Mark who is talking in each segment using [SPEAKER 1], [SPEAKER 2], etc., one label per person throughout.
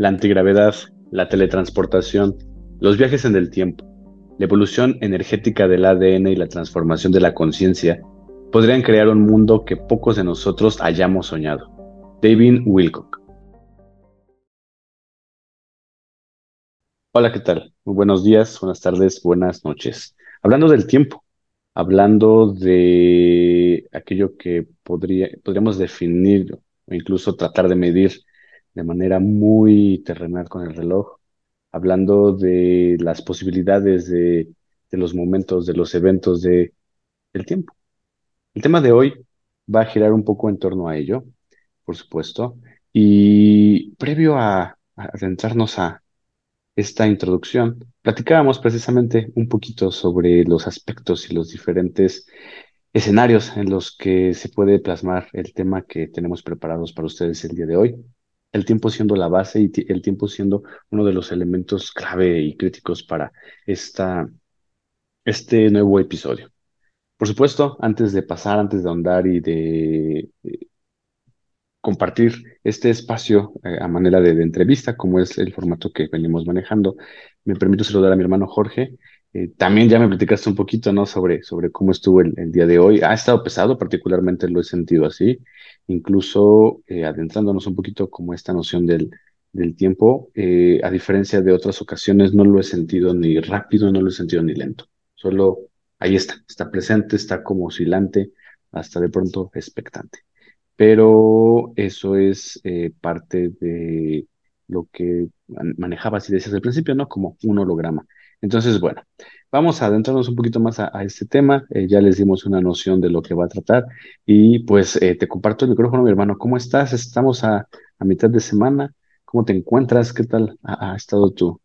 [SPEAKER 1] la antigravedad, la teletransportación, los viajes en el tiempo, la evolución energética del ADN y la transformación de la conciencia podrían crear un mundo que pocos de nosotros hayamos soñado. David Wilcock. Hola, ¿qué tal? Muy buenos días, buenas tardes, buenas noches. Hablando del tiempo, hablando de aquello que podría, podríamos definir o incluso tratar de medir de manera muy terrenal con el reloj, hablando de las posibilidades de, los momentos, de los eventos, de, del tiempo. El tema de hoy va a girar un poco en torno a ello, por supuesto, y previo a, adentrarnos a esta introducción, platicábamos precisamente un poquito sobre los aspectos y los diferentes escenarios en los que se puede plasmar el tema que tenemos preparados para ustedes el día de hoy el tiempo siendo la base y el tiempo siendo uno de los elementos clave y críticos para esta, este nuevo episodio. Por supuesto, antes de pasar, antes de ahondar y de eh, compartir este espacio eh, a manera de, entrevista, como es el formato que venimos manejando, me permito saludar a mi hermano Jorge. Eh, también ya me platicaste un poquito, ¿no? Sobre, sobre cómo estuvo el, el, día de hoy. Ha estado pesado, particularmente lo he sentido así incluso eh, adentrándonos un poquito como esta noción del, del tiempo, eh, a diferencia de otras ocasiones, no lo he sentido ni rápido, no lo he sentido ni lento. Solo ahí está, está presente, está como oscilante, hasta de pronto expectante. Pero eso es eh, parte de lo que manejabas y decías al principio, ¿no? Como un holograma. Entonces, bueno, vamos a adentrarnos un poquito más a, este tema. Eh, ya les dimos una noción de lo que va a tratar y pues eh, te comparto el micrófono, mi hermano. ¿Cómo estás? Estamos a, mitad de semana. ¿Cómo te encuentras? ¿Qué tal ha, estado tu,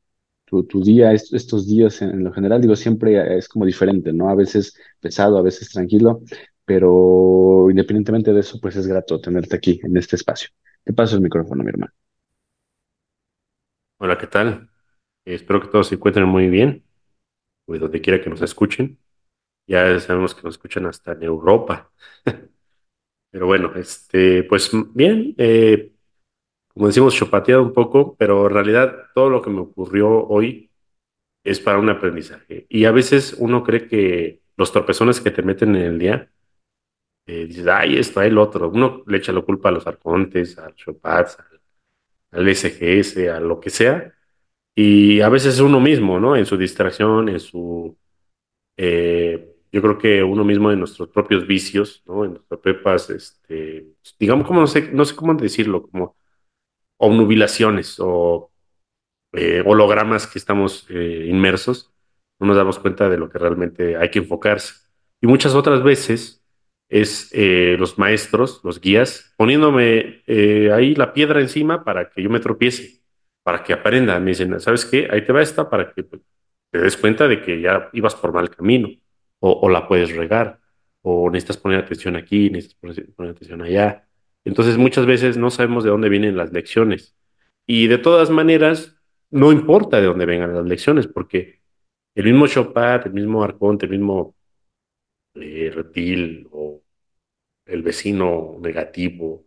[SPEAKER 1] día, estos días en, lo general? Digo, siempre es como diferente, ¿no? A veces pesado, a veces tranquilo, pero independientemente de eso, pues es grato tenerte aquí en este espacio. Te paso el micrófono, mi hermano.
[SPEAKER 2] Hola, ¿qué tal? Espero que todos se encuentren muy bien, o donde quiera que nos escuchen. Ya sabemos que nos escuchan hasta en Europa. pero bueno, este, pues bien, eh, como decimos, chopateado un poco, pero en realidad todo lo que me ocurrió hoy es para un aprendizaje. Y a veces uno cree que los tropezones que te meten en el día, eh, dices, ay, esto, el otro. Uno le echa la culpa a los arcontes, al Chopaz, al, al SGS, a lo que sea, y a veces es uno mismo, ¿no? En su distracción, en su... Eh, yo creo que uno mismo en nuestros propios vicios, ¿no? En nuestras propias, este, digamos, como no sé, no sé cómo decirlo, como obnubilaciones o eh, hologramas que estamos eh, inmersos, no nos damos cuenta de lo que realmente hay que enfocarse. Y muchas otras veces es los maestros, los guías, poniéndome ahí la piedra encima para que yo me tropiece para que aprenda. Me dicen, ¿sabes qué? Ahí te va esta para que te des cuenta de que ya ibas por mal camino o, la puedes regar o necesitas poner atención aquí, necesitas poner atención allá. Entonces muchas veces no sabemos de dónde vienen las lecciones. Y de todas maneras, no importa de dónde vengan las lecciones, porque el mismo Chopin, el mismo Arconte, el mismo eh, Reptil o el vecino negativo,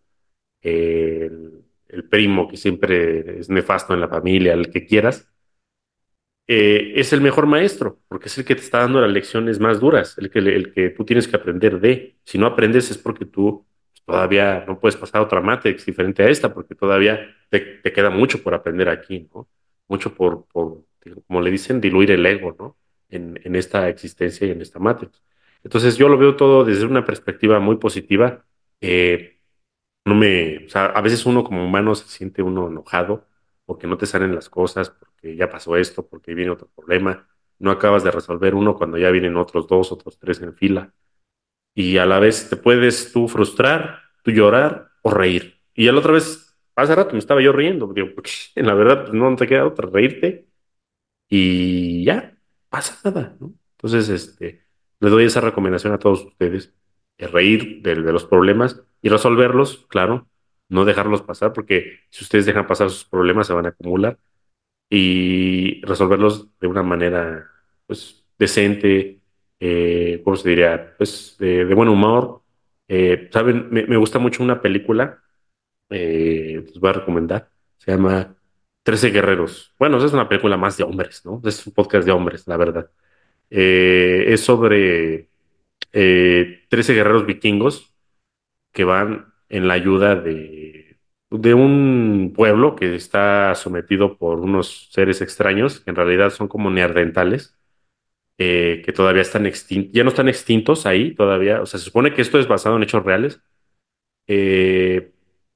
[SPEAKER 2] el el primo que siempre es nefasto en la familia, el que quieras, eh, es el mejor maestro, porque es el que te está dando las lecciones más duras, el que, el que tú tienes que aprender de. Si no aprendes es porque tú todavía no puedes pasar otra matrix diferente a esta, porque todavía te, queda mucho por aprender aquí, ¿no? Mucho por, por, como le dicen, diluir el ego, ¿no? En, en esta existencia y en esta matrix. Entonces yo lo veo todo desde una perspectiva muy positiva. Eh, no me, o sea, a veces uno como humano se siente uno enojado porque no te salen las cosas, porque ya pasó esto, porque viene otro problema, no acabas de resolver uno cuando ya vienen otros dos, otros tres en fila. Y a la vez te puedes tú frustrar, tú llorar o reír. Y a la otra vez, hace rato me estaba yo riendo, porque en la verdad pues, no te queda otra reírte y ya, pasa nada, ¿no? Entonces, este, les doy esa recomendación a todos ustedes, reír de los problemas y resolverlos, claro, no dejarlos pasar, porque si ustedes dejan pasar sus problemas se van a acumular y resolverlos de una manera, pues, decente, eh, ¿cómo se diría? Pues, de, buen humor. Eh, Saben, me, gusta mucho una película, eh, les voy a recomendar, se llama Trece guerreros. Bueno, es una película más de hombres, ¿no? Es un podcast de hombres, la verdad. Eh, es sobre eh, 13 guerreros vikingos que van en la ayuda de, de un pueblo que está sometido por unos seres extraños, que en realidad son como neandertales, eh, que todavía están extintos, ya no están extintos ahí todavía, o sea, se supone que esto es basado en hechos reales, eh,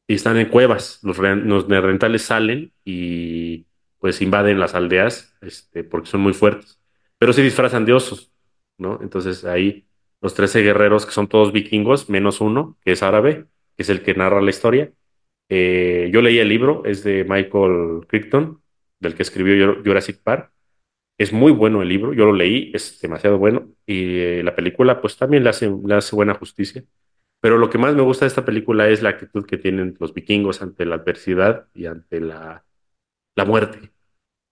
[SPEAKER 2] y están en cuevas, los, los salen y pues invaden las aldeas, este, porque son muy fuertes, pero se disfrazan de osos, ¿no? Entonces ahí los 13 guerreros, que son todos vikingos, menos uno, que es árabe, que es el que narra la historia. Eh, yo leí el libro, es de Michael Crichton, del que escribió Jurassic Park. Es muy bueno el libro, yo lo leí, es demasiado bueno. Y eh, la película, pues también le hace, hace buena justicia. Pero lo que más me gusta de esta película es la actitud que tienen los vikingos ante la adversidad y ante la, la muerte.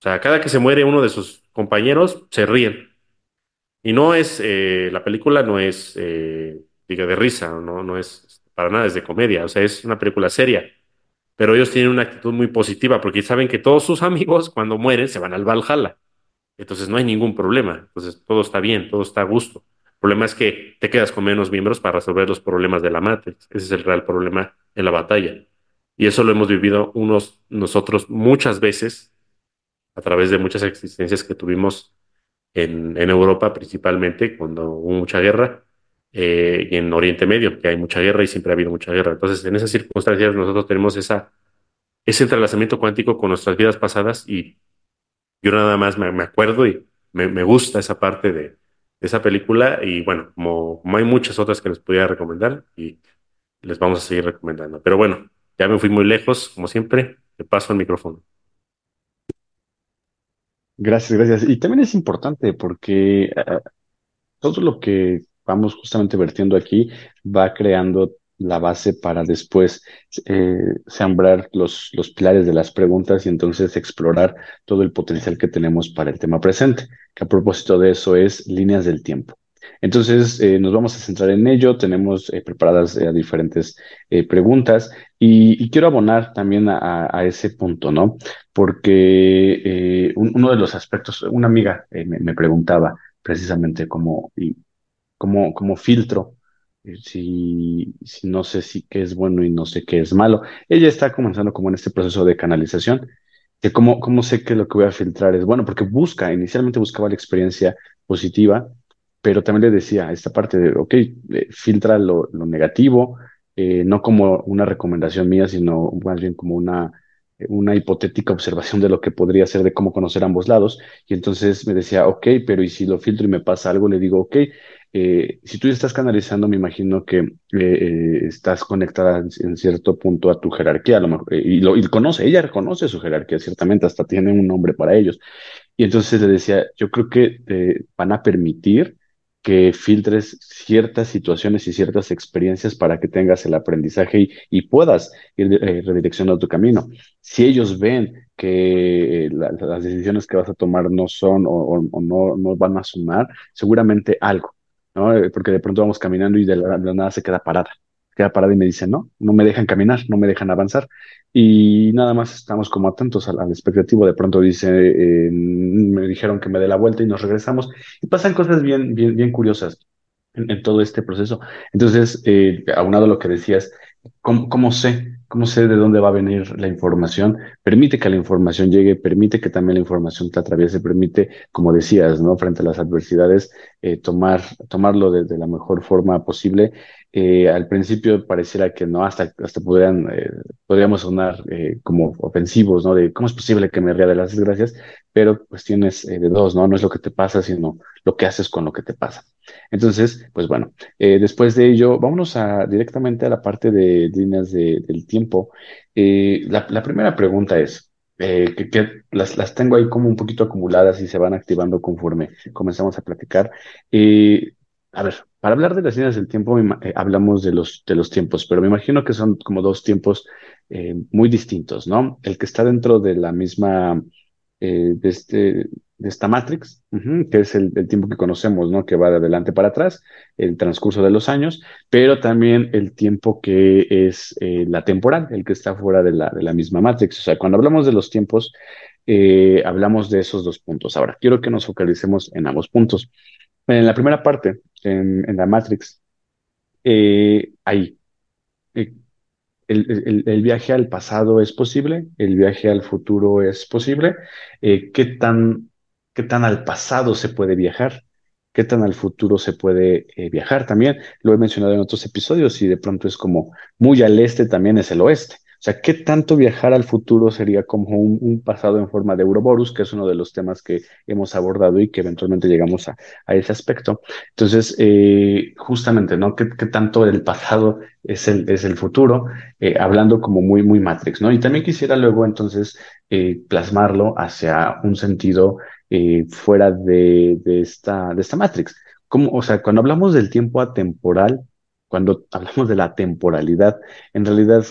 [SPEAKER 2] O sea, cada que se muere uno de sus compañeros, se ríen y no es, eh, la película no es, eh, diga, de risa, no, no es para nada, es de comedia, o sea, es una película seria. Pero ellos tienen una actitud muy positiva porque saben que todos sus amigos cuando mueren se van al Valhalla. Entonces no hay ningún problema. Entonces todo está bien, todo está a gusto. El problema es que te quedas con menos miembros para resolver los problemas de la Matrix. Ese es el real problema en la batalla. Y eso lo hemos vivido unos, nosotros muchas veces a través de muchas existencias que tuvimos en, Europa principalmente, cuando hubo mucha guerra, eh, y en Oriente Medio, que hay mucha guerra y siempre ha habido mucha guerra. Entonces, en esas circunstancias nosotros tenemos esa, ese entrelazamiento cuántico con nuestras vidas pasadas y yo nada más me, acuerdo y me, me, gusta esa parte de, de, esa película y bueno, como, hay muchas otras que les podría recomendar y les vamos a seguir recomendando. Pero bueno, ya me fui muy lejos, como siempre, te paso el micrófono.
[SPEAKER 1] Gracias, gracias. Y también es importante porque uh, todo lo que vamos justamente vertiendo aquí va creando la base para después eh, sembrar los, los pilares de las preguntas y entonces explorar todo el potencial que tenemos para el tema presente, que a propósito de eso es líneas del tiempo. Entonces, eh, nos vamos a centrar en ello. Tenemos eh, preparadas eh, diferentes preguntas y, quiero abonar también a, ese punto, ¿no? Porque un, uno de los aspectos, una amiga me, preguntaba precisamente cómo, y, cómo, cómo filtro si, no sé si qué es bueno y no sé qué es malo. Ella está comenzando como en este proceso de canalización, cómo, cómo sé que lo que voy a filtrar es bueno, porque busca, inicialmente buscaba la experiencia positiva, pero también le decía esta parte de, ok, eh, filtra lo, lo negativo, eh, no como una recomendación mía, sino más bien como una, una hipotética observación de lo que podría ser de cómo conocer ambos lados. Y entonces me decía, ok, pero ¿y si lo filtro y me pasa algo? Le digo, ok, eh, si tú estás canalizando, me imagino que eh, eh, estás conectada en, en, cierto punto a tu jerarquía, a lo mejor, y, lo, y conoce, ella reconoce su jerarquía, ciertamente, hasta tiene un nombre para ellos. Y entonces le decía, yo creo que te van a permitir que filtres ciertas situaciones y ciertas experiencias para que tengas el aprendizaje y, puedas ir eh, redireccionando tu camino. Si ellos ven que la, las decisiones que vas a tomar no son o, no, van a sumar, seguramente algo, ¿no? Eh, porque de pronto vamos caminando y de la nada se queda parada queda parada y me dice, no, no me dejan caminar, no me dejan avanzar. Y nada más estamos como atentos al, al expectativo. De pronto dice, eh, me dijeron que me dé la vuelta y nos regresamos. Y pasan cosas bien, bien, bien curiosas en, todo este proceso. Entonces, eh, aunado a lo que decías, ¿cómo, ¿cómo sé? ¿Cómo sé de dónde va a venir la información? Permite que la información llegue, permite que también la información te atraviese, permite, como decías, ¿no? Frente a las adversidades, eh, tomar, tomarlo de, de, la mejor forma posible. Eh, al principio pareciera que no, hasta, hasta podrían, eh, podríamos sonar eh, como ofensivos, ¿no? De cómo es posible que me ría de las desgracias, pero cuestiones de dos, ¿no? No es lo que te pasa, sino lo que haces con lo que te pasa. Entonces, pues bueno, eh, después de ello, vámonos a, directamente a la parte de líneas de, del tiempo. Eh, la, la, primera pregunta es, eh, que, que las, las, tengo ahí como un poquito acumuladas y se van activando conforme comenzamos a platicar. A ver, para hablar de las líneas del tiempo hablamos de los, de los tiempos, pero me imagino que son como dos tiempos muy distintos, ¿no? El que está dentro de la misma, de este de esta Matrix, que es el, el tiempo que conocemos, ¿no? Que va de adelante para atrás, el transcurso de los años, pero también el tiempo que es eh, la temporal, el que está fuera de la, de la misma Matrix. O sea, cuando hablamos de los tiempos, eh, hablamos de esos dos puntos. Ahora, quiero que nos focalicemos en ambos puntos. En la primera parte, en, la Matrix, eh, ahí. eh, el viaje al pasado es posible, el viaje al futuro es posible. Eh, ¿qué tan, qué tan al pasado se puede viajar? ¿Qué tan al futuro se puede eh, viajar? También lo he mencionado en otros episodios y de pronto es como muy al este también es el oeste. O sea, ¿qué tanto viajar al futuro sería como un, pasado en forma de Ouroboros, que es uno de los temas que hemos abordado y que eventualmente llegamos a, ese aspecto? Entonces, eh, justamente, ¿no? ¿Qué, qué tanto el pasado es el, es el futuro? eh, hablando como muy, muy Matrix, ¿no? Y también quisiera luego entonces eh, plasmarlo hacia un sentido eh, fuera de, de esta, de esta Matrix. Como, o sea, cuando hablamos del tiempo atemporal, cuando hablamos de la temporalidad, en realidad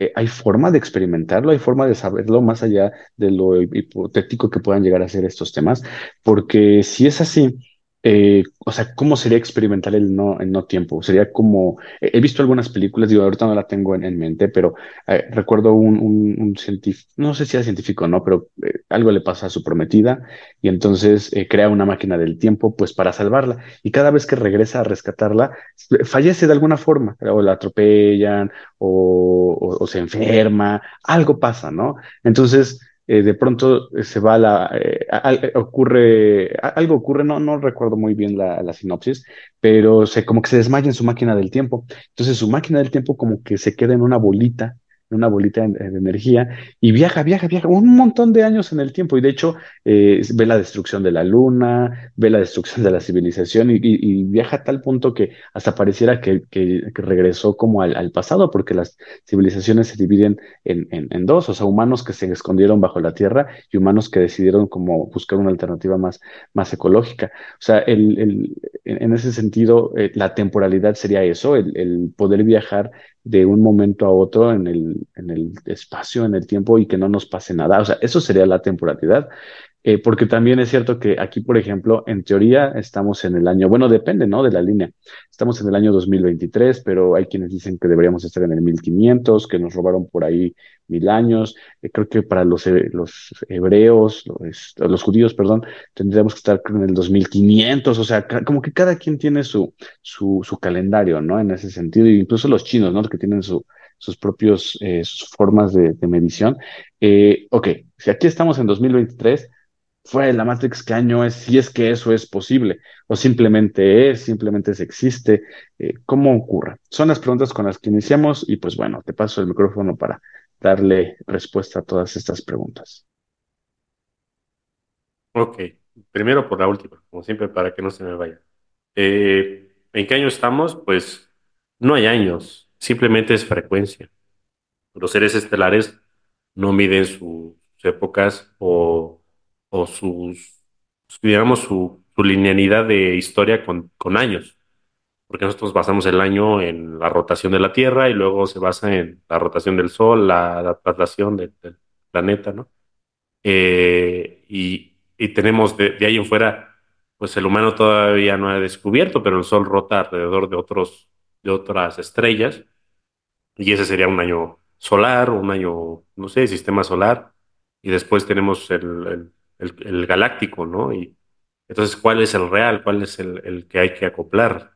[SPEAKER 1] eh, hay forma de experimentarlo, hay forma de saberlo más allá de lo hipotético que puedan llegar a ser estos temas, porque si es así, eh, o sea, ¿cómo sería experimentar el no, el no tiempo? Sería como, he visto algunas películas, digo, ahorita no la tengo en, en mente, pero eh, recuerdo un, un, un científico, no sé si era científico o no, pero eh, algo le pasa a su prometida y entonces eh, crea una máquina del tiempo pues para salvarla y cada vez que regresa a rescatarla, fallece de alguna forma, o la atropellan o, o- o se enferma, algo pasa, ¿no? Entonces... eh, de pronto eh, se va la, eh, ocurre, algo ocurre, no, no recuerdo muy bien la, la sinopsis, pero se, como que se desmaya en su máquina del tiempo. Entonces su máquina del tiempo como que se queda en una bolita, en una bolita de, energía y viaja, viaja, viaja un montón de años en el tiempo y de hecho eh, ve la destrucción de la luna, ve la destrucción de la civilización y, viaja a tal punto que hasta pareciera que, regresó como al, pasado porque las civilizaciones se dividen en, dos, o sea, humanos que se escondieron bajo la tierra y humanos que decidieron como buscar una alternativa más, más ecológica. O sea, en ese sentido, eh, la temporalidad sería eso, el poder viajar de un momento a otro en el, en el espacio, en el tiempo y que no nos pase nada. O sea, eso sería la temporalidad. Eh, porque también es cierto que aquí, por ejemplo, en teoría estamos en el año, bueno, depende, ¿no? De la línea. Estamos en el año 2023, pero hay quienes dicen que deberíamos estar en el 1500, que nos robaron por ahí mil años. Eh, creo que para los, he- los hebreos, los, judíos, perdón, tendríamos que estar en el 2500, o sea, como que cada quien tiene su, su, calendario, ¿no? En ese sentido, e incluso los chinos, ¿no? Que tienen su, sus propios, eh, formas de, de medición. Eh, ok, si aquí estamos en 2023, fuera de la Matrix, ¿qué año es? Si es que eso es posible, o simplemente es, simplemente se existe, eh, ¿cómo ocurre? Son las preguntas con las que iniciamos y pues bueno, te paso el micrófono para darle respuesta a todas estas preguntas.
[SPEAKER 2] Ok, primero por la última, como siempre, para que no se me vaya. Eh, ¿en qué año estamos? Pues no hay años, simplemente es frecuencia. Los seres estelares no miden sus épocas o, o sus, digamos, su, su linealidad de historia con, con años, porque nosotros basamos el año en la rotación de la Tierra y luego se basa en la rotación del Sol, la, la traslación del, planeta, ¿no? Eh, y, y tenemos de, ahí en fuera, pues el humano todavía no ha descubierto, pero el Sol rota alrededor de otros, de otras estrellas. Y ese sería un año solar, un año, no sé, sistema solar, y después tenemos el, el- galáctico, ¿no? Y entonces, ¿cuál es el real? ¿Cuál es el, que hay que acoplar?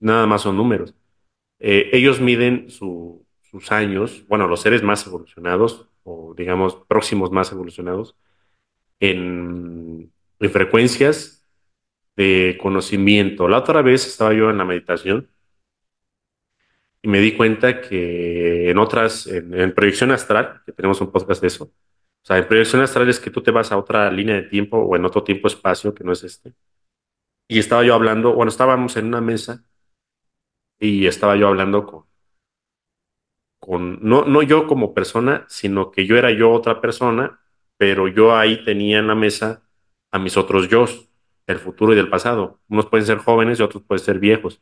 [SPEAKER 2] Nada más son números. Eh, ellos miden su- sus años, bueno, los seres más evolucionados, o digamos, próximos más evolucionados, en, en frecuencias de conocimiento. La otra vez estaba yo en la meditación y me di cuenta que en otras, en, en proyección astral, que tenemos un podcast de eso, o sea, en proyección astral es que tú te vas a otra línea de tiempo o en otro tiempo-espacio que no es este. Y estaba yo hablando, bueno, estábamos en una mesa y estaba yo hablando con, con no, no yo como persona, sino que yo era yo otra persona, pero yo ahí tenía en la mesa a mis otros yo, del futuro y del pasado. Unos pueden ser jóvenes y otros pueden ser viejos.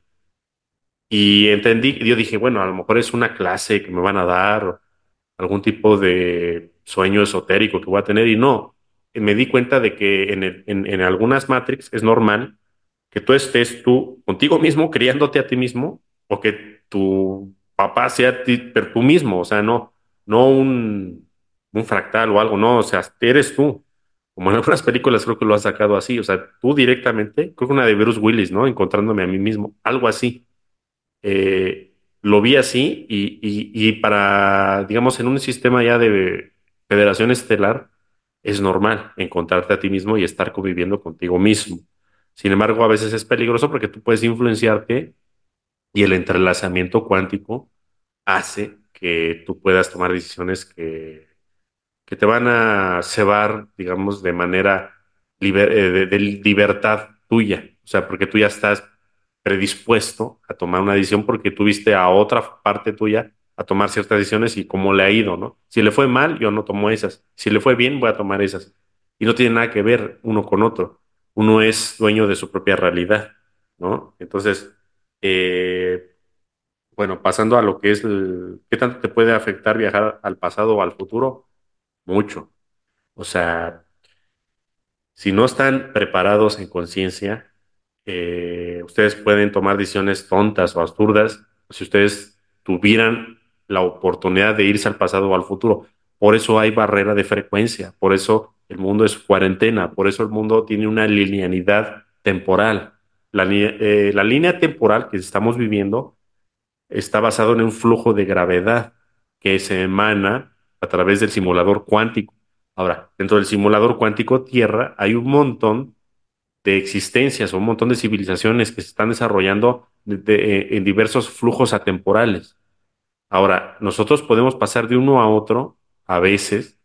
[SPEAKER 2] Y entendí, yo dije, bueno, a lo mejor es una clase que me van a dar, o algún tipo de sueño esotérico que voy a tener, y no, me di cuenta de que en, en, algunas Matrix es normal que tú estés tú contigo mismo, criándote a ti mismo, o que tu papá sea ti- tú mismo, o sea, no, no un, un fractal o algo, no, o sea, eres tú. Como en algunas películas creo que lo has sacado así, o sea, tú directamente, creo que una de Bruce Willis, ¿no? Encontrándome a mí mismo, algo así. Eh, lo vi así y, y, y para, digamos, en un sistema ya de federación estelar, es normal encontrarte a ti mismo y estar conviviendo contigo mismo. Sin embargo, a veces es peligroso porque tú puedes influenciarte y el entrelazamiento cuántico hace que tú puedas tomar decisiones que que te van a cebar, digamos, de manera eh, de, de libertad tuya. O sea, porque tú ya estás predispuesto a tomar una decisión porque tuviste a otra parte tuya a tomar ciertas decisiones y cómo le ha ido, ¿no? Si le fue mal, yo no tomo esas. Si le fue bien, voy a tomar esas. Y no tiene nada que ver uno con otro. Uno es dueño de su propia realidad, ¿no? Entonces, eh, bueno, pasando a lo que es, el- ¿qué tanto te puede afectar viajar al pasado o al futuro? Mucho. O sea, si no están preparados en conciencia, eh, ustedes pueden tomar decisiones tontas o absurdas si ustedes tuvieran la oportunidad de irse al pasado o al futuro. Por eso hay barrera de frecuencia, por eso el mundo es cuarentena, por eso el mundo tiene una linealidad temporal. La, eh, línea temporal que estamos viviendo está basado en un flujo de gravedad que se emana a través del simulador cuántico. Ahora, dentro del simulador cuántico Tierra hay un montón de existencias un montón de civilizaciones que se están desarrollando de- de- eh, en diversos flujos atemporales. Ahora, nosotros podemos pasar de uno a otro a veces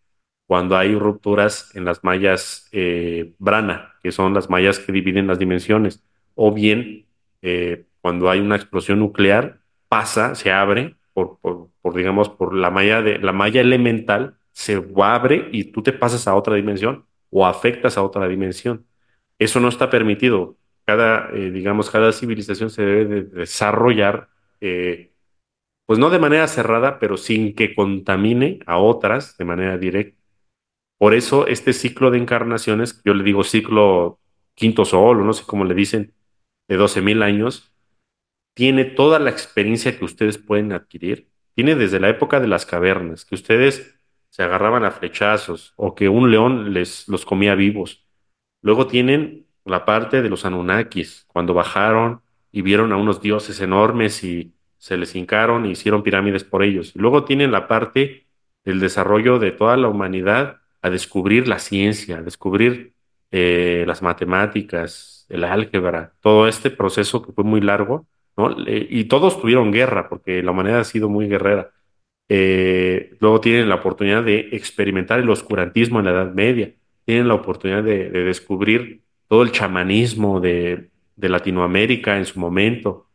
[SPEAKER 2] cuando hay rupturas en las mallas eh, Brana, que son las mallas que dividen las dimensiones, o bien eh, cuando hay una explosión nuclear, pasa, se abre por, por, digamos, por la malla de la malla elemental, se abre y tú te pasas a otra dimensión o afectas a otra dimensión. Eso no está permitido. Cada, eh, digamos, cada civilización se debe de desarrollar eh, pues no de manera cerrada, pero sin que contamine a otras de manera directa. Por eso este ciclo de encarnaciones, yo le digo ciclo quinto sol, o no sé cómo le dicen, de doce mil años, tiene toda la experiencia que ustedes pueden adquirir. Tiene desde la época de las cavernas, que ustedes se agarraban a flechazos o que un león les los comía vivos Luego tienen la parte de los Anunnakis, cuando bajaron y vieron a unos dioses enormes y se les hincaron y hicieron pirámides por ellos. Luego tienen la parte del desarrollo de toda la humanidad a descubrir la ciencia, a descubrir eh, las matemáticas, el álgebra, todo este proceso que fue muy largo, ¿no? Y todos tuvieron guerra, porque la humanidad ha sido muy guerrera. Eh, luego tienen la oportunidad de experimentar el oscurantismo en la Edad Media tienen la oportunidad de, de descubrir todo el chamanismo de Latinoamérica en su momento,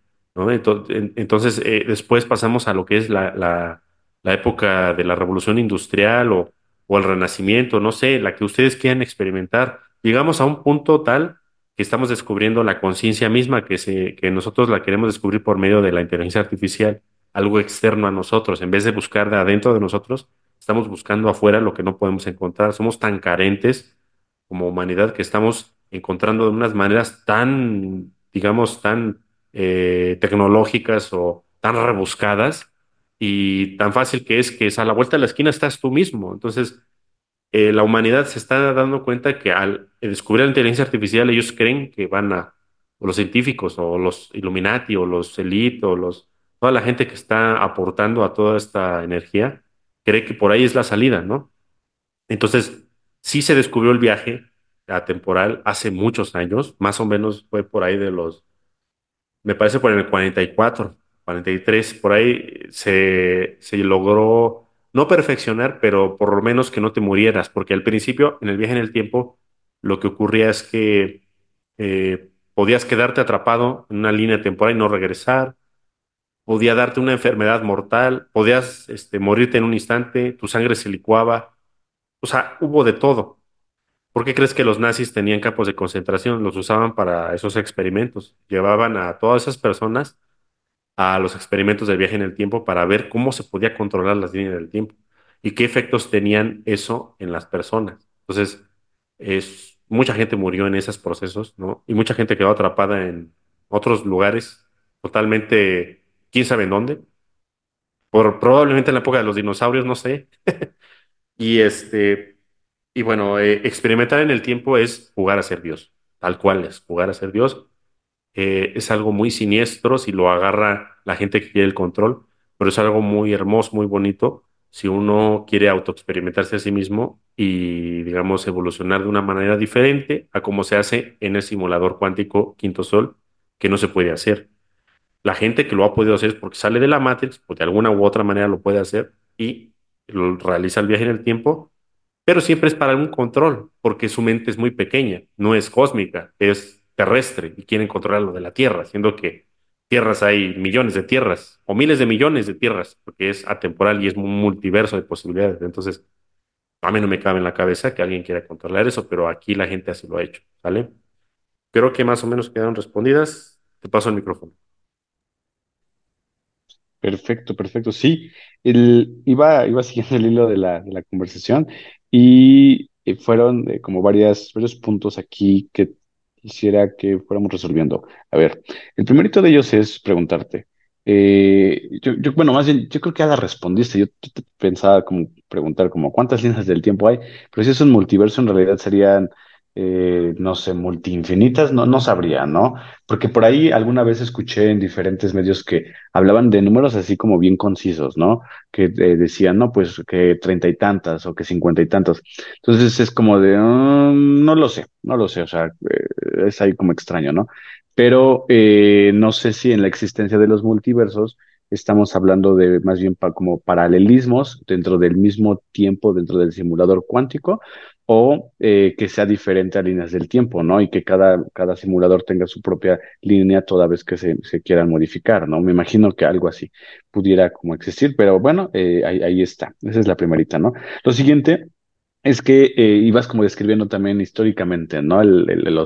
[SPEAKER 2] entonces, eh, después pasamos a lo que es la, la, la época de la Revolución Industrial o, o el Renacimiento, no sé, la que ustedes quieran experimentar. Llegamos a un punto tal que estamos descubriendo la conciencia misma que, se, que nosotros la queremos descubrir por medio de la inteligencia artificial, algo externo a nosotros, en vez de buscar de adentro de nosotros Estamos buscando afuera lo que no podemos encontrar. Somos tan carentes como humanidad que estamos encontrando de unas maneras tan, digamos, tan eh, tecnológicas o tan rebuscadas y tan fácil que es que es a la vuelta de la esquina estás tú mismo. Entonces, eh, la humanidad se está dando cuenta que al descubrir la inteligencia artificial ellos creen que van a, o los científicos o los Illuminati o los elite o los, toda la gente que está aportando a toda esta energía, cree que por ahí es la salida, ¿no? Entonces, sí se descubrió el viaje atemporal hace muchos años, más o menos fue por ahí de los me parece por el 44, 43, por ahí se, se logró no perfeccionar, pero por lo menos que no te murieras, porque al principio, en el viaje en el tiempo, lo que ocurría es que eh, podías quedarte atrapado en una línea temporal y no regresar, podía darte una enfermedad mortal, podías este, morirte en un instante, tu sangre se licuaba, o sea, hubo de todo. ¿Por qué crees que los nazis tenían campos de concentración? Los usaban para esos experimentos. Llevaban a todas esas personas a los experimentos de viaje en el tiempo para ver cómo se podía controlar las líneas del tiempo y qué efectos tenían eso en las personas. Entonces, es, mucha gente murió en esos procesos, ¿no? Y mucha gente quedó atrapada en otros lugares totalmente, quién sabe en dónde, por probablemente en la época de los dinosaurios, no sé. Y este, y bueno, eh, experimentar en el tiempo es jugar a ser Dios, tal cual es jugar a ser Dios. Eh, es algo muy siniestro si lo agarra la gente que quiere el control, pero es algo muy hermoso, muy bonito si uno quiere autoexperimentarse a sí mismo y, digamos, evolucionar de una manera diferente a como se hace en el simulador cuántico Quinto Sol, que no se puede hacer. La gente que lo ha podido hacer es porque sale de la Matrix, porque de alguna u otra manera lo puede hacer y realiza el viaje en el tiempo, pero siempre es para algún control, porque su mente es muy pequeña, no es cósmica, es terrestre y quieren controlar lo de la Tierra, siendo que tierras hay millones de tierras o miles de millones de tierras, porque es atemporal y es un multiverso de posibilidades. Entonces, a mí no me cabe en la cabeza que alguien quiera controlar eso, pero aquí la gente así lo ha hecho, ¿sale? Creo que más o menos quedaron respondidas. Te paso el micrófono.
[SPEAKER 1] Perfecto, perfecto. Sí, iba, iba siguiendo el hilo de la, de la conversación y eh, fueron eh, como varias, varios puntos aquí que quisiera que fuéramos resolviendo. A ver, el primerito de ellos es preguntarte. eh, yo, bueno, más bien, yo creo que ya la respondiste. Yo t- t- pensaba como preguntar como cuántas líneas del tiempo hay, pero si es un multiverso, en realidad serían, eh, no sé, multiinfinitas, no, no sabría, ¿no? Porque por ahí alguna vez escuché en diferentes medios que hablaban de números así como bien concisos, ¿no? Que eh, decían, no, pues que treinta y tantas o que cincuenta y tantos. Entonces es como de, "Mm, no lo sé, no lo sé, o sea, eh, es ahí como extraño, ¿no? Pero no sé si en la existencia de los multiversos estamos hablando de más bien como paralelismos dentro del mismo tiempo, dentro del simulador cuántico, o eh, que sea diferente a líneas del tiempo, ¿no? Y que cada, cada simulador tenga su propia línea toda vez que se, se quieran modificar, ¿no? Me imagino que algo así pudiera como existir, pero bueno, eh, ahí, ahí está. Esa es la primerita, ¿no? Lo siguiente es que eh, ibas como describiendo también históricamente, ¿no? El, el,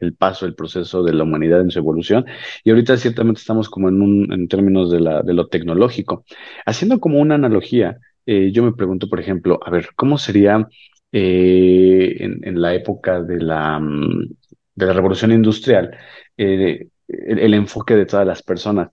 [SPEAKER 1] el paso, el proceso de la humanidad en su evolución. Y ahorita ciertamente estamos como en un, en términos de la, de lo tecnológico. Haciendo como una analogía, eh, yo me pregunto, por ejemplo, a ver, ¿cómo sería eh, en, en la época de la, mm, de la revolución industrial eh, el, el enfoque de todas las personas?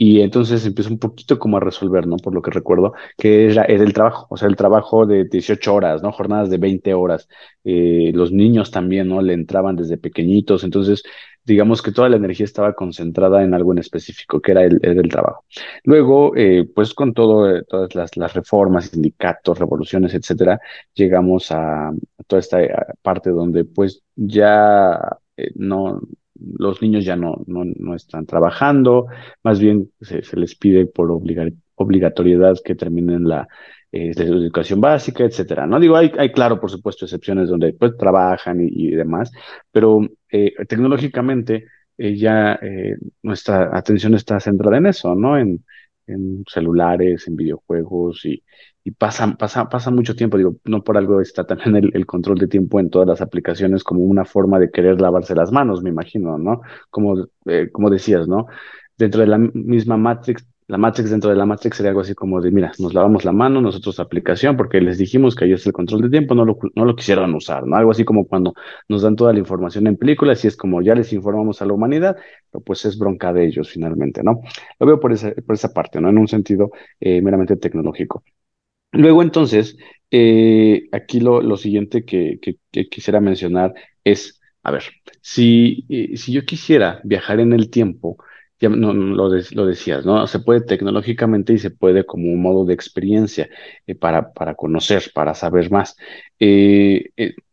[SPEAKER 1] Y entonces empiezo un poquito como a resolver, ¿no? Por lo que recuerdo que era, era el trabajo, o sea, el trabajo de 18 horas, ¿no? Jornadas de 20 horas. Eh, los niños también, ¿no? Le entraban desde pequeñitos, entonces, digamos que toda la energía estaba concentrada en algo en específico, que era el, el trabajo. Luego, eh, pues con todo, eh, todas las, las reformas, sindicatos, revoluciones, etcétera, llegamos a, a toda esta eh, parte donde pues ya eh, no... Los niños ya no, no, no están trabajando, más bien se, se les pide por obligar, obligatoriedad que terminen la, la educación básica, etcétera. No digo, hay, hay claro, por supuesto, excepciones donde pues trabajan y, y demás, pero eh, tecnológicamente eh, ya eh, nuestra atención está centrada en eso, ¿no? En, en celulares, en videojuegos y, y pasa, pasa, pasa mucho tiempo, digo, no por algo está también el, el control de tiempo en todas las aplicaciones como una forma de querer lavarse las manos, me imagino, ¿no? Como, eh, como decías, ¿no? dentro de la misma Matrix, la Matrix dentro de la Matrix sería algo así como de, mira, nos lavamos la mano, nosotros aplicación, porque les dijimos que ahí es el control de tiempo, no lo, no lo quisieron usar, ¿no? Algo así como cuando nos dan toda la información en películas y es como ya les informamos a la humanidad, pero pues es bronca de ellos finalmente, ¿no? Lo veo por esa, por esa parte, ¿no? En un sentido eh, meramente tecnológico. Luego, entonces, eh, aquí lo, lo siguiente que, quisiera mencionar es, a ver, si, eh, si yo quisiera viajar en el tiempo, ya no, lo, de- lo decías, ¿no? Se puede tecnológicamente y se puede como un modo de experiencia eh, para, para conocer, para saber más.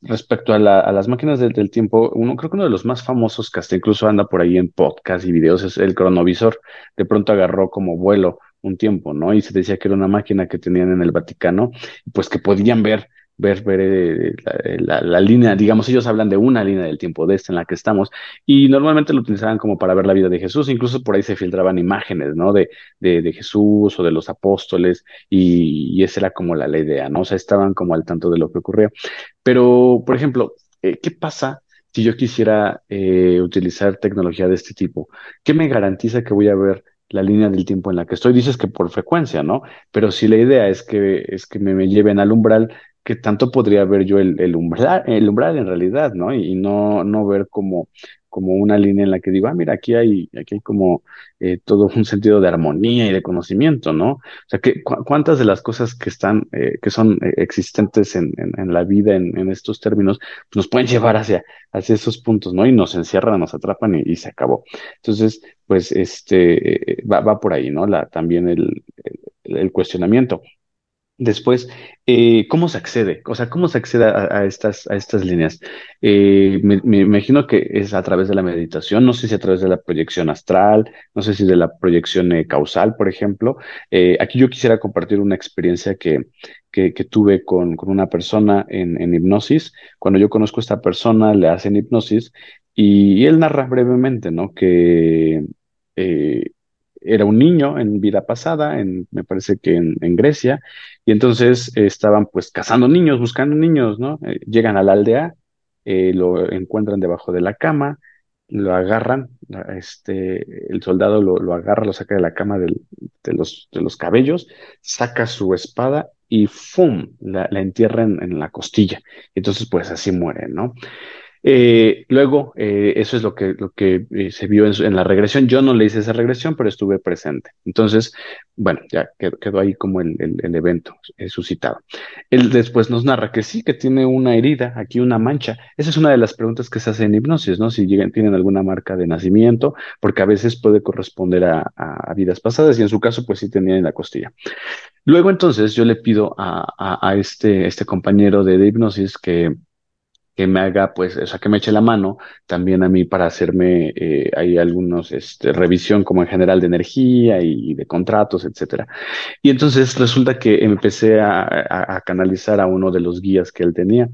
[SPEAKER 1] Respecto a, la- a las máquinas del, del tiempo, uno, creo que uno de los más famosos que hasta incluso anda por ahí en podcast y videos es el cronovisor. De pronto agarró como vuelo un tiempo, ¿no? Y se decía que era una máquina que tenían en el Vaticano, pues que podían ver, ver, ver eh, la, la- línea, digamos, ellos hablan de una línea del tiempo, de esta en la que estamos, y normalmente lo utilizaban como para ver la vida de Jesús, incluso por ahí se filtraban imágenes, ¿no? De, de, Jesús o de los apóstoles, y, esa era como la, la idea, ¿no? O sea, estaban como al tanto de lo que ocurría. Pero, por ejemplo, eh, ¿qué pasa? Si yo quisiera eh, utilizar tecnología de este tipo, ¿qué me garantiza que voy a ver la línea del tiempo en la que estoy? Dices que por frecuencia, ¿no? Pero si la idea es que, es que me, lleven al umbral, qué tanto podría ver yo el, el umbral, el umbral en realidad, ¿no? Y, y no, no ver como como una línea en la que digo, ah, mira, aquí hay, aquí hay como eh, todo un sentido de armonía y de conocimiento, ¿no? O sea, que, ¿cuántas de las cosas que están, eh, que son eh, existentes en, en, la vida en, en estos términos, pues nos pueden llevar hacia, hacia esos puntos, ¿no? Y nos encierran, nos atrapan y, se acabó. Entonces, pues, este, va, va por ahí, ¿no? La, también el, el cuestionamiento. Después, eh, ¿cómo se accede? O sea, ¿cómo se accede a, estas, a estas líneas? Eh, me, imagino que es a través de la meditación, no sé si a través de la proyección astral, no sé si de la proyección eh, causal, por ejemplo. aquí yo quisiera compartir una experiencia que, que, tuve con, con, una persona en, hipnosis. Cuando yo conozco a esta persona, le hacen hipnosis y él narra brevemente, ¿no? Que era un niño en vida pasada, en, me parece que en, Grecia, y entonces estaban pues cazando niños, buscando niños, ¿no? Eh, llegan a la aldea, eh, lo encuentran debajo de la cama, lo agarran, este, el soldado lo, lo agarra, lo saca de la cama de, los, de los cabellos, saca su espada y ¡fum! la, la entierra en, en, la costilla. Entonces, pues así muere, ¿no? Eh, luego, eh, eso es lo que, lo que eh, se vio en, la regresión. Yo no le hice esa regresión, pero estuve presente. Entonces, bueno, ya quedó, ahí como el, el, evento suscitado. Él después nos narra que sí, que tiene una herida, aquí una mancha. Esa es una de las preguntas que se hace en hipnosis, ¿no? Si llegan, tienen alguna marca de nacimiento, porque a veces puede corresponder a, a, vidas pasadas y en su caso, pues sí tenía en la costilla. Luego, entonces, yo le pido a, a, este, este compañero de hipnosis que que me haga, pues, o sea, que me eche la mano también a mí para hacerme eh, ahí algunos, este, revisión como en general de energía y, de contratos, etcétera. Y entonces resulta que empecé a, a, canalizar a uno de los guías que él tenía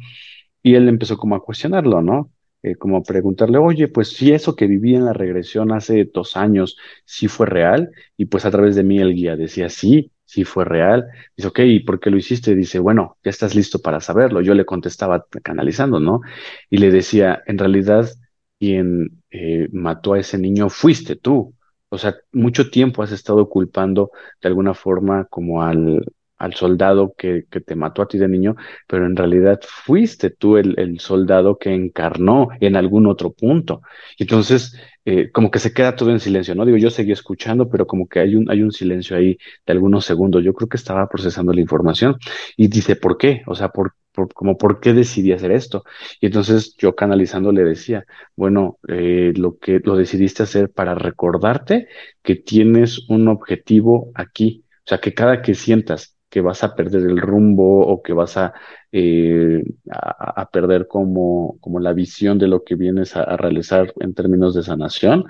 [SPEAKER 1] y él empezó como a cuestionarlo, ¿no? Eh, como a preguntarle, oye, pues si eso que viví en la regresión hace dos años, sí fue real, y pues a través de mí el guía decía, sí, si fue real. Dice, ok, ¿y por qué lo hiciste? Dice, bueno, ya estás listo para saberlo. Yo le contestaba canalizando, ¿no? Y le decía, en realidad, quien eh, mató a ese niño fuiste tú. O sea, mucho tiempo has estado culpando de alguna forma como al, al soldado que, que, te mató a ti de niño, pero en realidad fuiste tú el, el soldado que encarnó en algún otro punto. Entonces, eh, como que se queda todo en silencio, ¿no? Digo, yo seguí escuchando, pero como que hay un, hay un silencio ahí de algunos segundos. Yo creo que estaba procesando la información y dice, ¿por qué? O sea, ¿por, por, como, ¿por qué decidí hacer esto? Y entonces yo canalizando le decía, bueno, eh, lo que lo decidiste hacer para recordarte que tienes un objetivo aquí. O sea, que cada que sientas que vas a perder el rumbo o que vas a, eh, a, perder como, como la visión de lo que vienes a, realizar en términos de sanación,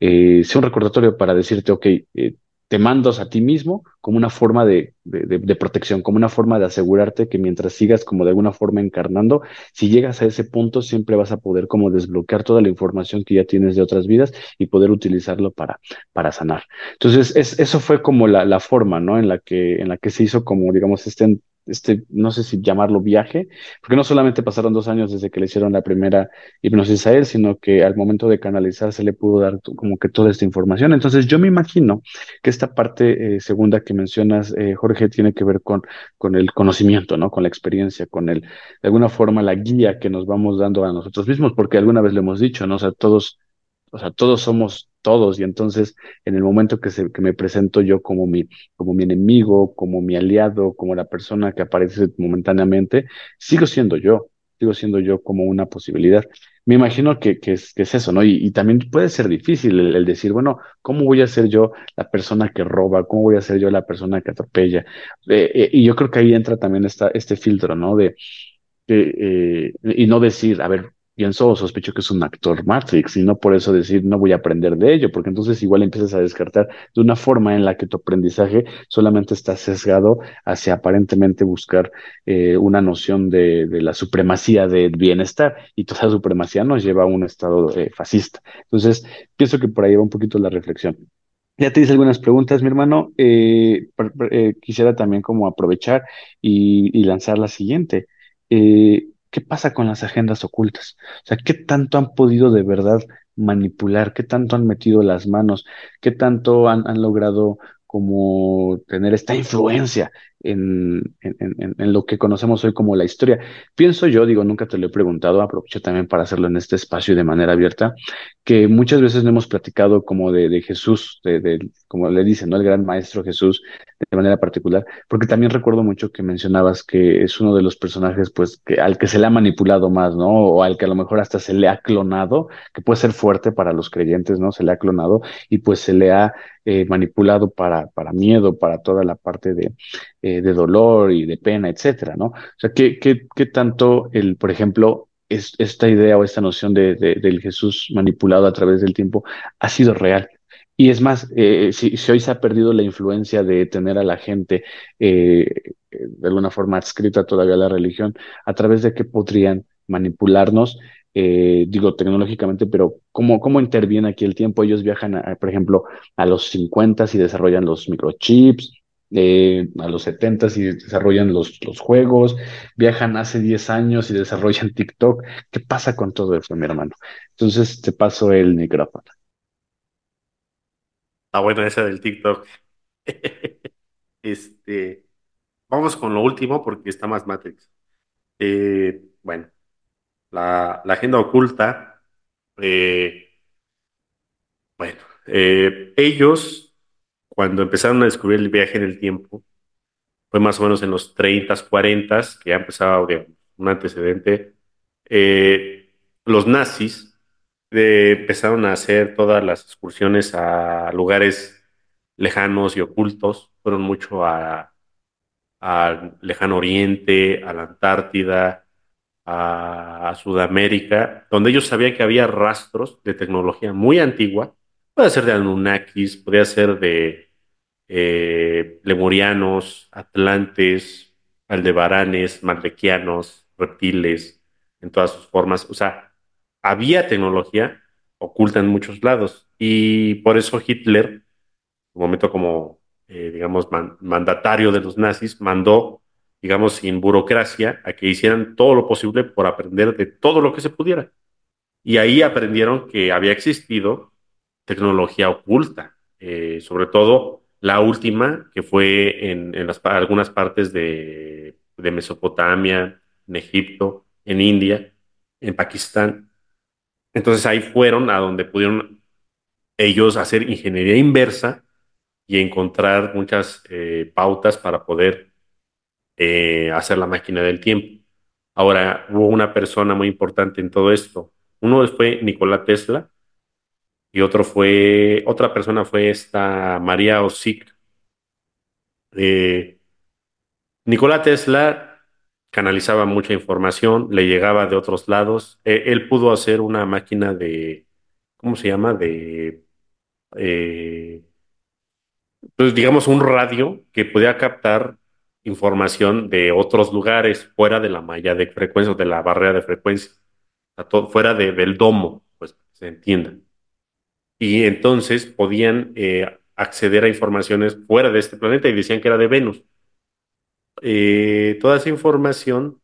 [SPEAKER 1] eh, sea un recordatorio para decirte, ok, eh, te mandas a ti mismo como una forma de, de, protección, como una forma de asegurarte que mientras sigas como de alguna forma encarnando, si llegas a ese punto siempre vas a poder como desbloquear toda la información que ya tienes de otras vidas y poder utilizarlo para, para sanar. Entonces, es, eso fue como la, la forma, ¿no? En la que, en la que se hizo como, digamos, este este, no sé si llamarlo viaje, porque no solamente pasaron dos años desde que le hicieron la primera hipnosis a él, sino que al momento de canalizar se le pudo dar como que toda esta información. Entonces yo me imagino que esta parte eh, segunda que mencionas, eh, Jorge, tiene que ver con, con el conocimiento, ¿no? Con la experiencia, con el, de alguna forma, la guía que nos vamos dando a nosotros mismos, porque alguna vez lo hemos dicho, ¿no? O sea, todos, o sea, todos somos todos. Y entonces, en el momento que, se, que me presento yo como mi, como mi enemigo, como mi aliado, como la persona que aparece momentáneamente, sigo siendo yo, sigo siendo yo como una posibilidad. Me imagino que, que, es, que es eso, ¿no? Y, también puede ser difícil el, decir, bueno, ¿cómo voy a ser yo la persona que roba? ¿Cómo voy a ser yo la persona que atropella? Eh, eh, y yo creo que ahí entra también esta, este filtro, ¿no? De, eh, y no decir, a ver, pienso sospecho que es un actor Matrix y no por eso decir no voy a aprender de ello, porque entonces igual empiezas a descartar de una forma en la que tu aprendizaje solamente está sesgado hacia aparentemente buscar eh, una noción de, de, la supremacía del bienestar y toda esa supremacía nos lleva a un estado eh, fascista. Entonces, pienso que por ahí va un poquito la reflexión. Ya te hice algunas preguntas, mi hermano. Eh, eh quisiera también como aprovechar y, y lanzar la siguiente. Eh, ¿Qué pasa con las agendas ocultas? O sea, ¿qué tanto han podido de verdad manipular? ¿Qué tanto han metido las manos? ¿Qué tanto han, logrado como tener esta influencia en, en, en, lo que conocemos hoy como la historia. Pienso yo, digo, nunca te lo he preguntado, aprovecho también para hacerlo en este espacio y de manera abierta, que muchas veces no hemos platicado como de, de Jesús, de, de, como le dicen, ¿no? El gran maestro Jesús, de manera particular, porque también recuerdo mucho que mencionabas que es uno de los personajes, pues, al que se le ha manipulado más, ¿no? O al que a lo mejor hasta se le ha clonado, que puede ser fuerte para los creyentes, ¿no? Se le ha clonado y pues se le ha eh, manipulado para, para miedo, para toda la parte de, de dolor y de pena, etcétera, ¿no? O sea, ¿qué, qué, qué tanto el, por ejemplo, es, esta idea o esta noción de, de, del Jesús manipulado a través del tiempo ha sido real? Y es más, eh, si, si, hoy se ha perdido la influencia de tener a la gente eh, de alguna forma adscrita todavía a la religión, a través de qué podrían manipularnos, eh, digo tecnológicamente, pero ¿cómo, ¿cómo interviene aquí el tiempo? Ellos viajan, por ejemplo, a los 50 y desarrollan los microchips, eh, a los 70 y desarrollan los, los juegos, viajan hace 10 años y desarrollan TikTok. ¿Qué pasa con todo eso, mi hermano? Entonces te paso el micrófono.
[SPEAKER 2] Está buena esa del TikTok. este, vamos con lo último porque está más Matrix. Eh, bueno, la, la, agenda oculta. Eh, bueno, ellos, cuando empezaron a descubrir el viaje en el tiempo, fue más o menos en los 30, 40, que ya empezaba un antecedente. los nazis empezaron a hacer todas las excursiones a lugares lejanos y ocultos. Fueron mucho a, Lejano Oriente, a la Antártida, a, Sudamérica, donde ellos sabían que había rastros de tecnología muy antigua. Puede ser de Anunnakis, podía ser de eh, lemurianos, atlantes, aldebaranes, maldequianos, reptiles, en todas sus formas. O sea, había tecnología oculta en muchos lados. Y por eso Hitler, en un momento como, eh, digamos, mandatario de los nazis, mandó, digamos, sin burocracia, a que hicieran todo lo posible por aprender de todo lo que se pudiera. Y ahí aprendieron que había existido tecnología oculta, eh, sobre todo la última, que fue en, en las, algunas partes de, Mesopotamia, en Egipto, en India, en Pakistán, entonces ahí fueron a donde pudieron ellos hacer ingeniería inversa y encontrar muchas eh, pautas para poder eh, hacer la máquina del tiempo. Ahora, hubo una persona muy importante en todo esto. Uno fue Nikola Tesla y otro fue, otra persona fue esta María Osick. Eh, Nikola Tesla canalizaba mucha información, le llegaba de otros lados. Eh, él pudo hacer una máquina de, ¿cómo se llama? De, eh, pues digamos, un radio que podía captar información de otros lugares fuera de la malla de frecuencia, de la barrera de frecuencia, fuera de, del domo, pues se entienda. Y entonces podían eh, acceder a informaciones fuera de este planeta y decían que era de Venus. Eh, toda esa información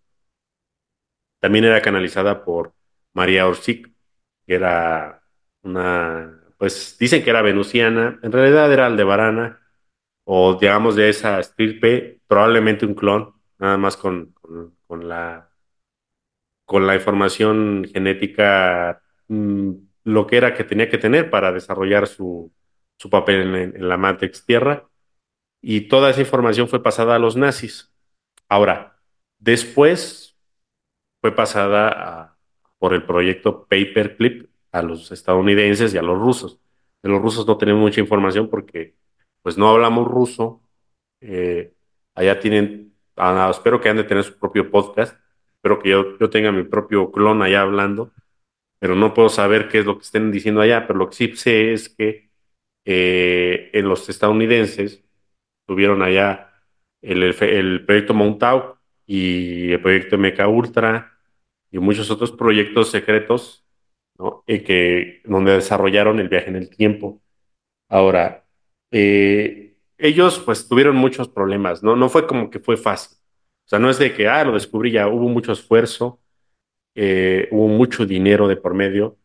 [SPEAKER 2] también era canalizada por María Orsic, que era una, pues dicen que era venusiana, en realidad era aldebarana, o digamos de esa estirpe, probablemente un clon, nada más con, con, la, con la información genética, mm, lo que era que tenía que tener para desarrollar su, su papel en, en la Matrix Tierra. Y toda esa información fue pasada a los nazis. Ahora, después fue pasada por el proyecto Paperclip a los estadounidenses y a los rusos. De los rusos no tenemos mucha información porque pues no hablamos ruso. Eh, allá tienen, ah, espero que han de tener su propio podcast. Espero que yo, yo tenga mi propio clon allá hablando, pero no puedo saber qué es lo que estén diciendo allá. Pero lo que sí sé es que eh, en los estadounidenses tuvieron allá el, proyecto Montauk y el proyecto MK Ultra y muchos otros proyectos secretos ¿no? que, donde desarrollaron el viaje en el tiempo. Ahora, eh, ellos pues tuvieron muchos problemas, ¿no? No fue como que fue fácil. O sea, no es de que, ah, lo descubrí ya, hubo mucho esfuerzo, eh, hubo mucho dinero de por medio.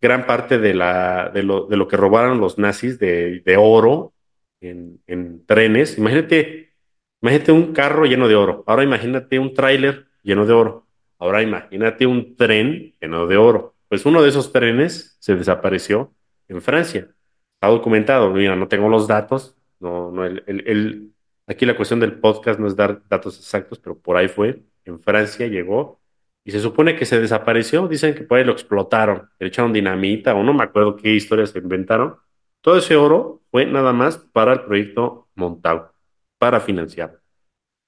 [SPEAKER 2] Gran parte de, la, de, lo, de lo que robaron los nazis de, de oro en, en trenes. Imagínate Imagínate un carro lleno de oro. Ahora imagínate un tráiler lleno de oro. Ahora imagínate un tren lleno de oro. Pues uno de esos trenes se desapareció en Francia. Está documentado. Mira, no tengo los datos. No, no, el- el- aquí la cuestión del podcast no es dar datos exactos, pero por ahí fue. En Francia llegó y se supone que se desapareció. Dicen que por ahí lo explotaron, le echaron dinamita o no me acuerdo qué historias se inventaron. Todo ese oro fue nada más para el proyecto Montauk, para financiar.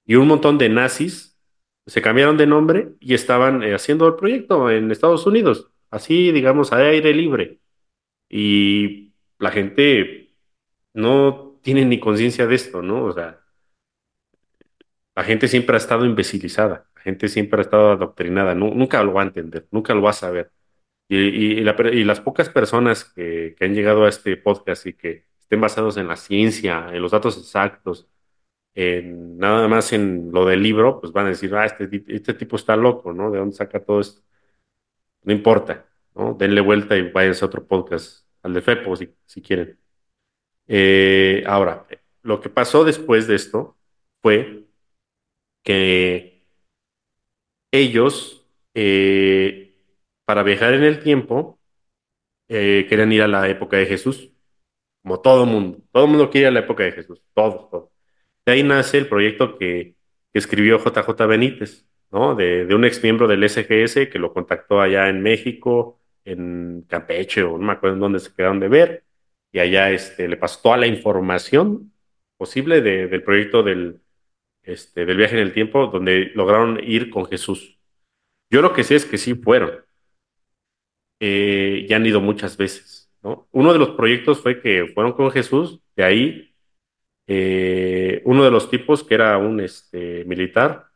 [SPEAKER 2] Y un montón de nazis se cambiaron de nombre y estaban eh, haciendo el proyecto en Estados Unidos, así digamos a aire libre. Y la gente no tiene ni conciencia de esto, ¿no? O sea, la gente siempre ha estado imbecilizada, gente siempre ha estado adoctrinada, nu- nunca lo va a entender, nunca lo va a saber. Y, las pocas personas que, que han llegado a este podcast y que estén basados en la ciencia, en los datos exactos, en, nada más en lo del libro, pues van a decir, ah, este, este tipo está loco, ¿no? ¿De dónde saca todo esto? No importa, ¿no? Denle vuelta y váyanse a otro podcast, al de Fepo, si, si quieren. Eh, ahora, lo que pasó después de esto fue que ellos, eh, para viajar en el tiempo, eh, querían ir a la época de Jesús, como todo mundo. Todo mundo quiere ir a la época de Jesús, todos, todos. De ahí nace el proyecto que, que escribió JJ Benítez, ¿no? De, un ex miembro del SGS que lo contactó allá en México, en Campeche, o no me acuerdo en dónde se quedaron de ver, y allá este, le pasó toda la información posible de- del proyecto del, este, del viaje en el tiempo, donde lograron ir con Jesús. Yo lo que sé es que sí fueron, eh, y han ido muchas veces, ¿no? Uno de los proyectos fue que fueron con Jesús, de ahí eh, uno de los tipos, que era un este, militar,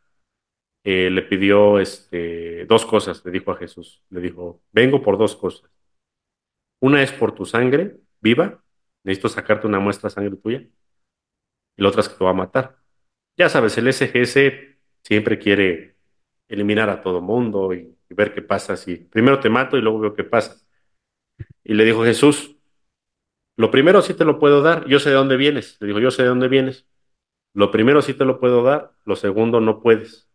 [SPEAKER 2] eh, le pidió este, dos cosas, le dijo a Jesús. Le dijo, vengo por dos cosas. Una es por tu sangre viva, necesito sacarte una muestra de sangre tuya, y la otra es que te va a matar. Ya sabes, el SGS siempre quiere eliminar a todo mundo y, ver qué pasa si primero te mato y luego veo qué pasa. Y le dijo Jesús, lo primero sí te lo puedo dar, yo sé de dónde vienes. Le dijo, yo sé de dónde vienes. Lo primero sí te lo puedo dar, lo segundo no puedes.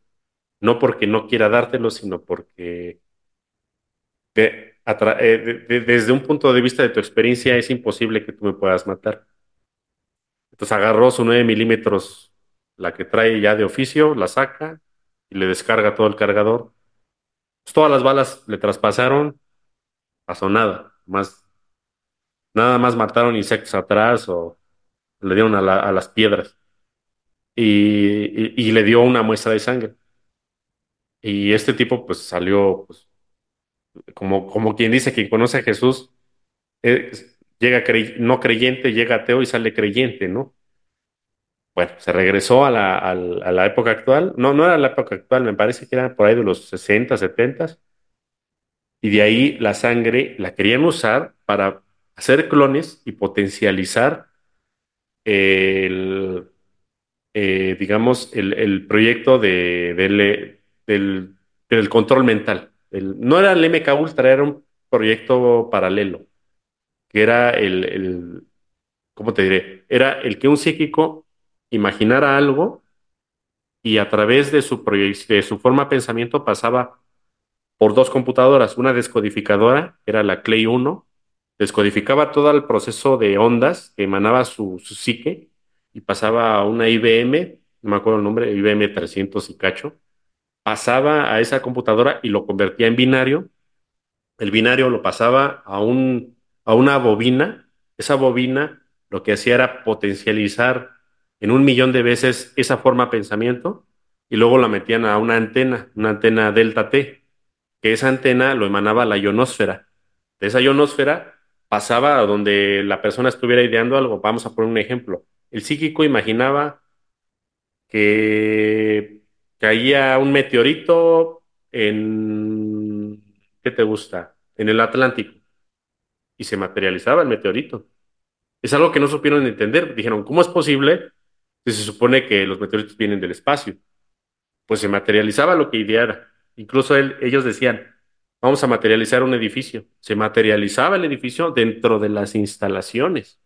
[SPEAKER 2] No porque no quiera dártelo, sino porque eh, de- de- desde un punto de vista de tu experiencia es imposible que tú me puedas matar. Entonces agarró su 9 milímetros, la que trae ya de oficio, la saca y le descarga todo el cargador. Pues todas las balas le traspasaron, pasó nada. Más, nada más mataron insectos atrás o le dieron a, a las piedras y, le dio una muestra de sangre. Y este tipo pues salió pues, como, como quien dice, quien conoce a Jesús, eh, llega no creyente, llega ateo y sale creyente, ¿no? Bueno, se regresó a la, a época actual. No, no era la época actual, me parece que era por ahí de los 60, 70, y de ahí la sangre la querían usar para hacer clones y potencializar el, eh, digamos, el, el proyecto de, del, del, control mental. No era el MK Ultra, era un proyecto paralelo, que era el, el, ¿cómo te diré? Era el que un psíquico imaginara algo y a través de su, forma de pensamiento pasaba por dos computadoras, una descodificadora, que era la Clay 1, descodificaba todo el proceso de ondas que emanaba su, su psique y pasaba a una IBM, no me acuerdo el nombre, IBM 300 y cacho, pasaba a esa computadora y lo convertía en binario. El binario lo pasaba a, un, a una bobina. Esa bobina lo que hacía era potencializar en un millón de veces esa forma de pensamiento y luego la metían a una antena, una antena delta T que esa antena lo emanaba la ionosfera. De esa ionosfera pasaba a donde la persona estuviera ideando algo. Vamos a poner un ejemplo. El psíquico imaginaba que caía un meteorito en, ¿qué te gusta? En el Atlántico y se materializaba el meteorito. Es algo que no supieron entender. Dijeron, ¿cómo es posible si se supone que los meteoritos vienen del espacio? Pues se materializaba lo que ideara. Incluso ellos decían, vamos a materializar un edificio. Se materializaba el edificio dentro de las instalaciones.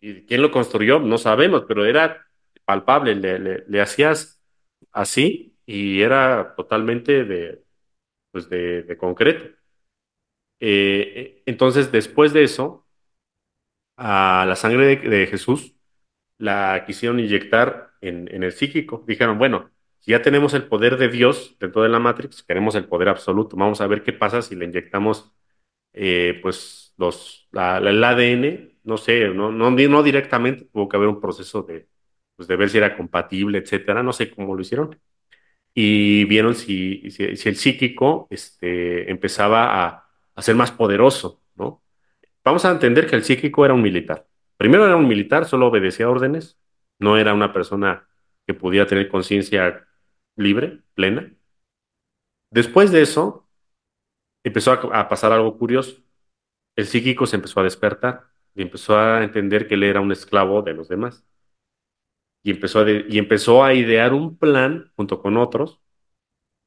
[SPEAKER 2] ¿Y quién lo construyó? No sabemos, pero era palpable, le, hacías así y era totalmente de, pues concreto. Eh, eh, entonces, después de eso, a la sangre de Jesús la quisieron inyectar en, en el psíquico. Dijeron, bueno, si ya tenemos el poder de Dios dentro de la Matrix, queremos el poder absoluto, vamos a ver qué pasa si le inyectamos eh, pues los, el ADN, no sé, no, no, no directamente, tuvo que haber un proceso de, pues, de ver si era compatible, etcétera, no sé cómo lo hicieron. Y vieron si, si, si el psíquico este, empezaba a, a ser más poderoso, ¿no? Vamos a entender que el psíquico era un militar. Primero era un militar, solo obedecía órdenes, no era una persona que pudiera tener conciencia libre, plena. Después de eso, empezó a, pasar algo curioso. El psíquico se empezó a despertar y empezó a entender que él era un esclavo de los demás. Y empezó a, y empezó a idear un plan junto con otros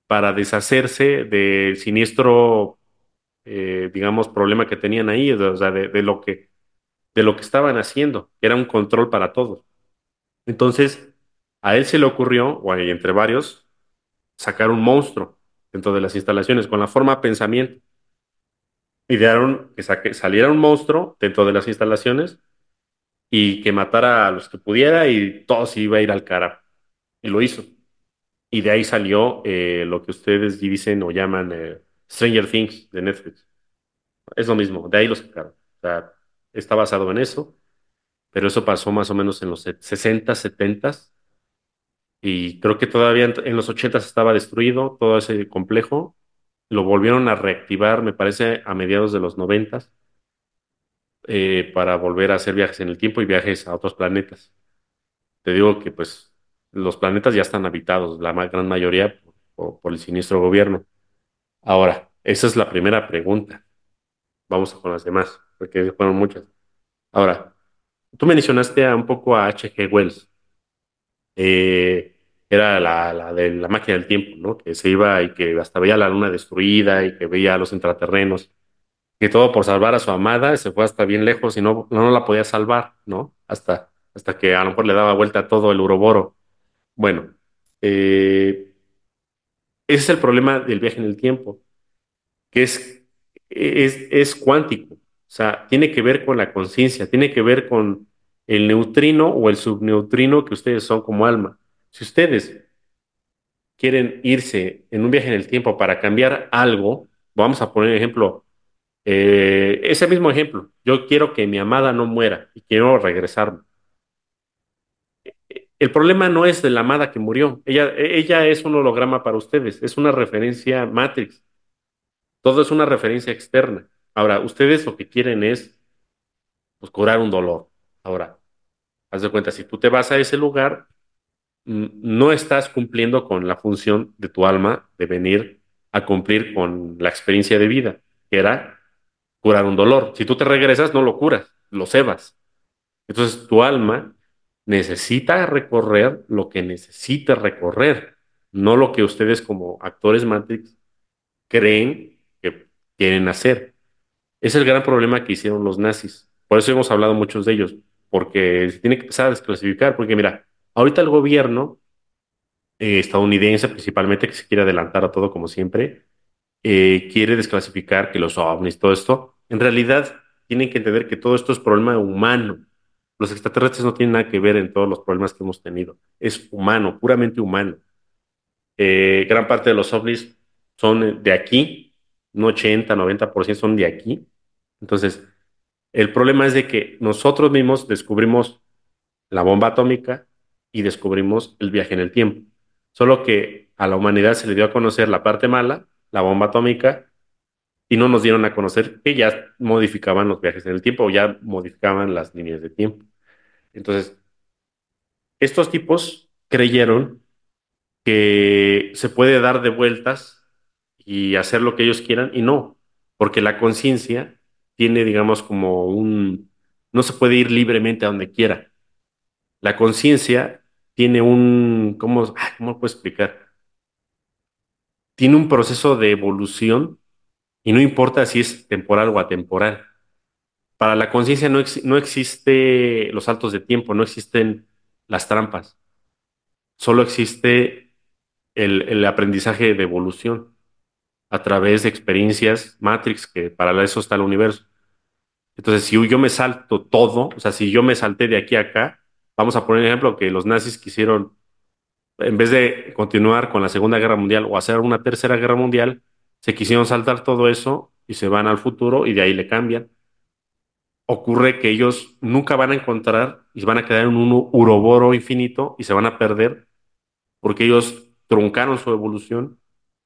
[SPEAKER 2] para deshacerse del siniestro, eh, digamos, problema que tenían ahí, o sea, de lo que, de lo que estaban haciendo, era un control para todos. Entonces, a él se le ocurrió, o entre varios, sacar un monstruo dentro de las instalaciones con la forma pensamiento. Idearon que saliera un monstruo dentro de las instalaciones y que matara a los que pudiera y todo se iba a ir al carajo. Y lo hizo. Y de ahí salió eh, lo que ustedes dicen o llaman eh, Stranger Things de Netflix. Es lo mismo, de ahí lo sacaron. O sea, está basado en eso, pero eso pasó más o menos en los 60, 70 y creo que todavía en los 80 estaba destruido todo ese complejo. Lo volvieron a reactivar, me parece, a mediados de los 90 eh, para volver a hacer viajes en el tiempo y viajes a otros planetas. Te digo que pues los planetas ya están habitados, la gran mayoría por, por el siniestro gobierno. Ahora, esa es la primera pregunta. Vamos con las demás, porque fueron muchas. Ahora, tú mencionaste un poco a H.G. Wells. Eh, era la, la de la máquina del tiempo, ¿no? Que se iba y que hasta veía la luna destruida y que veía a los intraterrenos. Que todo por salvar a su amada se fue hasta bien lejos y no, no la podía salvar, ¿no? Hasta, hasta que a lo mejor le daba vuelta a todo el uroboro. Bueno, eh, ese es el problema del viaje en el tiempo, que es, es, es cuántico. O sea, tiene que ver con la conciencia, tiene que ver con el neutrino o el subneutrino que ustedes son como alma. Si ustedes quieren irse en un viaje en el tiempo para cambiar algo, vamos a poner ejemplo, eh, ese mismo ejemplo, yo quiero que mi amada no muera y quiero regresarme. El problema no es de la amada que murió, ella, ella es un holograma para ustedes, es una referencia Matrix, todo es una referencia externa. Ahora, ustedes lo que quieren es pues, curar un dolor. Ahora, haz de cuenta, si tú te vas a ese lugar, no estás cumpliendo con la función de tu alma de venir a cumplir con la experiencia de vida, que era curar un dolor. Si tú te regresas, no lo curas, lo cebas. Entonces, tu alma necesita recorrer lo que necesita recorrer, no lo que ustedes como actores Matrix creen que quieren hacer. Es el gran problema que hicieron los nazis. Por eso hemos hablado muchos de ellos, porque se tiene que empezar a desclasificar, porque mira, ahorita el gobierno eh, estadounidense principalmente, que se quiere adelantar a todo como siempre, eh, quiere desclasificar que los ovnis, todo esto, en realidad tienen que entender que todo esto es problema humano. Los extraterrestres no tienen nada que ver en todos los problemas que hemos tenido. Es humano, puramente humano. Eh, gran parte de los ovnis son de aquí, un 80, 90% son de aquí. Entonces, el problema es de que nosotros mismos descubrimos la bomba atómica y descubrimos el viaje en el tiempo. Solo que a la humanidad se le dio a conocer la parte mala, la bomba atómica, y no nos dieron a conocer que ya modificaban los viajes en el tiempo o ya modificaban las líneas de tiempo. Entonces, estos tipos creyeron que se puede dar de vueltas y hacer lo que ellos quieran y no, porque la conciencia tiene, digamos, como un... no se puede ir libremente a donde quiera. La conciencia tiene un... ¿cómo, ah, ¿cómo puedo explicar? Tiene un proceso de evolución y no importa si es temporal o atemporal. Para la conciencia no, ex- no existe los saltos de tiempo, no existen las trampas. solo existe el, el aprendizaje de evolución a través de experiencias Matrix, que para eso está el universo. Entonces, si yo me salto todo, o sea, si yo me salté de aquí a acá, vamos a poner ejemplo que los nazis quisieron, en vez de continuar con la Segunda Guerra Mundial o hacer una Tercera Guerra Mundial, se quisieron saltar todo eso y se van al futuro y de ahí le cambian. Ocurre que ellos nunca van a encontrar y van a quedar en un uroboro infinito y se van a perder porque ellos truncaron su evolución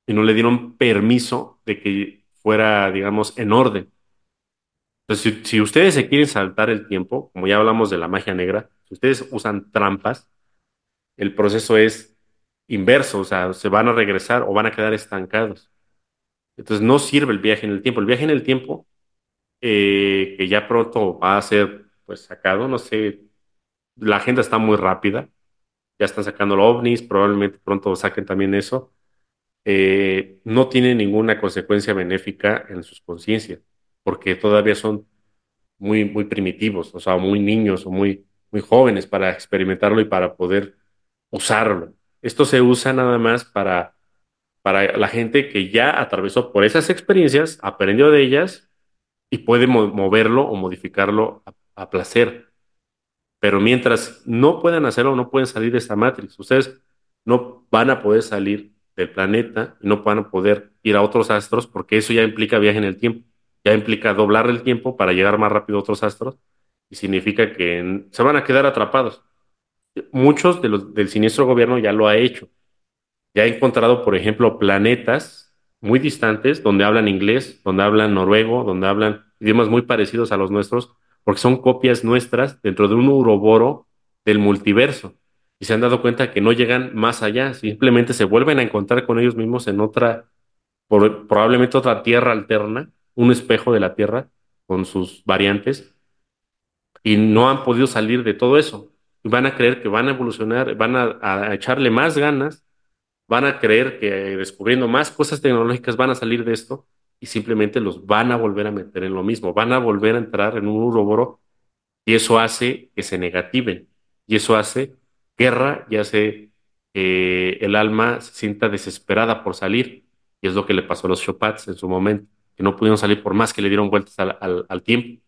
[SPEAKER 2] y no le dieron permiso de que fuera, digamos, en orden. Entonces, si, ustedes se quieren saltar el tiempo, como ya hablamos de la magia negra, si ustedes usan trampas, el proceso es inverso, o sea, se van a regresar o van a quedar estancados. Entonces, no sirve el viaje en el tiempo. El viaje en el tiempo, eh, que ya pronto va a ser pues sacado, no sé, la agenda está muy rápida, ya están sacando los ovnis, probablemente pronto saquen también eso, eh, no tiene ninguna consecuencia benéfica en sus conciencias porque todavía son muy, muy primitivos, o sea, muy niños o muy, muy jóvenes para experimentarlo y para poder usarlo. Esto se usa nada más para, para la gente que ya atravesó por esas experiencias, aprendió de ellas y puede moverlo o modificarlo a, placer. Pero mientras no puedan hacerlo, no pueden salir de esta matriz. Ustedes no van a poder salir del planeta y no van a poder ir a otros astros porque eso ya implica viaje en el tiempo ya implica doblar el tiempo para llegar más rápido a otros astros y significa que se van a quedar atrapados. Muchos de los, del siniestro gobierno ya lo ha hecho. Ya ha encontrado, por ejemplo, planetas muy distantes donde hablan inglés, donde hablan noruego, donde hablan idiomas muy parecidos a los nuestros, porque son copias nuestras dentro de un uroboro del multiverso. Y se han dado cuenta que no llegan más allá, simplemente se vuelven a encontrar con ellos mismos en otra, probablemente otra tierra alterna, un espejo de la Tierra con sus variantes y no han podido salir de todo eso. Van a creer que van a evolucionar, van a, echarle más ganas, van a creer que descubriendo más cosas tecnológicas van a salir de esto y simplemente los van a volver a meter en lo mismo, van a volver a entrar en un uroboro y eso hace que se negativen y eso hace guerra y hace que el alma se sienta desesperada por salir y es lo que le pasó a los Chopats en su momento que no pudieron salir por más que le dieron vueltas al, tiempo.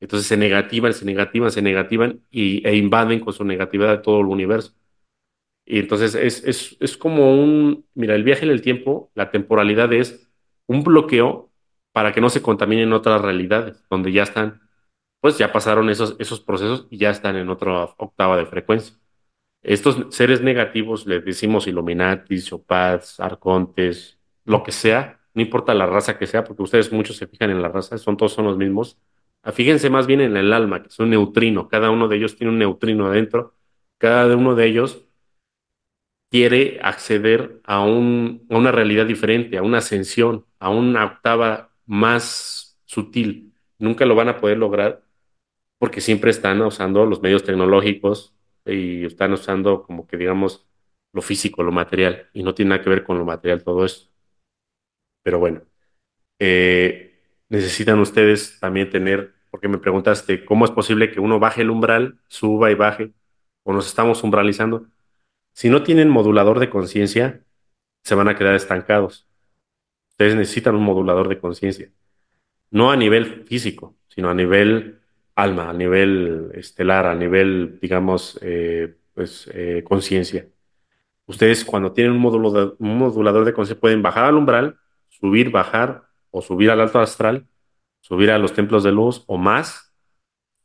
[SPEAKER 2] Entonces se negativan, se negativan, se negativan y, e invaden con su negatividad todo el universo. Y entonces es, es, es como un, mira, el viaje en el tiempo, la temporalidad es un bloqueo para que no se contaminen otras realidades, donde ya están, pues ya pasaron esos, esos procesos y ya están en otra octava de frecuencia. Estos seres negativos, les decimos Illuminati, Sopads, Arcontes, lo que sea, no importa la raza que sea, porque ustedes muchos se fijan en la raza, son todos son los mismos. Ah, fíjense más bien en el alma, que es un neutrino, cada uno de ellos tiene un neutrino adentro, cada uno de ellos quiere acceder a, un, a una realidad diferente, a una ascensión, a una octava más sutil. Nunca lo van a poder lograr porque siempre están usando los medios tecnológicos y están usando como que digamos lo físico, lo material, y no tiene nada que ver con lo material todo esto. Pero bueno, eh, necesitan ustedes también tener, porque me preguntaste, ¿cómo es posible que uno baje el umbral, suba y baje, o nos estamos umbralizando? Si no tienen modulador de conciencia, se van a quedar estancados. Ustedes necesitan un modulador de conciencia. No a nivel físico, sino a nivel alma, a nivel estelar, a nivel, digamos, eh, pues, eh, conciencia. Ustedes cuando tienen un, un modulador de conciencia pueden bajar al umbral subir, bajar o subir al alto astral, subir a los templos de luz o más,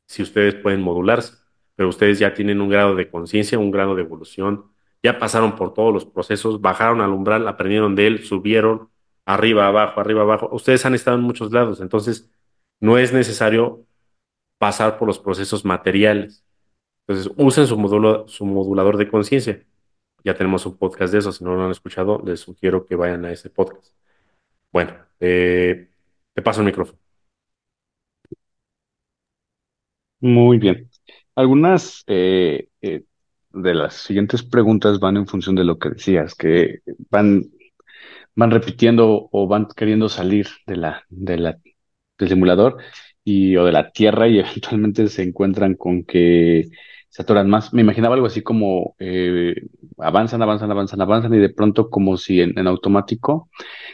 [SPEAKER 2] si ustedes pueden modularse, pero ustedes ya tienen un grado de conciencia, un grado de evolución, ya pasaron por todos los procesos, bajaron al umbral, aprendieron de él, subieron arriba, abajo, arriba, abajo. Ustedes han estado en muchos lados, entonces no es necesario pasar por los procesos materiales. Entonces, usen su, modulador de conciencia. Ya tenemos un podcast de eso, si no lo han escuchado, les sugiero que vayan a ese podcast. Bueno, eh, te paso el micrófono.
[SPEAKER 1] Muy bien. Algunas eh, eh, de las siguientes preguntas van en función de lo que decías, que van, van repitiendo o van queriendo salir de la, del simulador y, o de la Tierra y eventualmente se encuentran con que se atoran más. Me imaginaba algo así como eh, avanzan, avanzan, avanzan, avanzan y de pronto como si en, en, automático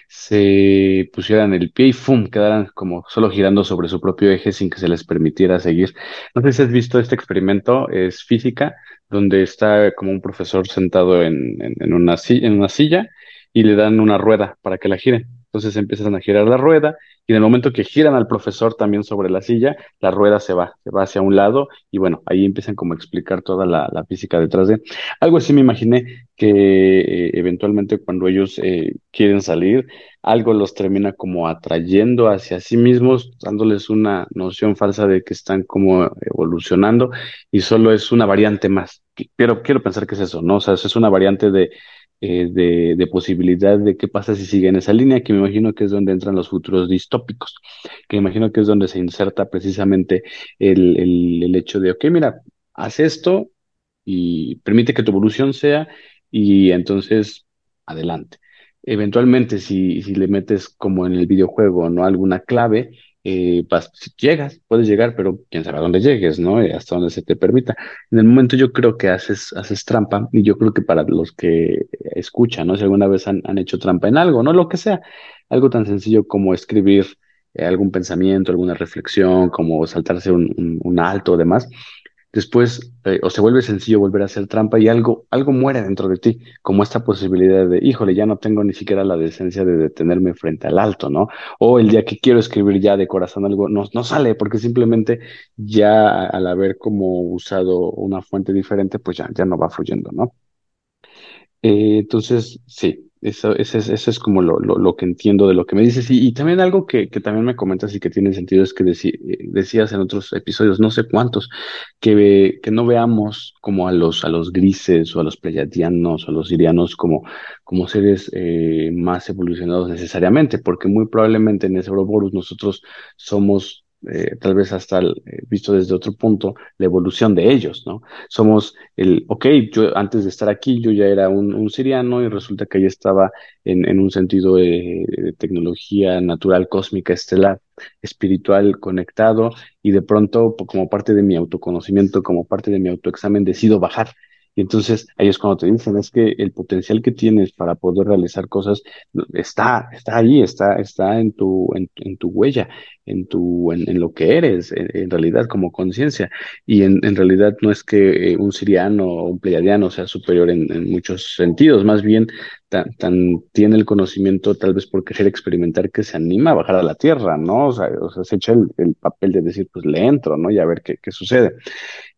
[SPEAKER 1] se pusieran el pie y ¡fum! quedaran como solo girando sobre su propio eje sin que se les permitiera seguir. No sé si has visto este experimento, es física, donde está como un profesor sentado en, en, una, en una silla y le dan una rueda para que la giren. Entonces empiezan a girar la rueda y en el momento que giran al profesor también sobre la silla, la rueda se va, se va hacia un lado y bueno, ahí empiezan como a explicar toda la, física detrás de. Algo así me imaginé que eh, eventualmente cuando ellos eh, quieren salir, algo los termina como atrayendo hacia sí mismos, dándoles una noción falsa de que están como evolucionando y solo es una variante más. Pero quiero pensar que es eso, ¿no? O sea, es una variante de eh, de, de, posibilidad de qué pasa si siguen esa línea, que me imagino que es donde entran los futuros distópicos, que me imagino que es donde se inserta precisamente el, el, hecho de, ok, mira, haz esto y permite que tu evolución sea y entonces adelante. Eventualmente, si, si le metes como en el videojuego, ¿no? Alguna clave, eh, si llegas, puedes llegar, pero quién sabe a dónde llegues, ¿no? Eh, hasta donde se te permita. En el momento yo creo que haces, haces trampa y yo creo que para los que escuchan, ¿no? Si alguna vez han, han hecho trampa en algo, ¿no? Lo que sea, algo tan sencillo como escribir eh, algún pensamiento, alguna reflexión, como saltarse un, un, un alto o demás, después eh, o se vuelve sencillo volver a hacer trampa y algo, algo muere dentro de ti, como esta posibilidad de, híjole, ya no tengo ni siquiera la decencia de detenerme frente al alto, ¿no? O el día que quiero escribir ya de corazón algo, no, no sale, porque simplemente ya al haber como usado una fuente diferente, pues ya, ya no va fluyendo, ¿no? Eh, entonces, sí, eso, eso, es, eso es como lo, lo, lo, que entiendo de lo que me dices. Y, también algo que, que, también me comentas y que tiene sentido es que decías en otros episodios, no sé cuántos, que, que no veamos como a los, a los grises o a los pleyadianos o a los sirianos como, como seres eh, más evolucionados necesariamente, porque muy probablemente en ese Ouroboros nosotros somos eh, tal vez hasta el, eh, visto desde otro punto, la evolución de ellos, ¿no? Somos el, ok, yo antes de estar aquí yo ya era un, siriano y resulta que ya estaba en, en un sentido de, de, tecnología natural, cósmica, estelar, espiritual, conectado y de pronto, como parte de mi autoconocimiento, como parte de mi autoexamen, decido bajar y entonces es cuando te dicen, es que el potencial que tienes para poder realizar cosas está, está ahí, está, está en tu, en, tu huella, en tu, en, lo que eres, en, en realidad como conciencia. Y en, realidad no es que eh, un siriano o un pleiadiano sea superior en muchos sentidos, más bien tan, tan, tiene el conocimiento tal vez por querer experimentar que se anima a bajar a la tierra, ¿no? O sea, se echa el, el, papel de decir, pues le entro, ¿no? Y a ver qué, qué sucede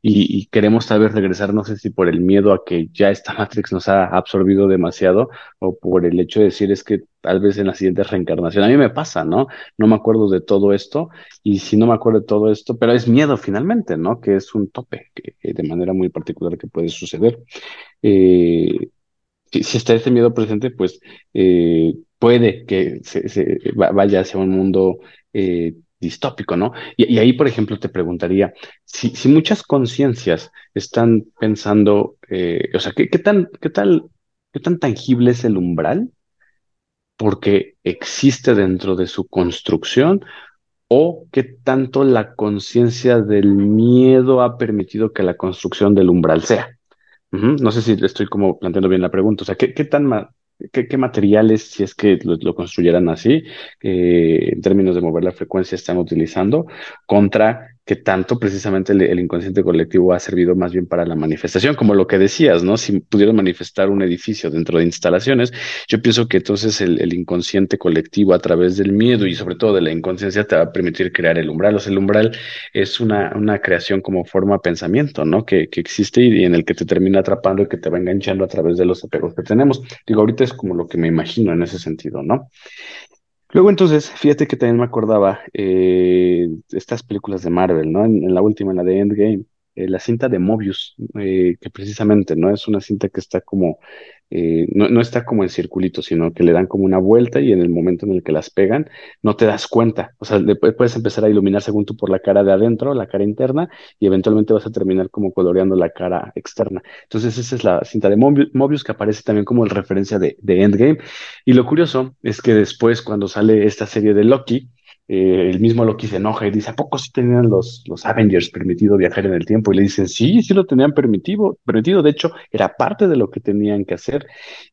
[SPEAKER 1] y, y, queremos tal vez regresar, no sé si por el miedo a que ya esta Matrix nos ha absorbido demasiado o por el hecho de decir es que tal vez en la siguiente reencarnación, a mí me pasa, ¿no? No me acuerdo de todo esto y si no me acuerdo de todo esto, pero es miedo finalmente, ¿no? Que es un tope que de manera muy particular que puede suceder. Eh, si, está ese miedo presente, pues eh, puede que se, vaya hacia un mundo eh, distópico, ¿no? Y, ahí, por ejemplo, te preguntaría, si, muchas conciencias están pensando, eh, o sea, ¿qué, ¿qué, tan, qué, tal, ¿qué tan tangible es el umbral? Porque existe dentro de su construcción, o qué tanto la conciencia del miedo ha permitido que la construcción del umbral sea. No sé si estoy como planteando bien la pregunta, o sea, ¿qué, qué tan ¿Qué, qué, materiales, si es que lo, lo construyeran así, eh, en términos de mover la frecuencia, están utilizando, contra que tanto precisamente el, inconsciente colectivo ha servido más bien para la manifestación, como lo que decías, ¿no? Si pudieran manifestar un edificio dentro de instalaciones, yo pienso que entonces el, el, inconsciente colectivo a través del miedo y sobre todo de la inconsciencia te va a permitir crear el umbral. O sea, el umbral es una, una creación como forma pensamiento, ¿no? Que, que existe y, y, en el que te termina atrapando y que te va enganchando a través de los apegos que tenemos. Digo, ahorita es como lo que me imagino en ese sentido, ¿no? Luego entonces, fíjate que también me acordaba eh, estas películas de Marvel, ¿no? En, la última, en la de Endgame, eh, la cinta de Mobius, eh, que precisamente, ¿no? Es una cinta que está como eh, no, no, está como en circulito, sino que le dan como una vuelta y en el momento en el que las pegan, no te das cuenta. O sea, después puedes empezar a iluminar según tú por la cara de adentro, la cara interna, y eventualmente vas a terminar como coloreando la cara externa. Entonces, esa es la cinta de Mobius que aparece también como el referencia de, de Endgame. Y lo curioso es que después, cuando sale esta serie de Loki, eh, el mismo Loki se enoja y dice, ¿a poco sí tenían los, los Avengers permitido viajar en el tiempo? Y le dicen, sí, sí lo tenían permitido, permitido, de hecho, era parte de lo que tenían que hacer.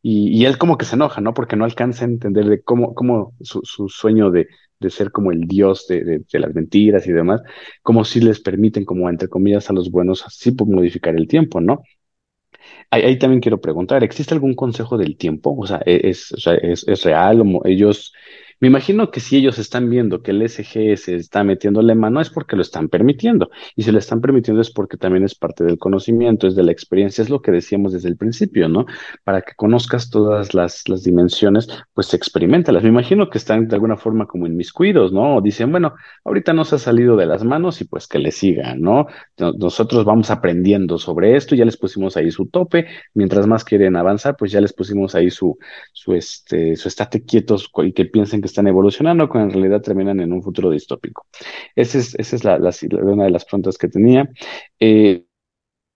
[SPEAKER 1] Y, él como que se enoja, ¿no? Porque no alcanza a entender de cómo, cómo su, su sueño de, de ser como el dios de, de, las mentiras y demás, como si les permiten, como entre comillas, a los buenos así por modificar el tiempo, ¿no? Ahí, también quiero preguntar, ¿existe algún consejo del tiempo? O sea, ¿e-, ¿es, es, es real? ¿O mo- ellos, me imagino que si ellos están viendo que el SG se está metiéndole mano es porque lo están permitiendo. Y si lo están permitiendo es porque también es parte del conocimiento, es de la experiencia, es lo que decíamos desde el principio, ¿no? Para que conozcas todas las, dimensiones, pues experimentalas. Me imagino que están de alguna forma como inmiscuidos, ¿no? O dicen, bueno, ahorita no se ha salido de las manos y pues que le sigan, ¿no? No- Nosotros vamos aprendiendo sobre esto, ya les pusimos ahí su tope, mientras más quieren avanzar, pues ya les pusimos ahí su, su, este, su estate quietos y que piensen que están evolucionando, cuando en realidad terminan en un futuro distópico. Esa es, es la, una de las preguntas que tenía. Eh,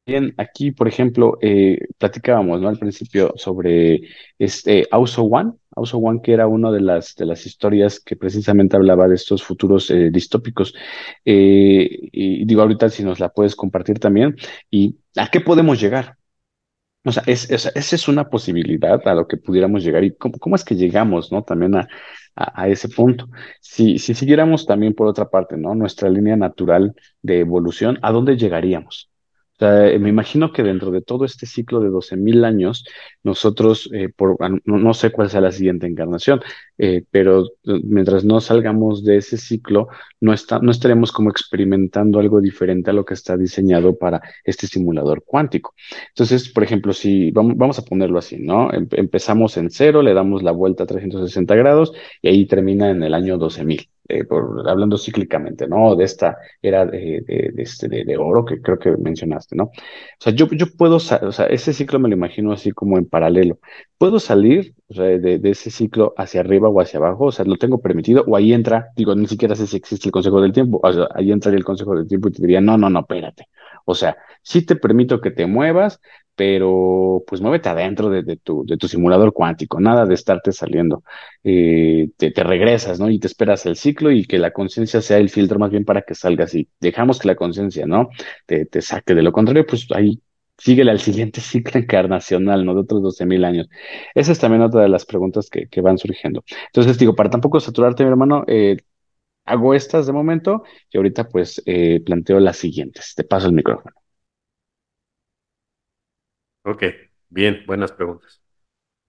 [SPEAKER 1] Bien, aquí, por ejemplo, eh, platicábamos, ¿no? Al principio sobre este Also One, Also One, que era una de las, de las historias que precisamente hablaba de estos futuros eh, distópicos. Y digo, ahorita si nos la puedes compartir también, ¿y a qué podemos llegar? O sea, es, es- esa es una posibilidad a lo que pudiéramos llegar. ¿Y cómo, cómo es que llegamos, ¿no? También a, a, a ese punto. Si, si siguiéramos también por otra parte, ¿no? Nuestra línea natural de evolución, ¿a dónde llegaríamos? Sea, eh, me imagino que dentro de todo este ciclo de 12.000 años, nosotros, eh, ah, no, sé cuál sea la siguiente encarnación, eh, pero mientras no salgamos de ese ciclo, no estaremos como experimentando algo diferente a lo que está diseñado para este simulador cuántico. Entonces, por ejemplo, si vamos, vamos a ponerlo así, ¿no? Em- empezamos en cero, le damos la vuelta a 360 grados y ahí termina en el año 12.000, eh, por, hablando cíclicamente, ¿no? De esta era de, de, de este, de, oro que creo que mencionaste, ¿no? O sea, yo, yo puedo, o sea, ese ciclo me lo imagino así como en paralelo. ¿Puedo salir, o sea, de ese ciclo hacia arriba o hacia abajo? O sea, ¿lo tengo permitido? O ahí entra, digo, ni siquiera sé si existe el Consejo del Tiempo, o sea, ahí entraría el Consejo del Tiempo y te diría, no, no, no, espérate. O sea, sí te permito que te muevas, pero pues muévete adentro de, tu, de tu simulador cuántico, nada de estarte saliendo. Eh, te, te regresas, ¿no? Y te esperas el ciclo y que la conciencia sea el filtro más bien para que salgas y dejamos que la conciencia, ¿no? Te, te saque. De lo contrario, pues ahí síguele al siguiente ciclo encarnacional, ¿no? De otros 12.000 años. Esa es también otra de las preguntas que, que van surgiendo. Entonces, digo, para tampoco saturarte, mi hermano, eh, hago estas de momento y ahorita pues eh, planteo las siguientes. Te paso el micrófono.
[SPEAKER 2] Ok, bien, buenas preguntas.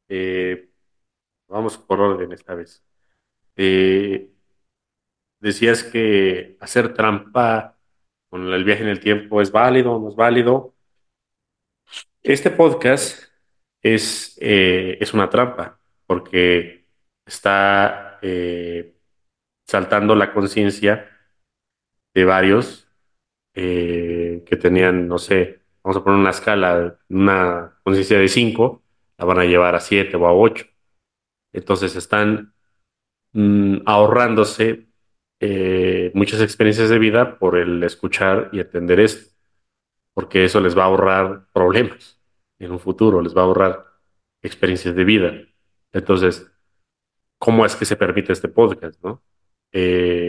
[SPEAKER 2] Eh, vamos por orden esta vez. Eh, decías que hacer trampa con el viaje en el tiempo es válido o no es válido. Este podcast es, eh, es una trampa porque está eh, saltando la conciencia de varios eh, que tenían, no sé, vamos a poner una escala, una conciencia de 5, la van a llevar a 7 o a 8. Entonces están mm, ahorrándose eh, muchas experiencias de vida por el escuchar y entender esto, porque eso les va a ahorrar problemas en un futuro, les va a ahorrar experiencias de vida. Entonces, ¿cómo es que se permite este podcast, no? Eh,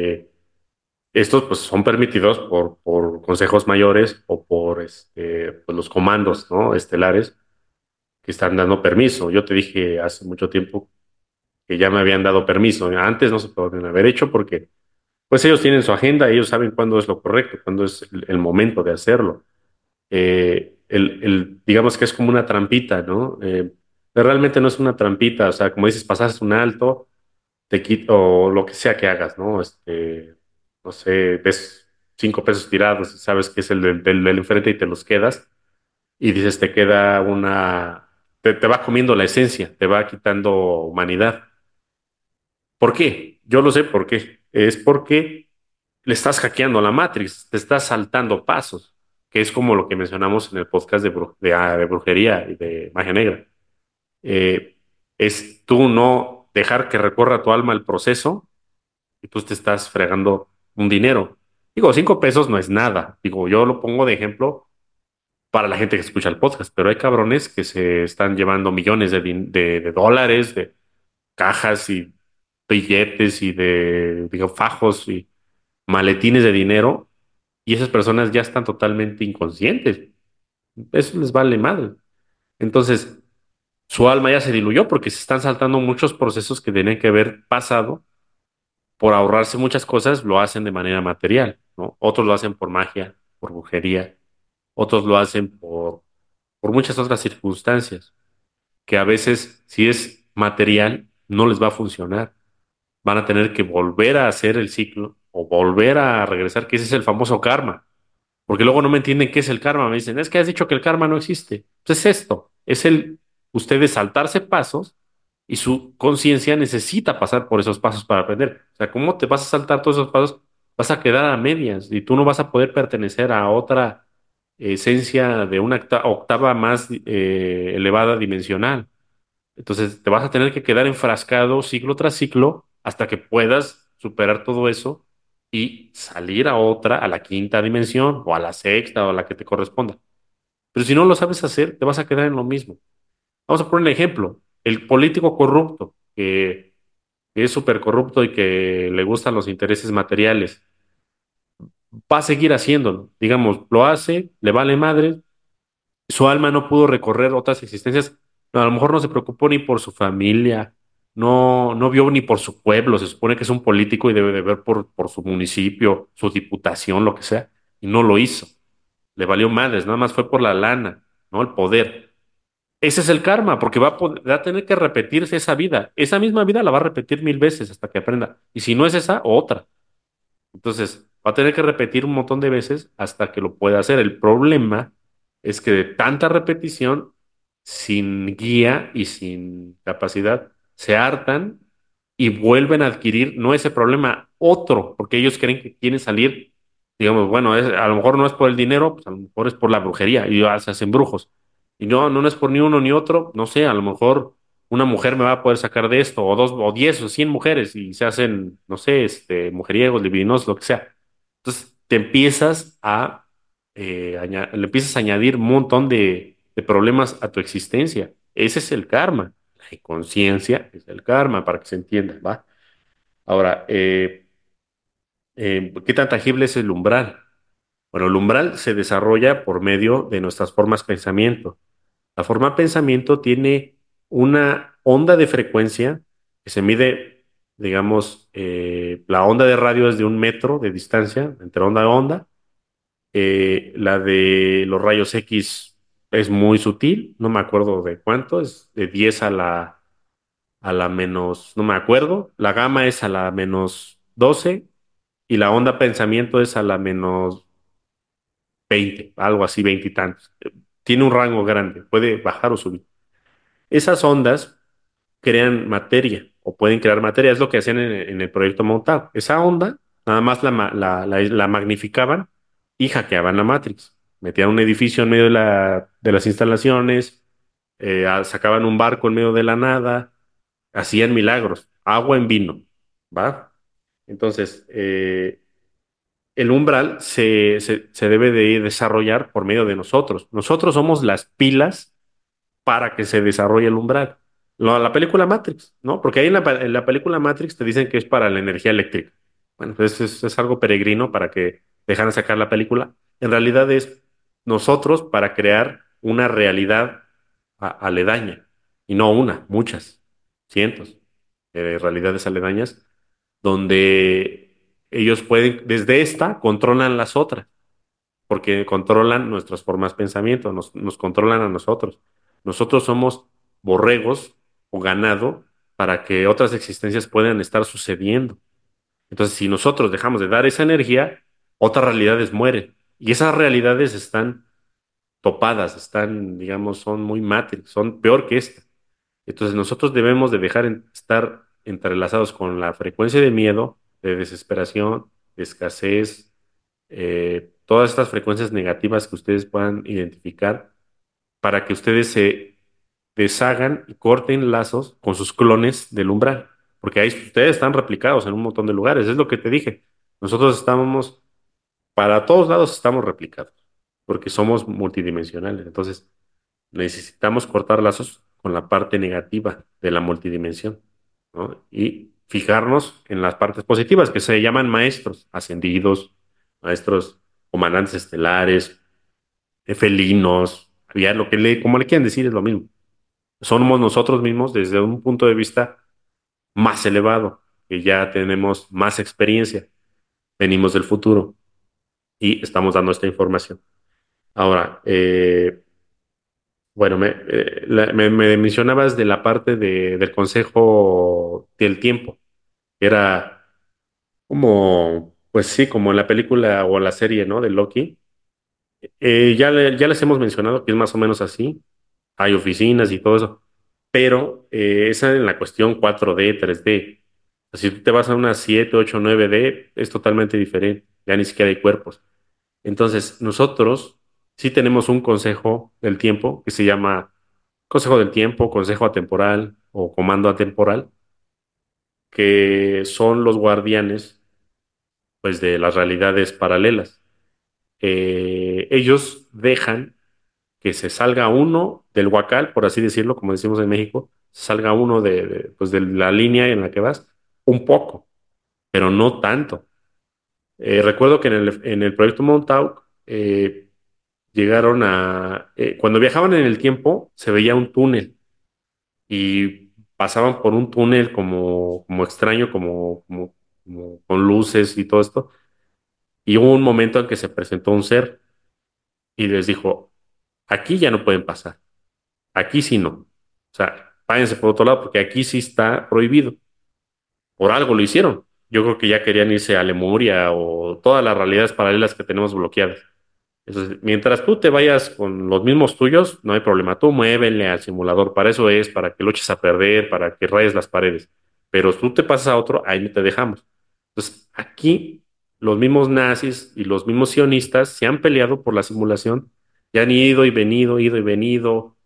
[SPEAKER 2] estos pues son permitidos por, por consejos mayores o por este, pues, los comandos, estelares que están dando permiso. Yo te dije hace mucho tiempo que ya me habían dado permiso. Antes no se podían haber hecho porque pues ellos tienen su agenda, ellos saben cuándo es lo correcto, cuándo es el, momento de hacerlo. Eh, el, digamos que es como una trampita, ¿no? Eh, realmente no es una trampita, o sea, como dices, pasas un alto, te quito o lo que sea que hagas, ¿no? Este, no sé, ves cinco pesos tirados y sabes que es el del, del, enfrente y te los quedas y dices, te queda una, te, te va comiendo la esencia, te va quitando humanidad. ¿Por qué? Yo lo sé por qué. Es porque le estás hackeando la Matrix, te estás saltando pasos, que es como lo que mencionamos en el podcast de, ah, de brujería y de magia negra. Eh, es tú no dejar que recorra tu alma el proceso y tú te estás fregando un dinero. Digo, cinco pesos no es nada. Digo, yo lo pongo de ejemplo para la gente que escucha el podcast, pero hay cabrones que se están llevando millones de, de, dólares, de cajas y billetes y de, digo, fajos y maletines de dinero y esas personas ya están totalmente inconscientes. Eso les vale madre. Entonces, su alma ya se diluyó porque se están saltando muchos procesos que tienen que haber pasado por ahorrarse muchas cosas, lo hacen de manera material. Otros lo hacen por magia, por brujería, otros lo hacen por, por muchas otras circunstancias, que a veces, si es material, no les va a funcionar. Van a tener que volver a hacer el ciclo o volver a regresar, que ese es el famoso karma. Porque luego no me entienden qué es el karma. Me dicen, es que has dicho que el karma no existe. Pues es esto, es el ustedes saltarse pasos y su conciencia necesita pasar por esos pasos para aprender. O sea, ¿cómo te vas a saltar todos esos pasos? Vas a quedar a medias y tú no vas a poder pertenecer a otra esencia de una octava más eh, elevada dimensional. Entonces te vas a tener que quedar enfrascado ciclo tras ciclo hasta que puedas superar todo eso y salir a otra, a la quinta dimensión o a la sexta o a la que te corresponda. Pero si no lo sabes hacer, te vas a quedar en lo mismo. Vamos a poner un ejemplo. El político corrupto, que, es súper corrupto y que le gustan los intereses materiales, va a seguir haciéndolo. Digamos, lo hace, le vale madre, su alma no pudo recorrer otras existencias, a lo mejor no se preocupó ni por su familia, no, no vio ni por su pueblo, se supone que es un político y debe de ver por, por su municipio, su diputación, lo que sea, y no lo hizo. Le valió madres, nada más fue por la lana, ¿no? El poder. Ese es el karma, porque va a, tener que repetirse esa vida. Esa misma vida la va a repetir mil veces hasta que aprenda. Y si no es esa, otra. Entonces, va a tener que repetir un montón de veces hasta que lo pueda hacer. El problema es que de tanta repetición, sin guía y sin capacidad, se hartan y vuelven a adquirir, no ese problema, otro, porque ellos creen que quieren salir, digamos, bueno, es, a lo mejor no es por el dinero, pues a lo mejor es por la brujería y se hacen brujos. Y no, no es por ni uno ni otro, no sé, a lo mejor una mujer me va a poder sacar de esto, o dos, o diez, o cien mujeres, y se hacen, no sé, este, mujeriegos, divinos, lo que sea. Entonces te empiezas a, eh, le empiezas a añadir un montón de, problemas a tu existencia. Ese es el karma. La inconsciencia es el karma, para que se entienda, ¿va? Ahora, eh, eh, ¿qué tan tangible es el umbral? Bueno, el umbral se desarrolla por medio de nuestras formas pensamiento. La forma pensamiento tiene una onda de frecuencia que se mide, digamos, eh, la onda de radio es de un metro de distancia entre onda a onda. Eh, la de los rayos X es muy sutil, no me acuerdo de cuánto, es de 10 a la, a la menos, no me acuerdo. La gamma es a la menos 12 y la onda pensamiento es a la menos 20, algo así, 20 y tantos. Tiene un rango grande, puede bajar o subir. Esas ondas crean materia o pueden crear materia, es lo que hacían en, el proyecto Montauk. Esa onda nada más la, la, la, magnificaban y hackeaban la Matrix. Metían un edificio en medio de, la, de las instalaciones, eh, sacaban un barco en medio de la nada, hacían milagros, agua en vino, ¿va? Entonces, eh, el umbral se, se, debe de desarrollar por medio de nosotros. Nosotros somos las pilas para que se desarrolle el umbral. La, película Matrix, ¿no? Porque ahí en la, película Matrix te dicen que es para la energía eléctrica. Bueno, pues es, algo peregrino para que dejaran sacar la película. En realidad es nosotros para crear una realidad aledaña. Y no una, muchas, cientos de realidades aledañas, donde ellos pueden, desde esta, controlan las otras, porque controlan nuestras formas de pensamiento, nos, nos controlan a nosotros. Nosotros somos borregos o ganado para que otras existencias puedan estar sucediendo. Entonces, si nosotros dejamos de dar esa energía, otras realidades mueren. Y esas realidades están topadas, están, digamos, son muy matrix, son peor que esta. Entonces, nosotros debemos de dejar de estar entrelazados con la frecuencia de miedo, de desesperación, de escasez, eh, todas estas frecuencias negativas que ustedes puedan identificar para que ustedes se deshagan y corten lazos con sus clones del umbral, porque ahí ustedes están replicados en un montón de lugares, es lo que te dije. Nosotros estamos, para todos lados estamos replicados, porque somos multidimensionales. Entonces, necesitamos cortar lazos con la parte negativa de la multidimensión, ¿no? Y fijarnos en las partes positivas, que se llaman maestros ascendidos, maestros comandantes estelares, felinos, ya lo que le, como le quieran decir es lo mismo. Somos nosotros mismos desde un punto de vista más elevado, que ya tenemos más experiencia, venimos del futuro y estamos dando esta información. Ahora, eh, bueno, eh, me, me, mencionabas de la parte de, del consejo del tiempo, era como, pues sí, como en la película o la serie, ¿no? De Loki. Eh, ya, ya les hemos mencionado que es más o menos así. Hay oficinas y todo eso. Pero eh, esa en la cuestión 4D, 3D. Si tú te vas a una 7, 8, 9D, es totalmente diferente. Ya ni siquiera hay cuerpos. Entonces, nosotros sí tenemos un consejo del tiempo que se llama consejo del tiempo, consejo atemporal o comando atemporal, que son los guardianes pues, de las realidades paralelas. Eh, ellos dejan que se salga uno del huacal, por así decirlo, como decimos en México, salga uno de, pues de la línea en la que vas, un poco, pero no tanto. Eh, recuerdo que en el, en el proyecto Montauk eh, llegaron a... Eh, cuando viajaban en el tiempo se veía un túnel y pasaban por un túnel como, como extraño, como, como, con luces y todo esto. Y hubo un momento en que se presentó un ser y les dijo, aquí ya no pueden pasar, aquí sí no. O sea, váyanse por otro lado porque aquí sí está prohibido. Por algo lo hicieron. Yo creo que ya querían irse a Lemuria o todas las realidades paralelas que tenemos bloqueadas. Entonces, mientras tú te vayas con los mismos tuyos, no hay problema. Tú muévele al simulador. Para eso es, para que lo eches a perder, para que rayes las paredes. Pero tú te pasas a otro, ahí no te dejamos. Entonces, aquí los mismos nazis y los mismos sionistas se han peleado por la simulación. Ya han ido y venido, ido y venido.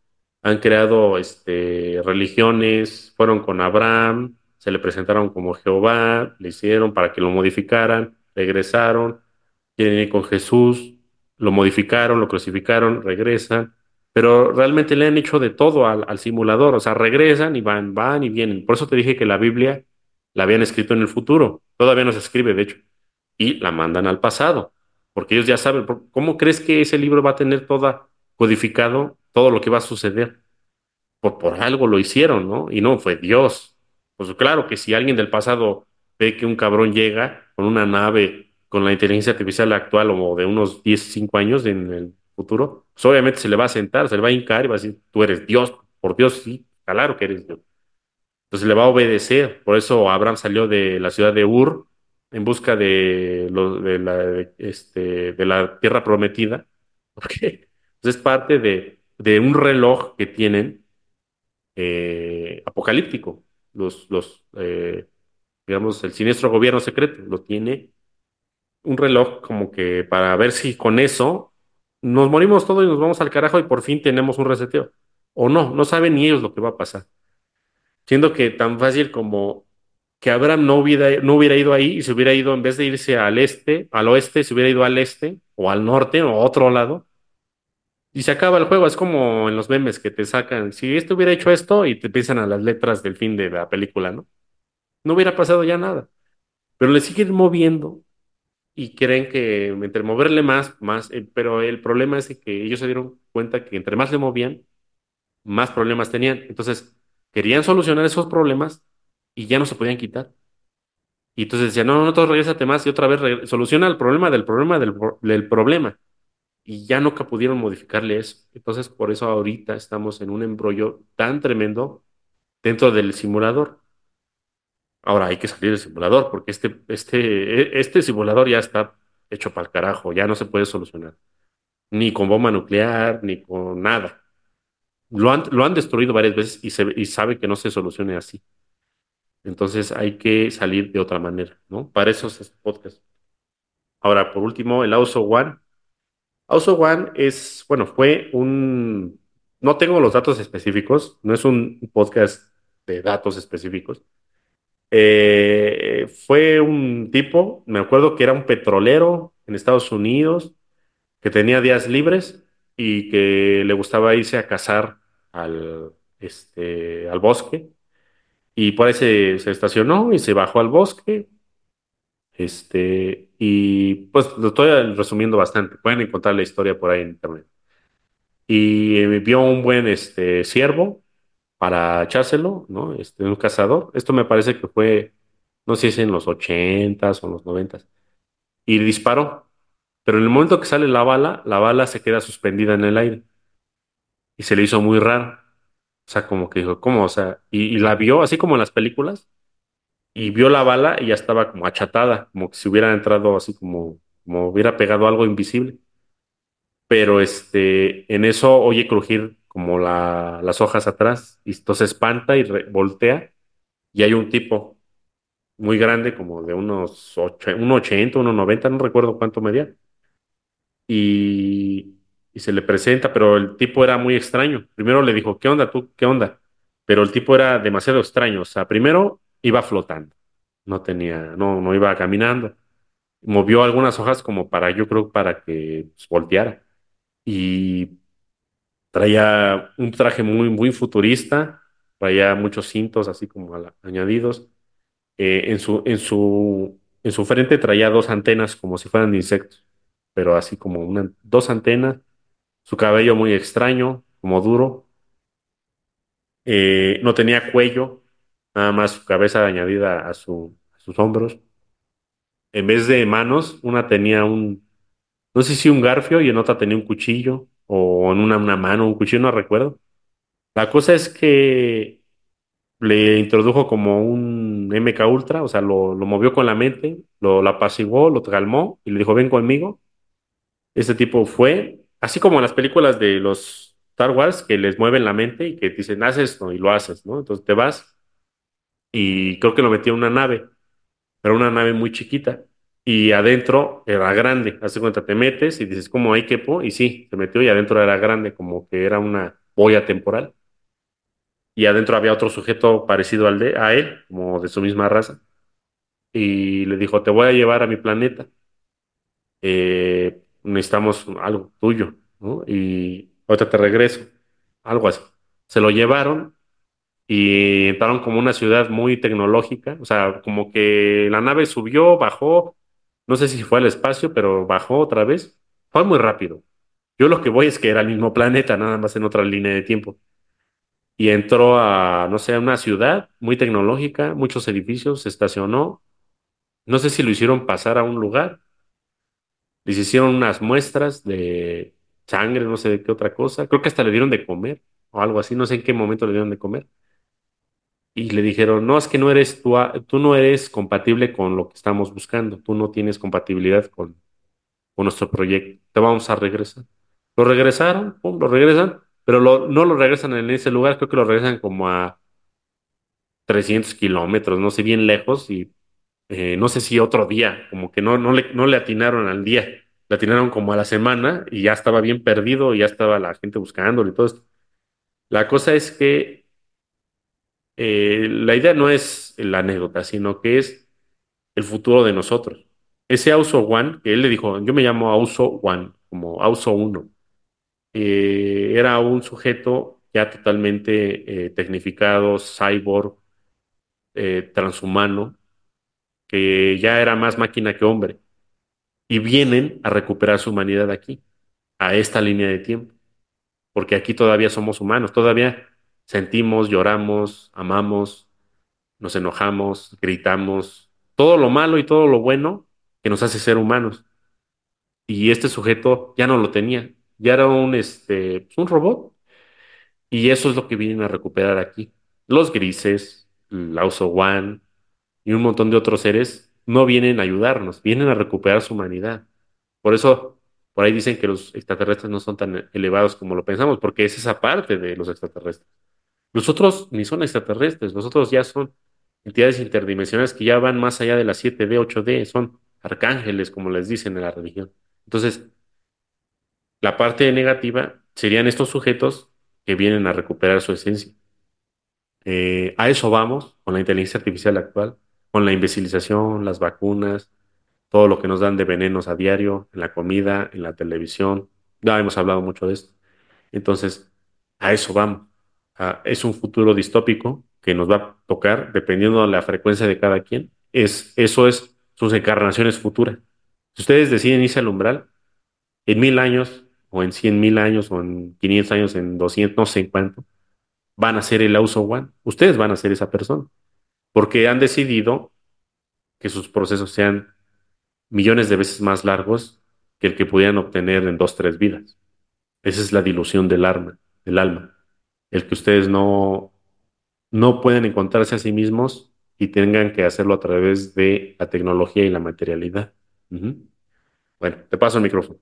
[SPEAKER 2] Han creado este, religiones, fueron con Abraham, se le presentaron como Jehová, le hicieron para que lo modificaran, regresaron, quieren ir con Jesús, lo modificaron, lo crucificaron, regresan, pero realmente le han hecho de todo al, simulador, o sea, regresan y van, van y vienen. Por eso te dije que la Biblia la habían escrito en el futuro, todavía no se escribe, de hecho, y la mandan al pasado, porque ellos ya saben, ¿cómo crees que ese libro va a tener toda codificado todo lo que va a suceder? Por, por algo lo hicieron, ¿no? Y no fue Dios. Pues claro que si alguien del pasado ve que un cabrón llega con una nave con la inteligencia artificial actual o de unos 10, 5 años en el futuro, pues obviamente se le va a sentar, se le va a hincar y va a decir, tú eres Dios, por Dios, sí, claro que eres Dios. Entonces le va a obedecer. Por eso Abraham salió de la ciudad de Ur en busca de, este, la tierra prometida, porque es parte de, de, un reloj que tienen eh, apocalíptico. Los, los eh, digamos, el siniestro gobierno secreto lo tiene un reloj como que para ver si con eso nos morimos todos y nos vamos al carajo y por fin tenemos un reseteo. O no, no saben ni ellos lo que va a pasar. Siendo que tan fácil como que Abraham no hubiera, no hubiera ido ahí y se hubiera ido, en vez de irse al este, al oeste, se hubiera ido al este o al norte o a otro lado. Y se acaba el juego. Es como en los memes que te sacan. Si este hubiera hecho esto y te piensan a las letras del fin de la película, ¿no? No hubiera pasado ya nada. Pero le siguen moviendo y creen que entre moverle más, más, eh, pero el problema es que ellos se dieron cuenta que entre más le movían, más problemas tenían. Entonces, querían solucionar esos problemas y ya no se podían quitar. Y entonces decían, no, no, no, todo regrésate más y otra vez soluciona el problema del problema del, del problema. Y ya nunca pudieron modificarle eso. Entonces, por eso ahorita estamos en un embrollo tan tremendo dentro del simulador. Ahora hay que salir del simulador porque este, este, este simulador ya está hecho para el carajo, ya no se puede solucionar. Ni con bomba nuclear, ni con nada. Lo han, lo han destruido varias veces y, se, y sabe que no se solucione así. Entonces hay que salir de otra manera, ¿no? Para eso es este podcast. Ahora, por último, el AUSO One. AUSO One es, bueno, fue un, no tengo los datos específicos, no es un podcast de datos específicos, eh, fue un tipo, me acuerdo que era un petrolero en Estados Unidos, que tenía días libres y que le gustaba irse a cazar al, este, bosque Y por ahí se, se estacionó y se bajó al bosque. Este, y pues lo estoy resumiendo bastante. Pueden encontrar la historia por ahí en internet. Y eh, vio un buen este, ciervo para echárselo, ¿no? Este, un cazador. Esto me parece que fue, no sé si es en los ochentas o en los noventas. Y disparó. Pero en el momento que sale la bala, la bala se queda suspendida en el aire. Y se le hizo muy raro. O sea, como que dijo, ¿cómo? O sea, y, y la vio así como en las películas y vio la bala y ya estaba como achatada, como que si hubiera entrado así como, como hubiera pegado algo invisible. Pero este, en eso oye crujir como la, las hojas atrás y entonces espanta y re- voltea y hay un tipo muy grande, como de unos ocho, uno ochenta, uno noventa, no recuerdo cuánto medía, y, y se le presenta, pero el tipo era muy extraño. Primero le dijo, ¿qué onda tú? ¿Qué onda? Pero el tipo era demasiado extraño, o sea, primero iba flotando, no tenía, no, no iba caminando. Movió algunas hojas como para, yo creo, para que pues, volteara. Y traía un traje muy, muy futurista, traía muchos cintos así como añadidos. Eh, en su, en su, en su frente traía dos antenas como si fueran de insectos, pero así como una, dos antenas, su cabello muy extraño, como duro. Eh, no tenía cuello, nada más su cabeza añadida a, a sus hombros. En vez de manos, una tenía un, no sé si un garfio y en otra tenía un cuchillo, o en una, una mano, un cuchillo, no recuerdo. La cosa es que le introdujo como un MK Ultra, o sea, lo, lo movió con la mente, lo, lo apaciguó, lo calmó y le dijo, ven conmigo. Este tipo fue, así como en las películas de los Star Wars, que les mueven la mente y que dicen, haz esto y lo haces, ¿no? Entonces te vas y creo que lo metió en una nave, pero una nave muy chiquita. Y adentro era grande, hace cuenta, te metes y dices, ¿cómo hay quepo? Y sí, se metió y adentro era grande, como que era una boya temporal. Y adentro había otro sujeto parecido al de, a él, como de su misma raza. Y le dijo, te voy a llevar a mi planeta. Eh, necesitamos algo tuyo, ¿no? Y ahorita te regreso. Algo así. Se lo llevaron y entraron como una ciudad muy tecnológica, o sea, como que la nave subió, bajó, no sé si fue al espacio, pero bajó otra vez. Fue muy rápido. Yo lo que voy es que era el mismo planeta, nada más en otra línea de tiempo. Y entró a, no sé, a una ciudad muy tecnológica, muchos edificios, se estacionó. No sé si lo hicieron pasar a un lugar, les hicieron unas muestras de sangre, no sé de qué otra cosa. Creo que hasta le dieron de comer o algo así, no sé en qué momento le dieron de comer. Y le dijeron, no, es que no eres tú, a- tú no eres compatible con lo que estamos buscando, tú no tienes compatibilidad con, con nuestro proyecto, te vamos a regresar. Lo regresaron, pum, lo regresan, pero no lo regresan en ese lugar, creo que lo regresan como a 300 kilómetros, no sé, bien lejos, y eh, no sé si otro día, como que no, no le, no le atinaron al día, le atinaron como a la semana y ya estaba bien perdido, y ya estaba la gente buscándolo y todo esto. La cosa es que eh, la idea no es la anécdota, sino que es el futuro de nosotros. Ese Auso One, que él le dijo, yo me llamo Auso One, como Auso Uno, eh, era un sujeto ya totalmente eh, tecnificado, cyborg, transhumano, que ya era más máquina que hombre, y vienen a recuperar su humanidad aquí, a esta línea de tiempo, porque aquí todavía somos humanos, todavía sentimos, lloramos, amamos, nos enojamos, gritamos, todo lo malo y todo lo bueno que nos hace ser humanos. y este sujeto ya no lo tenía, ya era un, este, un robot y eso es lo que vienen a recuperar aquí. Los grises, Lauso One y un montón de otros seres no vienen a ayudarnos, vienen a recuperar su humanidad. Por eso, por ahí dicen que los extraterrestres no son tan elevados como lo pensamos, porque es esa parte de los extraterrestres. Los otros ni son extraterrestres, los otros ya son entidades interdimensionales que ya van más allá de las siete d ocho d son arcángeles, como les dicen en la religión. Entonces, La parte negativa serían estos sujetos que vienen a recuperar su esencia. Eh, a eso vamos con la inteligencia artificial actual, con la imbecilización, las vacunas, todo lo que nos dan de venenos a diario, en la comida, en la televisión. Ya hemos hablado mucho de esto. Entonces, a eso vamos. Ah, es un futuro distópico que nos va a tocar, dependiendo de la frecuencia de cada quien, es, eso es sus encarnaciones futuras. Si ustedes deciden irse al umbral, en mil años, o en cien mil años, o en quinientos años, en doscientos, no sé en cuánto, van a ser el Auso One. Ustedes van a ser esa persona, porque han decidido que sus procesos sean millones de veces más largos que el que pudieran obtener en dos, tres vidas. Esa es la dilución del alma, del alma. El que ustedes no, no pueden encontrarse a sí mismos y tengan que hacerlo a través de la tecnología y la materialidad. Bueno, te paso el micrófono.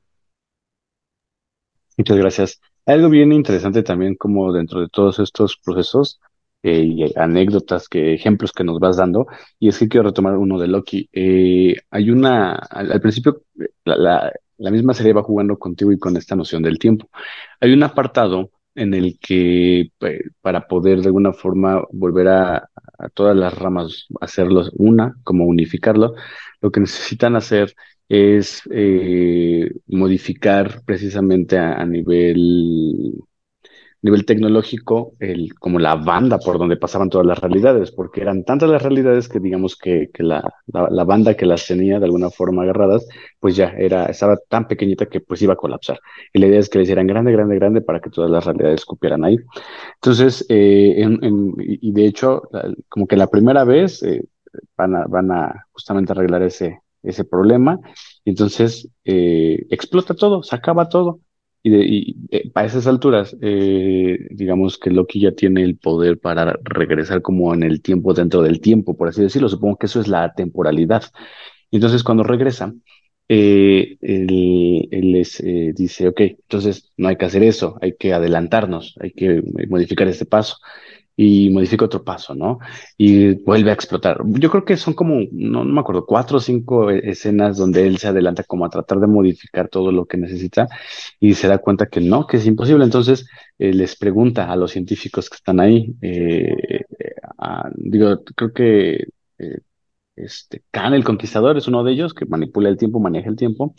[SPEAKER 1] Muchas gracias. Algo bien interesante también como dentro de todos estos procesos eh, y anécdotas, que ejemplos que nos vas dando, y es que quiero retomar uno de Loki. Eh, hay una, al, principio, la, la, misma serie va jugando contigo y con esta noción del tiempo. Hay un apartado en el que eh, para poder de alguna forma volver a, todas las ramas, hacerlos una, como unificarlo, lo que necesitan hacer es eh, modificar precisamente a, nivel, nivel tecnológico el, como la banda por donde pasaban todas las realidades, porque eran tantas las realidades que digamos que, que la, la, banda que las tenía de alguna forma agarradas, pues ya era, estaba tan pequeñita que pues iba a colapsar. Y la idea es que le hicieran grande, grande, grande para que todas las realidades cupieran ahí. Entonces, eh, en, y de hecho, como que la primera vez eh, van, a, van a justamente arreglar ese, ese problema, y entonces eh, explota todo, se acaba todo. Y, de, eh, a esas alturas, eh, digamos que Loki ya tiene el poder para regresar como en el tiempo dentro del tiempo, por así decirlo. Supongo que eso es la temporalidad. Y entonces cuando regresa, él, él les dice, ok, entonces no hay que hacer eso, hay que adelantarnos, hay que modificar este paso y modifica otro paso, ¿no? Y vuelve a explotar. Yo creo que son como, no, me acuerdo, cuatro o cinco e, escenas donde él se adelanta como a tratar de modificar todo lo que necesita y se da cuenta que no, que es imposible. Entonces eh, les pregunta a los científicos que están ahí, eh, digo, creo que eh, este, Khan, el conquistador, es uno de ellos que manipula el tiempo, maneja el tiempo,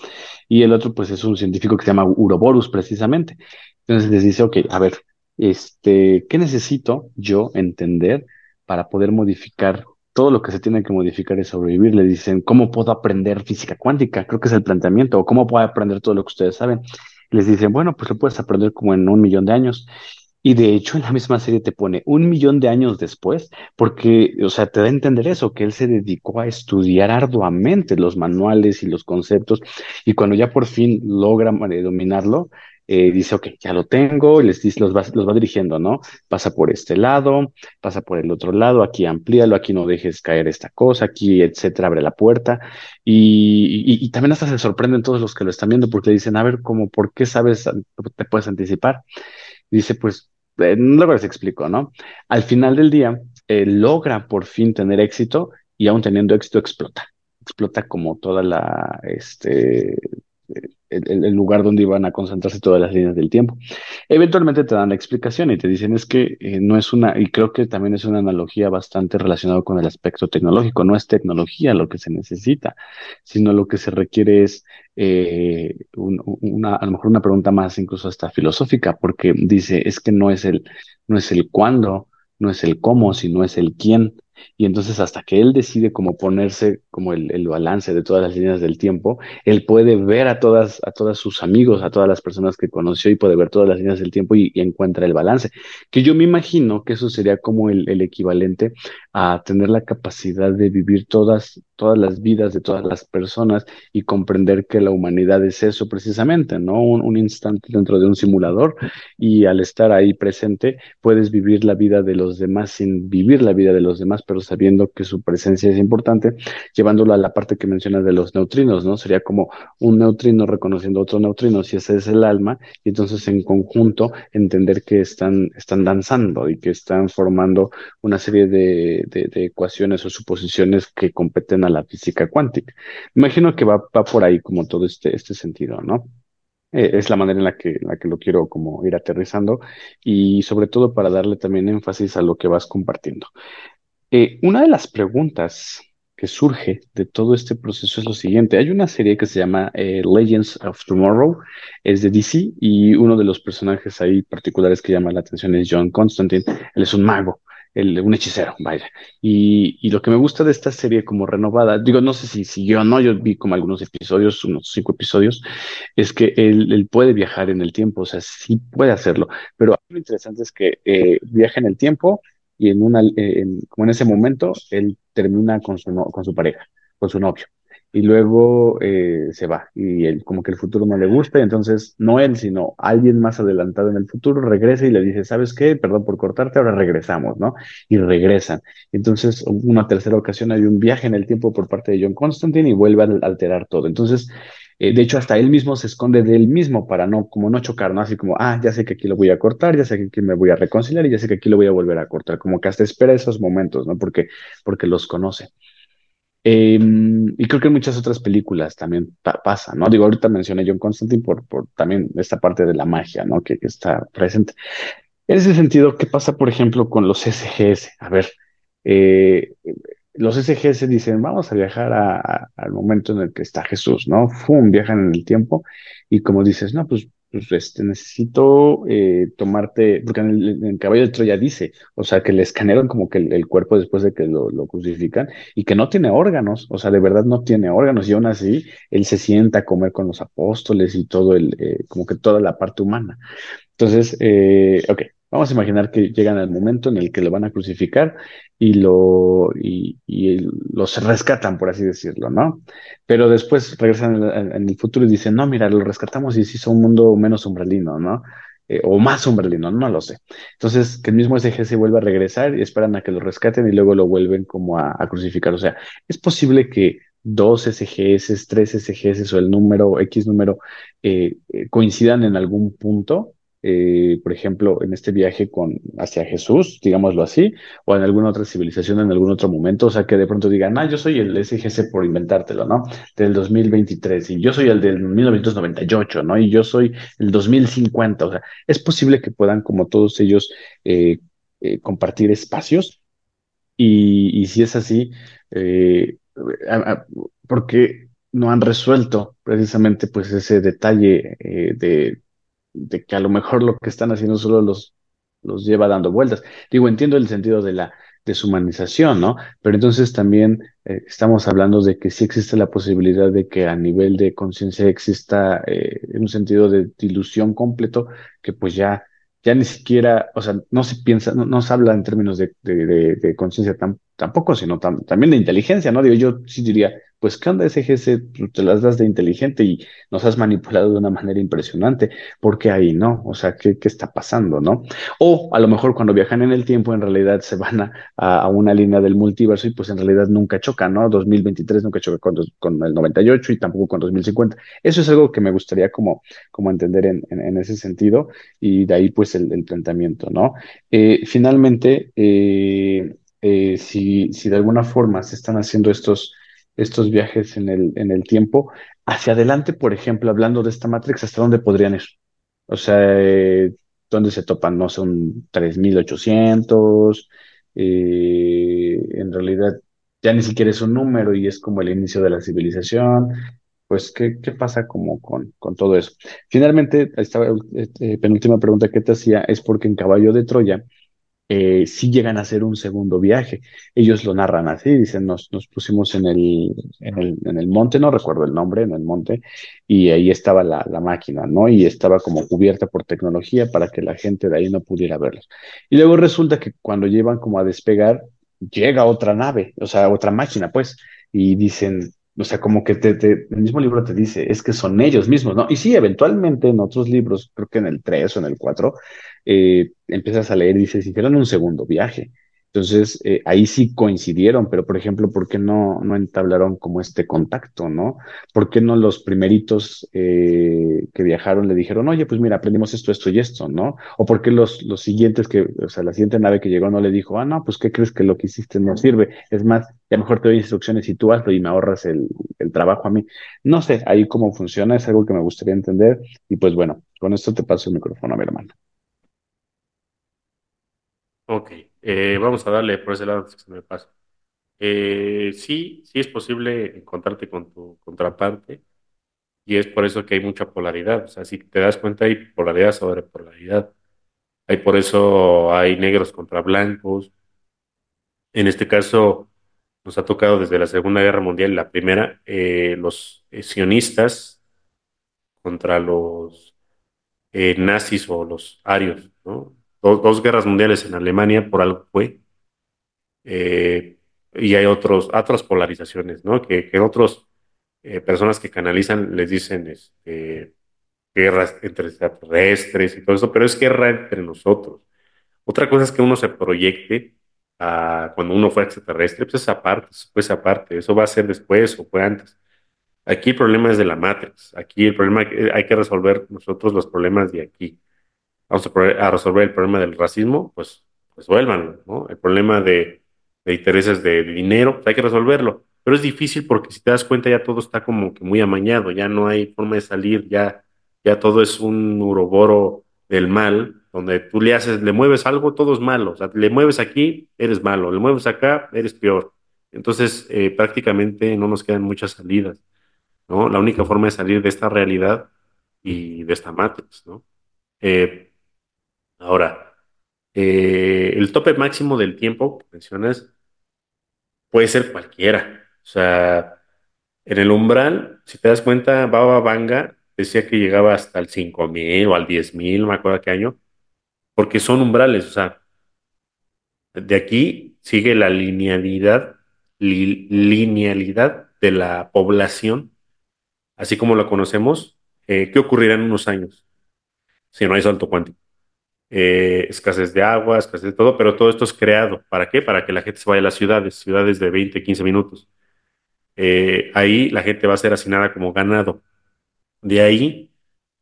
[SPEAKER 1] y el otro, pues, es un científico que se llama Uroboros, precisamente. Entonces les dice, ok, a ver, este, ¿qué necesito yo entender para poder modificar todo lo que se tiene que modificar y sobrevivir? Le dicen, ¿cómo puedo aprender física cuántica? Creo que es el planteamiento, o cómo puedo aprender todo lo que ustedes saben. Les dicen, bueno, pues lo puedes aprender como en un millón de años. Y de hecho, en la misma serie te pone un millón de años después, porque, o sea, te da a entender eso, que él se dedicó a estudiar arduamente los manuales y los conceptos, y cuando ya por fin logra eh, dominarlo, eh, dice, ok, ya lo tengo, y les dice, los va, los va dirigiendo, ¿no? Pasa por este lado, pasa por el otro lado, aquí amplíalo, aquí no dejes caer esta cosa, aquí, etcétera, abre la puerta. Y, y, también hasta se sorprenden todos los que lo están viendo porque dicen, a ver, ¿cómo, por qué sabes, te puedes anticipar? dice, pues, eh, luego les explico, ¿no? Al final del día, logra por fin tener éxito y aún teniendo éxito explota. Explota como toda la, este, el, lugar donde iban a concentrarse todas las líneas del tiempo. Eventualmente te dan la explicación y te dicen es que eh, no es una, y creo que también es una analogía bastante relacionada con el aspecto tecnológico, no es tecnología lo que se necesita, sino lo que se requiere es eh, una, a lo mejor una pregunta más incluso hasta filosófica, porque dice es que no es el, no es el cuándo, no es el cómo, sino es el quién. Y entonces hasta que él decide como ponerse como el, el, balance de todas las líneas del tiempo, él puede ver a todas, a todos sus amigos, a todas las personas que conoció y puede ver todas las líneas del tiempo y, encuentra el balance. Que yo me imagino que eso sería como el, el, equivalente a tener la capacidad de vivir todas, todas las vidas de todas las personas y comprender que la humanidad es eso precisamente, ¿no? Un, instante dentro de un simulador y al estar ahí presente puedes vivir la vida de los demás sin vivir la vida de los demás pero sabiendo que su presencia es importante, llevándolo a la parte que mencionas de los neutrinos, ¿no? Sería como un neutrino reconociendo otro neutrino, si ese es el alma, y entonces en conjunto entender que están, están danzando y que están formando una serie de, de, ecuaciones o suposiciones que competen a la física cuántica. Imagino que va, va por ahí como todo este, este sentido, ¿no? Eh, es la manera en la que, la que lo quiero como ir aterrizando y sobre todo para darle también énfasis a lo que vas compartiendo. Eh, una de las preguntas que surge de todo este proceso es lo siguiente. Hay una serie que se llama eh, Legends of Tomorrow, es de DC y uno de los personajes ahí particulares que llama la atención es John Constantine. Él es un mago el, un hechicero, vaya. Y, y lo que me gusta de esta serie como renovada, digo, no sé si siguió o no, yo vi como algunos episodios, unos cinco episodios, es que él, él puede viajar en el tiempo, o sea, sí puede hacerlo, pero lo interesante es que eh, viaja en el tiempo y en una, eh, como en ese momento, él termina con su, con su pareja, con su novio. Y luego eh, se va y él, como que el futuro no le gusta, y entonces no él, sino alguien más adelantado en el futuro regresa y le dice, ¿sabes qué? Perdón por cortarte, ahora regresamos, ¿no? Y regresan. Entonces, una tercera ocasión hay un viaje en el tiempo por parte de John Constantine y vuelve a alterar todo. Entonces, eh, de hecho, hasta él mismo se esconde de él mismo para no, como no chocar, ¿no? Así como, ah, ya sé que aquí lo voy a cortar, ya sé que aquí me voy a reconciliar y ya sé que aquí lo voy a volver a cortar. Como que hasta espera esos momentos, ¿no? Porque, porque los conoce. Eh, y creo que en muchas otras películas también pa- pasa, ¿no? Digo, ahorita mencioné John Constantine por, por también esta parte de la magia, ¿no? Que, que está presente. En ese sentido, ¿qué pasa, por ejemplo, con los SGS? A ver, eh, los SGS dicen, vamos a viajar a- a- al momento en el que está Jesús, ¿no? ¡Fum! Viajan en el tiempo y como dices, no, pues, pues este, necesito eh, tomarte, porque en el, en el caballo de Troya dice, o sea, que le escanearon como que el, el cuerpo después de que lo, lo crucifican y que no tiene órganos, o sea, de verdad no tiene órganos y aún así él se sienta a comer con los apóstoles y todo el, eh, como que toda la parte humana. Entonces, eh, ok, vamos a imaginar que llegan al momento en el que lo van a crucificar y lo y, y los rescatan, por así decirlo, ¿no? Pero después regresan en, el futuro y dicen, no, mira, lo rescatamos y se hizo un mundo menos umbralino, ¿no? Eh, o más umbralino, no lo sé. Entonces, que el mismo SG se vuelva a regresar y esperan a que lo rescaten y luego lo vuelven como a, a crucificar. O sea, es posible que dos SGS, tres SGS o el número, X número, eh, eh, coincidan en algún punto eh, por ejemplo, en este viaje con, hacia Jesús, digámoslo así, o en alguna otra civilización en algún otro momento, o sea, que de pronto digan, ah, yo soy el SGC por inventártelo, ¿no? Del 2023, y yo soy el del 1998, ¿no? Y yo soy el 2050, o sea, es posible que puedan, como todos ellos, eh, eh, compartir espacios, y, y si es así, eh, a- a- porque no han resuelto precisamente pues ese detalle eh, de de que a lo mejor lo que están haciendo solo los, los lleva dando vueltas. Digo, entiendo el sentido de la deshumanización, ¿no? Pero entonces también eh, estamos hablando de que sí existe la posibilidad de que a nivel de conciencia exista eh, un sentido de dilución completo que pues ya, ya ni siquiera, o sea, no se piensa, no, no se habla en términos de, de, de- conciencia tam- tampoco, sino tam- también de inteligencia, ¿no? Digo, yo sí diría, pues, ¿qué onda SGS? Tú Te las das de inteligente y nos has manipulado de una manera impresionante. ¿Por qué ahí no? O sea, ¿qué, qué está pasando, no? O a lo mejor cuando viajan en el tiempo, en realidad se van a, a- una línea del multiverso y pues en realidad nunca chocan, ¿no? 2023 nunca choca con, con el 98 y tampoco con 2050. Eso es algo que me gustaría como, como entender en, en, ese sentido y de ahí pues el, el planteamiento, ¿no? Eh, finalmente, eh, eh, si, si de alguna forma se están haciendo estos, estos viajes en el, en el tiempo, hacia adelante, por ejemplo, hablando de esta Matrix, ¿hasta dónde podrían ir? O sea, eh, ¿dónde se topan? No son 3800, eh, en realidad ya ni siquiera es un número y es como el inicio de la civilización. Pues, ¿qué, qué pasa como con, con todo eso? Finalmente, esta eh, penúltima pregunta que te hacía es porque en Caballo de Troya eh, sí llegan a hacer un segundo viaje. Ellos lo narran así, dicen, nos, nos pusimos en el, en el, en el monte, no recuerdo el nombre, en el monte, y ahí estaba la, la máquina, ¿no? Y estaba como cubierta por tecnología para que la gente de ahí no pudiera verlos. Y luego resulta que cuando llevan como a despegar, llega otra nave, o sea, otra máquina, pues, y dicen... O sea, como que te, te- el mismo libro te dice, es que son ellos mismos, ¿no? Y sí, eventualmente en otros libros, creo que en el 3 o en el 4 eh, empiezas a leer y dices, hicieron un segundo viaje. Entonces, eh, ahí sí coincidieron, pero por ejemplo, ¿por qué no, no entablaron como este contacto, ¿no? ¿Por qué no los primeritos eh, que viajaron le dijeron, oye, pues mira, aprendimos esto, esto y esto, ¿no? O por qué los, los siguientes que, o sea, la siguiente nave que llegó no le dijo, ah, no, pues ¿qué crees que lo que hiciste no sirve? Es más, ya mejor te doy instrucciones y tú hazlo y me ahorras el, el trabajo a mí. No sé, ahí cómo funciona, es algo que me gustaría entender. Y pues bueno, con esto te paso el micrófono a mi hermano.
[SPEAKER 2] Ok, eh, vamos a darle por ese lado antes que se me pase. Eh, sí, sí es posible encontrarte con tu contraparte y es por eso que hay mucha polaridad. O sea, si te das cuenta hay polaridad sobre polaridad. Hay por eso hay negros contra blancos, En este caso, nos ha tocado desde la Segunda Guerra Mundial, la primera, eh, los sionistas contra los eh, nazis o los arios, ¿no? Dos, dos guerras mundiales en Alemania por algo fue. Eh, y hay otros, otras polarizaciones, ¿no? Que, que otros eh, personas que canalizan les dicen este, guerras entre extraterrestres y todo eso, pero es guerra entre nosotros. Otra cosa es que uno se proyecte a cuando uno fue extraterrestre, pues esa parte, pues esa parte, eso va a ser después o fue antes. Aquí el problema es de la Matrix, aquí el problema hay que resolver nosotros los problemas de aquí vamos a, a resolver el problema del racismo, pues resuélvanlo, ¿no? El problema de, de intereses de dinero, pues hay que resolverlo. Pero es difícil porque si te das cuenta ya todo está como que muy amañado, ya no hay forma de salir, ya, ya todo es un uroboro del mal, donde tú le haces, le mueves algo, todo es malo. O sea, le mueves aquí, eres malo, le mueves acá, eres peor. Entonces, eh, prácticamente no nos quedan muchas salidas, ¿no? La única forma de salir de esta realidad y de esta matrix, ¿no? Eh, Ahora, eh, el tope máximo del tiempo que mencionas puede ser cualquiera. O sea, en el umbral, si te das cuenta, Baba Vanga decía que llegaba hasta el 5000 o al 10000, no me acuerdo qué año, porque son umbrales. O sea, de aquí sigue la linealidad, li- linealidad de la población, así como la conocemos. Eh, ¿qué ocurrirá en unos años si no hay salto cuántico? Eh, escasez de agua, escasez de todo, pero todo esto es creado. ¿Para qué? Para que la gente se vaya a las ciudades, ciudades de 20, 15 minutos. Eh, ahí la gente va a ser asignada como ganado. De ahí,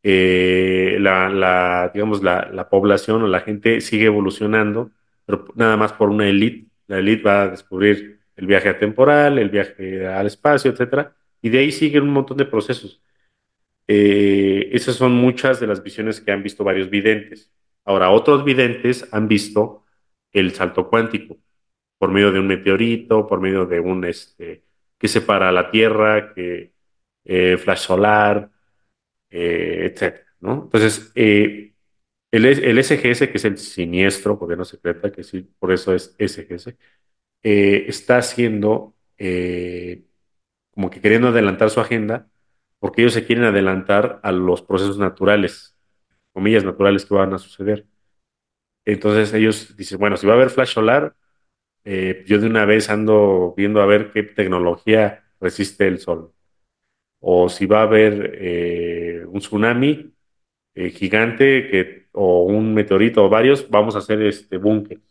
[SPEAKER 2] eh, la, digamos, la, la población o la gente sigue evolucionando, pero nada más por una élite. La élite va a descubrir el viaje atemporal, el viaje al espacio, etcétera, y de ahí siguen un montón de procesos. Esas son muchas de las visiones que han visto varios videntes. Ahora, otros videntes han visto el salto cuántico por medio de un meteorito, por medio de un este, que separa la Tierra, que eh, flash solar, eh, etcétera, ¿no? Entonces, eh, el, SGS, que es el siniestro gobierno secreta, que sí, por eso es SGS, eh, está haciendo como que queriendo adelantar su agenda, porque ellos se quieren adelantar a los procesos naturales, comillas naturales que van a suceder. Entonces ellos dicen, bueno, si va a haber flash solar, eh, yo de una vez ando viendo a ver qué tecnología resiste el sol. O si va a haber eh, un tsunami eh, gigante o un meteorito o varios, vamos a hacer este búnker.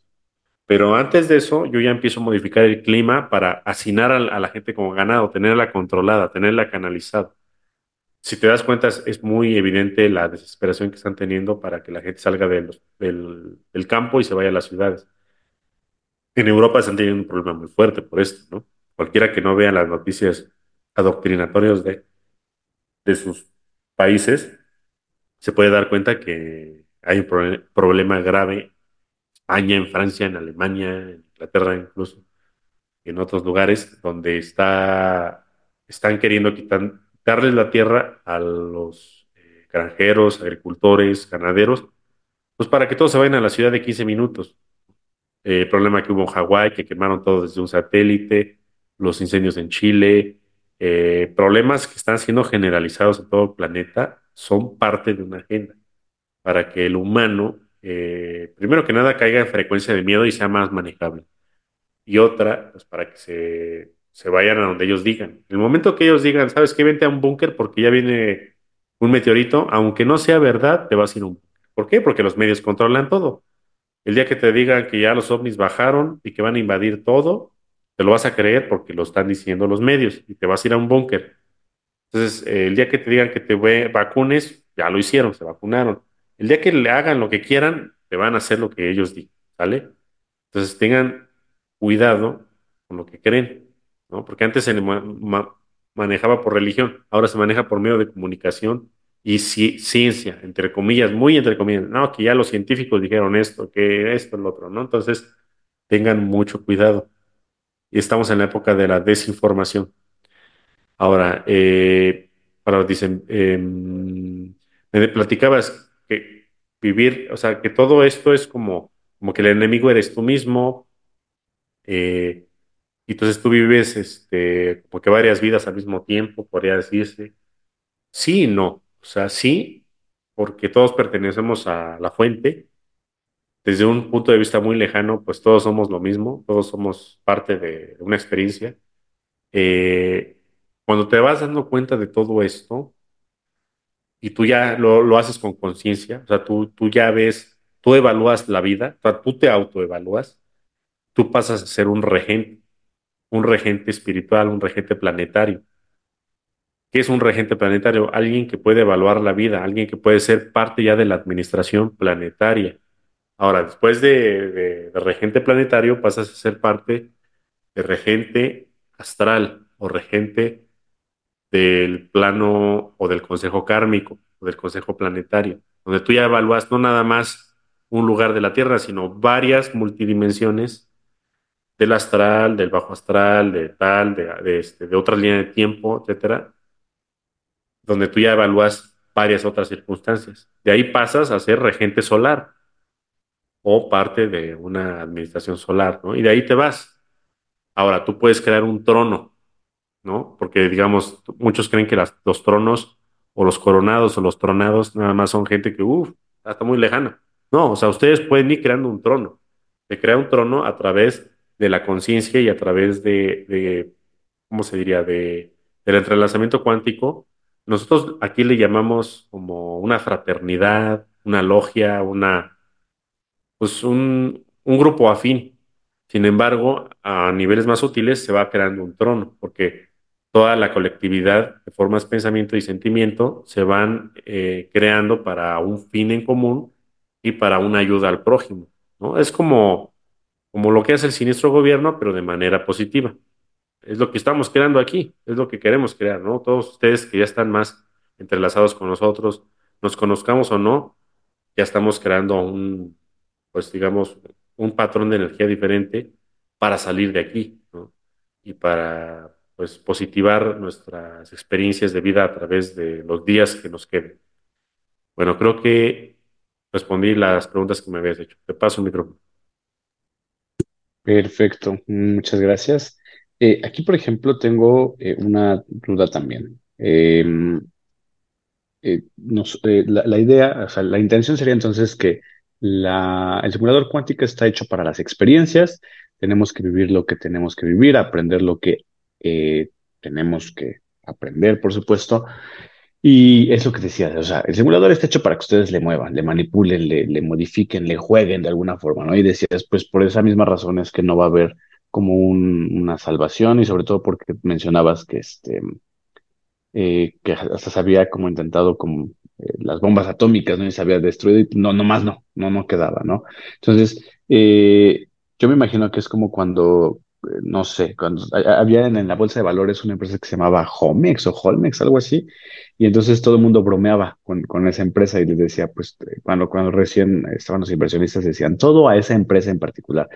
[SPEAKER 2] Pero antes de eso, yo ya empiezo a modificar el clima para hacinar a la gente como ganado, tenerla controlada, tenerla canalizada. Si te das cuenta, es, muy evidente la desesperación que están teniendo para que la gente salga del, del campo y se vaya a las ciudades. En Europa están teniendo un problema muy fuerte por esto, ¿no? Cualquiera que no vea las noticias adoctrinatorias de, de sus países se puede dar cuenta que hay un pro- problema grave en España, en Francia, en Alemania, en Inglaterra incluso, en otros lugares donde está, están queriendo quitar, darles la tierra a los eh, granjeros, agricultores, ganaderos, pues para que todos se vayan a la ciudad de 15 minutos. eh, problema que hubo en Hawái, que quemaron todo desde un satélite, los incendios en Chile, eh, problemas que están siendo generalizados en todo el planeta, son parte de una agenda para que el humano, primero que nada, caiga en frecuencia de miedo y sea más manejable. Y otra, pues para que se, se vayan a donde ellos digan. El momento que ellos digan, ¿sabes qué? Vente a un búnker porque ya viene un meteorito, aunque no sea verdad, te vas a ir a un búnker. ¿Por qué? Porque los medios controlan todo. El día que te digan que ya los ovnis bajaron y que van a invadir todo, te lo vas a creer porque lo están diciendo los medios y te vas a ir a un búnker. Entonces, eh, el día que te digan que te vacunes, ya lo hicieron, se vacunaron. El día que le hagan lo que quieran, te van a hacer lo que ellos digan, ¿sale? Entonces, tengan cuidado con lo que creen, Porque antes se ma- ma- manejaba por religión, ahora se maneja por medio de comunicación y ci- ciencia, entre comillas, muy entre comillas. No, que ya los científicos dijeron esto, que esto, lo otro, ¿no? Entonces, tengan mucho cuidado. Y estamos en la época de la desinformación. Ahora, eh, para dicen, eh, me platicabas que vivir, o sea, que todo esto es como, como que el enemigo eres tú mismo, Eh, y entonces tú vives este, como que varias vidas al mismo tiempo, podría decirse. Sí y no. O sea, sí, porque todos pertenecemos a la fuente. Desde un punto de vista muy lejano, pues todos somos lo mismo, todos somos parte de una experiencia. Eh, cuando te vas dando cuenta de todo esto y tú ya lo, lo haces con conciencia, o sea, tú, tú ya ves, tú evalúas la vida, tú te autoevalúas, tú pasas a ser un regente, un regente espiritual, un regente planetario. ¿Qué es un regente planetario? Alguien que puede evaluar la vida, alguien que puede ser parte ya de la administración planetaria. Ahora, después de, regente planetario, pasas a ser parte de regente astral o regente del plano o del consejo kármico o del consejo planetario, donde tú ya evalúas no nada más un lugar de la Tierra, sino varias multidimensiones del astral, del bajo astral, de tal, de, este, de otra línea de tiempo, etcétera, donde tú ya evalúas varias otras circunstancias. De ahí pasas a ser regente solar o parte de una administración solar, ¿no? Y de ahí te vas. Ahora, tú puedes crear un trono, ¿no? Porque, digamos, muchos creen que los tronos o los coronados o los tronados nada más son gente que, uff, está muy lejana. No, o sea, ustedes pueden ir creando un trono. Se crea un trono a través de la conciencia y a través de, ¿cómo se diría?, de, del entrelazamiento cuántico. Nosotros aquí le llamamos como una fraternidad, una logia, una, pues un, un grupo afín. Sin embargo, a niveles más sutiles se va creando un trono, porque toda la colectividad de formas, pensamiento y sentimiento se van eh, creando para un fin en común y para una ayuda al prójimo. ¿no? Es como, como lo que hace el siniestro gobierno, pero de manera positiva. Es lo que estamos creando aquí, es lo que queremos crear, ¿no? Todos ustedes que ya están más entrelazados con nosotros, nos conozcamos o no, ya estamos creando un, pues digamos, un patrón de energía diferente para salir de aquí, ¿no? Y para, pues, positivar nuestras experiencias de vida a través de los días que nos queden. Bueno, creo que respondí las preguntas que me habías hecho. Te paso el micrófono.
[SPEAKER 1] Perfecto, muchas gracias. Eh, aquí, por ejemplo, tengo eh, una duda también. Eh, eh, la, idea, o sea, la intención sería entonces que el simulador cuántico está hecho para las experiencias, tenemos que vivir lo que tenemos que vivir, aprender lo que tenemos que aprender, por supuesto, y es lo que decía, o sea, el simulador está hecho para que ustedes le muevan, le manipulen, le, le modifiquen, le jueguen de alguna forma, ¿no? Y decías, pues por esa misma razón es que no va a haber como un- una salvación y sobre todo porque mencionabas que este eh, que hasta se había como intentado como eh, las bombas atómicas, ¿no? Y se había destruido y no, nomás no, no, no quedaba, ¿no? Entonces, eh, yo me imagino que es como cuando, no sé, cuando ha- había en, en la bolsa de valores una empresa que se llamaba Homex o Holmex, algo así, y entonces todo el mundo bromeaba con, con esa empresa y les decía, pues, eh, cuando, cuando recién estaban los inversionistas decían, todo a esa empresa en particular.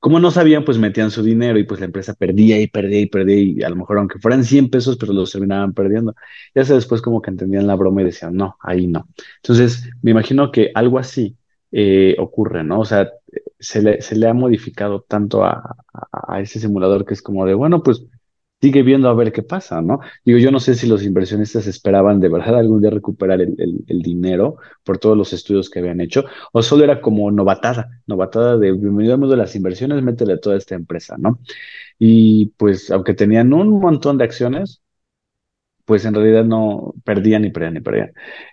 [SPEAKER 1] Como no sabían, pues metían su dinero y pues la empresa perdía y perdía y perdía y a lo mejor aunque fueran 100 pesos, pero los terminaban perdiendo. Ya se después como que entendían la broma y decían, no, ahí no. Entonces, me imagino que algo así eh, ocurre, ¿no? O sea, se le, se le ha modificado tanto a, a, ese simulador que es como de, bueno, pues sigue viendo a ver qué pasa, ¿no? Digo, yo no sé si los inversionistas esperaban de verdad algún día recuperar el, el, dinero por todos los estudios que habían hecho, o solo era como novatada, novatada de bienvenido al de las inversiones, métele a toda esta empresa, ¿no? Y pues, aunque tenían un montón de acciones, pues en realidad no perdían ni perdían ni perdían.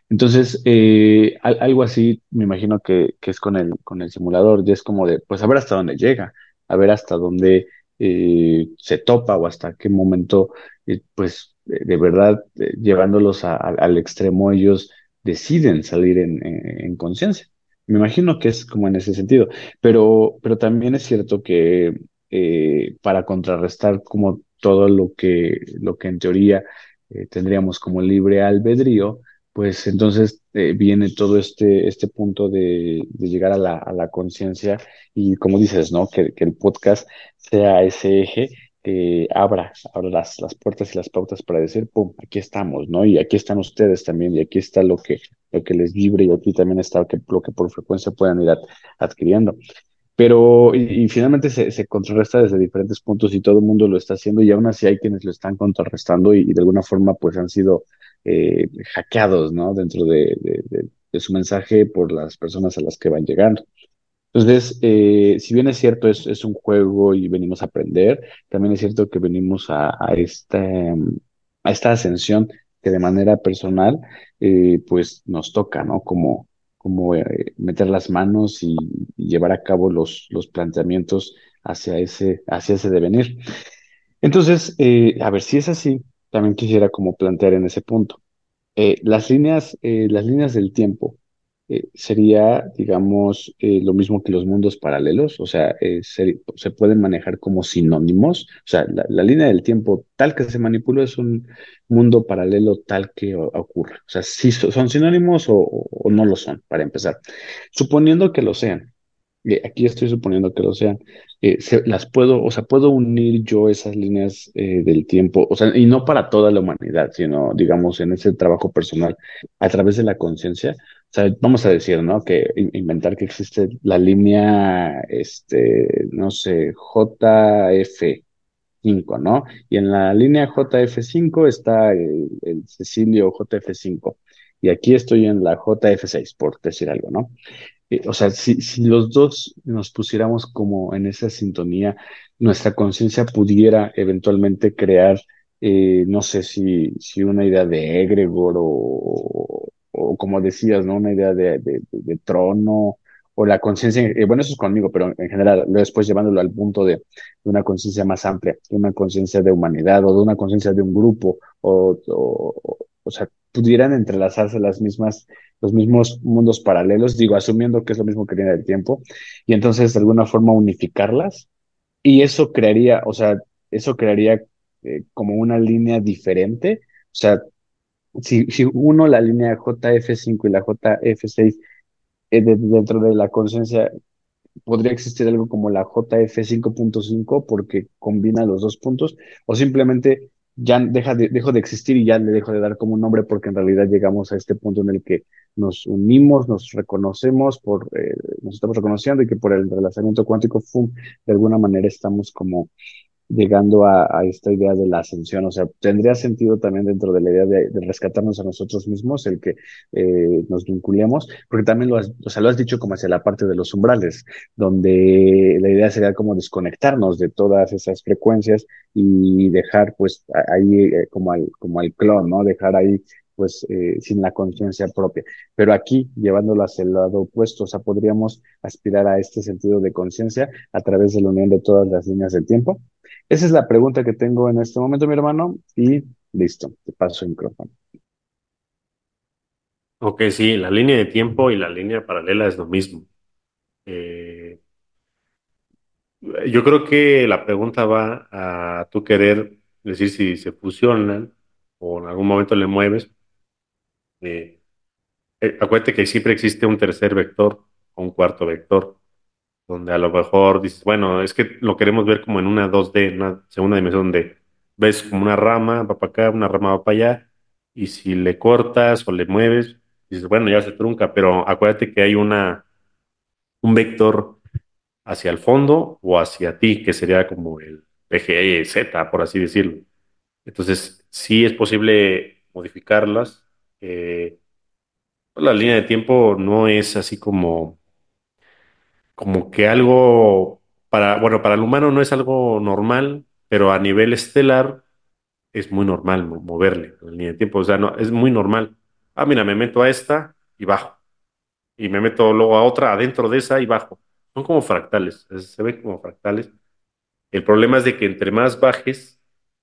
[SPEAKER 1] Entonces, eh, al- algo así me imagino que, que es con el, con el simulador, y es como de, pues a ver hasta dónde llega, a ver hasta dónde eh, se topa o hasta qué momento, eh, pues de, verdad, llevándolos al extremo, ellos deciden salir en, en, en conciencia. Me imagino que es como en ese sentido, pero, pero también es cierto que para contrarrestar como todo lo que, lo que en teoría eh, tendríamos como libre albedrío, pues entonces eh, viene todo este, este punto de, llegar a la, a la conciencia y como dices, ¿no? Que, que el podcast sea ese eje que abra, abra las, las puertas y las pautas para decir, pum, aquí estamos, ¿no? Y aquí están ustedes también, y aquí está lo que, lo que les vibre, y aquí también está lo que, lo que por frecuencia puedan ir ad- adquiriendo. Pero, y, finalmente se, se contrarresta desde diferentes puntos y todo el mundo lo está haciendo y aún así hay quienes lo están contrarrestando y, de alguna forma pues han sido eh, hackeados, ¿no? Dentro de, de- su mensaje por las personas a las que van llegando. Entonces, eh, si bien es cierto, es, es un juego y venimos a aprender, también es cierto que venimos a, a esta, a esta ascensión que de manera personal, eh, pues nos toca, ¿no? Como, como eh, meter las manos y, llevar a cabo los, los planteamientos hacia ese, hacia ese devenir. Entonces, eh, a ver, si es así, también quisiera como plantear en ese punto. Eh, las líneas, las líneas del tiempo eh, sería, digamos, eh, lo mismo que los mundos paralelos, o sea, eh, se, se pueden manejar como sinónimos, o sea, la, la línea del tiempo tal que se manipula es un mundo paralelo tal que ocurre. O sea, si so- son sinónimos o o no lo son, para empezar. Suponiendo que lo sean. Eh, aquí estoy suponiendo que lo sean. Eh, se- las puedo, o sea, puedo unir yo esas líneas eh, del tiempo, o sea, y no para toda la humanidad, sino, digamos, en ese trabajo personal, a través de la conciencia. Vamos a decir, ¿no? Que in- inventar que existe la línea, este, no sé, JF cinco ¿no? Y en la línea jf cinco está el, el Cecilio jf cinco Y aquí estoy en la jf seis por decir algo, ¿no? Eh, o sea, si, si los dos nos pusiéramos como en esa sintonía, nuestra conciencia pudiera eventualmente crear, eh, no sé si, si una idea de egregor o, o como decías, ¿no? Una idea de, de, de- trono o la conciencia, eh, bueno, eso es conmigo, pero en general, luego después llevándolo al punto de, de una conciencia más amplia, de una conciencia de humanidad o de una conciencia de un grupo o, o, o sea, pudieran entrelazarse las mismas los mismos mundos paralelos, digo, asumiendo que es lo mismo que línea del tiempo, y entonces de alguna forma unificarlas, y eso crearía, o sea, eso crearía eh, como una línea diferente, o sea, si, si uno la línea jf cinco y la jf seis eh, de- dentro de la conciencia podría existir algo como la JF cinco porque combina los dos puntos, o simplemente ya deja de, dejo de existir y ya le dejo de dar como un nombre porque en realidad llegamos a este punto en el que nos unimos, nos reconocemos, por, eh, nos estamos reconociendo y que por el entrelazamiento cuántico, de alguna manera estamos como llegando a, a esta idea de la ascensión. O sea, tendría sentido también dentro de la idea de, rescatarnos a nosotros mismos, el que eh, nos vinculemos, porque también lo has, o sea, lo has dicho como hacia la parte de los umbrales, donde la idea sería como desconectarnos de todas esas frecuencias y dejar pues ahí eh, como al, como al clon, ¿no? Dejar ahí pues eh, sin la conciencia propia. Pero aquí, llevándolo hacia el lado opuesto, o sea, podríamos aspirar a este sentido de conciencia a través de la unión de todas las líneas del tiempo esa es la pregunta que tengo en este momento, mi hermano, y listo, te paso el micrófono.
[SPEAKER 2] Ok, sí, la línea de tiempo y la línea paralela es lo mismo. Eh, yo creo que la pregunta va a tú querer decir si se fusionan o en algún momento le mueves. Eh, eh, acuérdate que siempre existe un tercer vector o un cuarto vector. donde a lo mejor dices, bueno, es que lo queremos ver como en una 2D, en una segunda dimensión, donde ves como una rama, va para acá, una rama va para allá, y si le cortas o le mueves, dices, bueno, ya se trunca, pero acuérdate que hay una, un vector hacia el fondo o hacia ti, que sería como el eje Z, por así decirlo. Entonces, sí es posible modificarlas. Eh, la línea de tiempo no es así como como que algo para, bueno, para el humano no es algo normal, pero a nivel estelar es muy normal mo- moverle en línea de tiempo. O sea, no, es muy normal. Ah, mira, me meto a esta y bajo. Y me meto luego a otra adentro de esa y bajo. Son como fractales, es- se ven como fractales. El problema es de que entre más bajes,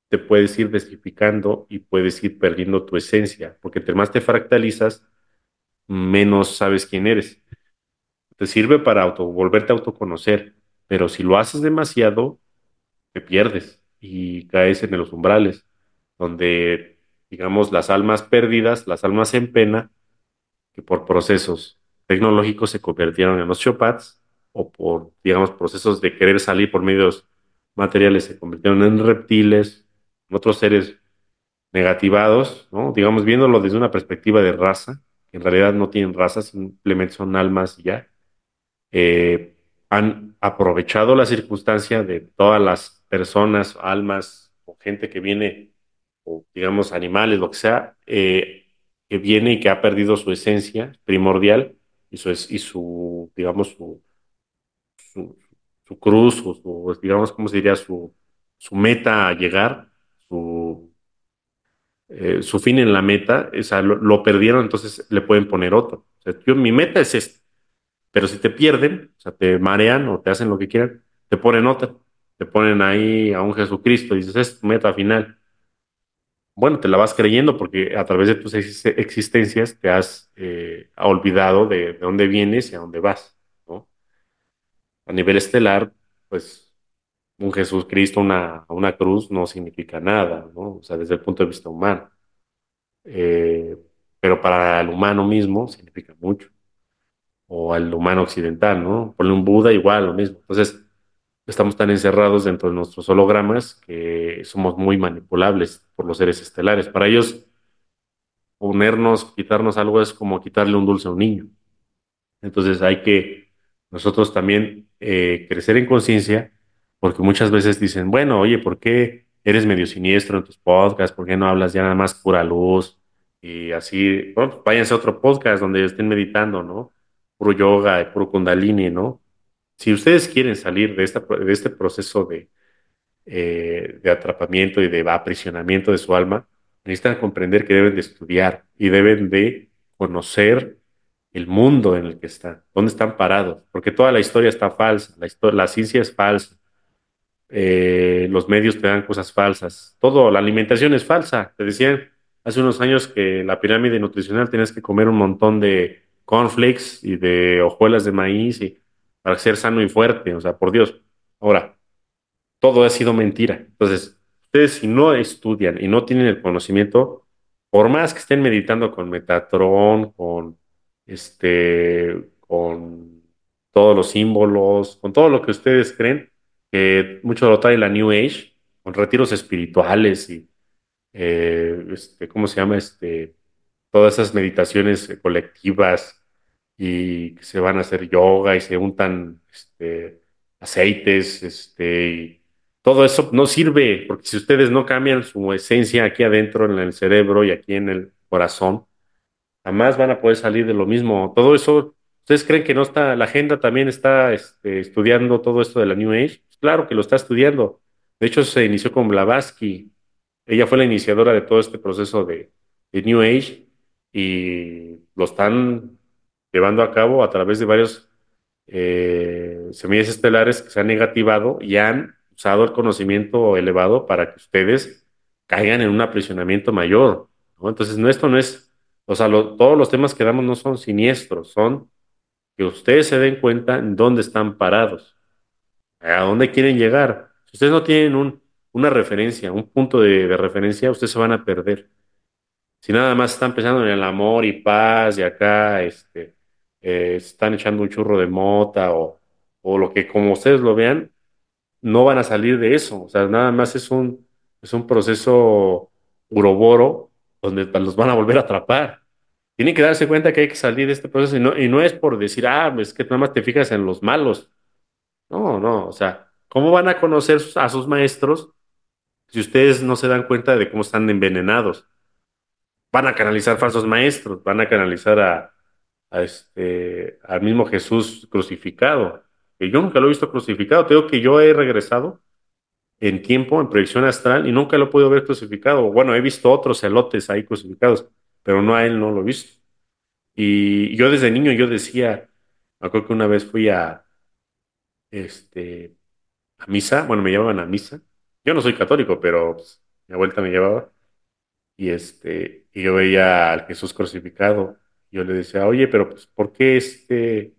[SPEAKER 2] te puedes ir desificando y puedes ir perdiendo tu esencia, porque entre más te fractalizas, menos sabes quién eres. Te sirve para auto, volverte a autoconocer, pero si lo haces demasiado, te pierdes y caes en los umbrales, donde, digamos, las almas perdidas, las almas en pena, que por procesos tecnológicos se convirtieron en osteopaths, o por, digamos, procesos de querer salir por medios materiales, se convirtieron en reptiles, otros seres negativados, ¿no? Digamos, viéndolo desde una perspectiva de raza, que en realidad no tienen raza, simplemente son almas y ya. Eh, han aprovechado la circunstancia de todas las personas, almas o gente que viene, o digamos animales, lo que sea, eh, que viene y que ha perdido su esencia primordial y su, digamos, su, su, su cruz, o su, digamos, ¿cómo se diría? Su, su meta a llegar, su, eh, su fin en la meta, o sea, lo, perdieron, entonces le pueden poner otro. Yo, mi meta es esta, pero si te pierden, o sea, te marean o te hacen lo que quieran, te ponen otra, te ponen ahí a un Jesucristo y dices, es tu meta final. Bueno, te la vas creyendo porque a través de tus existencias te has eh, olvidado de, de, dónde vienes y a dónde vas. ¿no? A nivel estelar, pues un Jesucristo, una, una cruz no significa nada, ¿no? O sea, desde el punto de vista humano. Eh, pero para el humano mismo significa mucho. O al humano occidental, ¿no? Ponle un Buda igual, lo mismo. Entonces, estamos tan encerrados dentro de nuestros hologramas que somos muy manipulables por los seres estelares. Para ellos, ponernos, quitarnos algo es como quitarle un dulce a un niño. Entonces hay que nosotros también eh, crecer en conciencia porque muchas veces dicen, bueno, oye, ¿por qué eres medio siniestro en tus podcasts? ¿Por qué no hablas ya nada más pura luz? Y así, bueno, pues váyanse a otro podcast donde estén meditando, ¿no? Puro yoga, puro kundalini, ¿no? Si ustedes quieren salir de, esta, de este proceso de, eh, de atrapamiento y de aprisionamiento de su alma, necesitan comprender que deben de estudiar y deben de conocer el mundo en el que están, dónde están parados, porque toda la historia está falsa, la, historia, la ciencia es falsa, eh, los medios te dan cosas falsas, todo, la alimentación es falsa. Te decían hace unos años que la pirámide nutricional tienes que comer un montón de cornflakes y de hojuelas de maíz y, para ser sano y fuerte, o sea, por Dios. Ahora, todo ha sido mentira. Entonces, ustedes si no estudian y no tienen el conocimiento, por más que estén meditando con Metatron, con este, con todos los símbolos, con todo lo que ustedes creen, que mucho lo trae la New Age, con retiros espirituales y, eh, este, ¿cómo se llama? Este, todas esas meditaciones colectivas y que se van a hacer yoga y se untan este, aceites, este, y todo eso no sirve, porque si ustedes no cambian su esencia aquí adentro en el cerebro y aquí en el corazón, jamás van a poder salir de lo mismo. Todo eso, ¿ustedes creen que no está, la agenda también está este, estudiando todo esto de la New Age? Claro que lo está estudiando. De hecho, se inició con Blavatsky. Ella fue la iniciadora de todo este proceso de, New Age y lo están llevando a cabo a través de varios eh, semillas estelares que se han negativado y han usado el conocimiento elevado para que ustedes caigan en un aprisionamiento mayor. Entonces, no, esto no es, o sea, todos los temas que damos no son siniestros, son que ustedes se den cuenta en dónde están parados a dónde quieren llegar. Si ustedes no tienen un, una referencia, un punto de, referencia, ustedes se van a perder. Si nada más están pensando en el amor y paz y acá este, eh, están echando un churro de mota o, o lo que como ustedes lo vean, no van a salir de eso. O sea, nada más es un, es un proceso uroboro donde los van a volver a atrapar. Tienen que darse cuenta que hay que salir de este proceso y no, y no es por decir, ah, es que nada más te fijas en los malos. No, no, o sea, ¿cómo van a conocer a sus maestros si ustedes no se dan cuenta de cómo están envenenados? Van a canalizar falsos maestros, van a canalizar a, este, al mismo Jesús crucificado. Que yo nunca lo he visto crucificado. Tengo que yo he regresado en tiempo, en proyección astral, y nunca lo he podido ver crucificado. Bueno, he visto otros celotes ahí crucificados, pero no a él no lo he visto. Y yo desde niño yo decía, me acuerdo que una vez fui a, este, a misa, bueno, me llevaban a misa. Yo no soy católico, pero pues, mi abuelita me llevaba. Y este, y yo veía al Jesús crucificado. Yo le decía, oye, pero pues, ¿por qué este,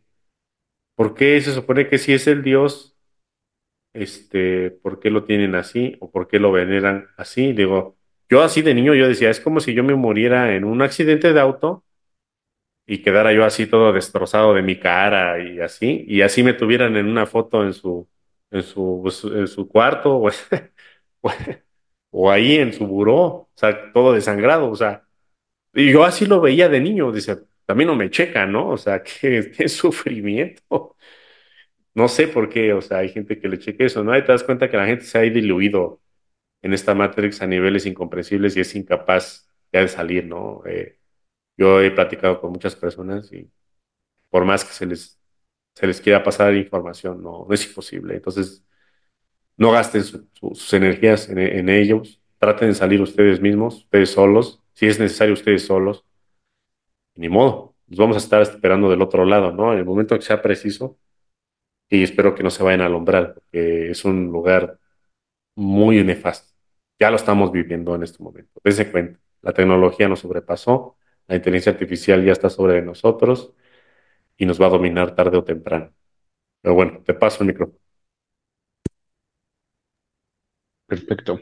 [SPEAKER 2] por qué se supone que si es el Dios, este, por qué lo tienen así o por qué lo veneran así? Digo, yo así de niño yo decía, es como si yo me muriera en un accidente de auto y quedara yo así todo destrozado de mi cara y así, y así me tuvieran en una foto en su, en su, pues, en su cuarto o, o ahí en su buró, o sea, todo desangrado, o sea, y yo así lo veía de niño, decía, también no me checa, ¿no? O sea, qué, qué sufrimiento. No sé por qué, o sea, hay gente que le cheque eso, ¿no? Y te das cuenta que la gente se ha diluido en esta Matrix a niveles incomprensibles y es incapaz ya de salir, ¿no? Eh, yo he platicado con muchas personas y por más que se les, se les quiera pasar información, no, es imposible. Entonces, no gasten su- su- sus energías en, ellos, traten de salir ustedes mismos, ustedes solos, si es necesario ustedes solos, ni modo, nos vamos a estar esperando del otro lado, ¿no? En el momento que sea preciso, y espero que no se vayan a alumbrar, porque es un lugar muy nefasto. Ya lo estamos viviendo en este momento. Dense cuenta, la tecnología nos sobrepasó, la inteligencia artificial ya está sobre nosotros y nos va a dominar tarde o temprano. Pero bueno, te paso el micrófono.
[SPEAKER 1] Perfecto.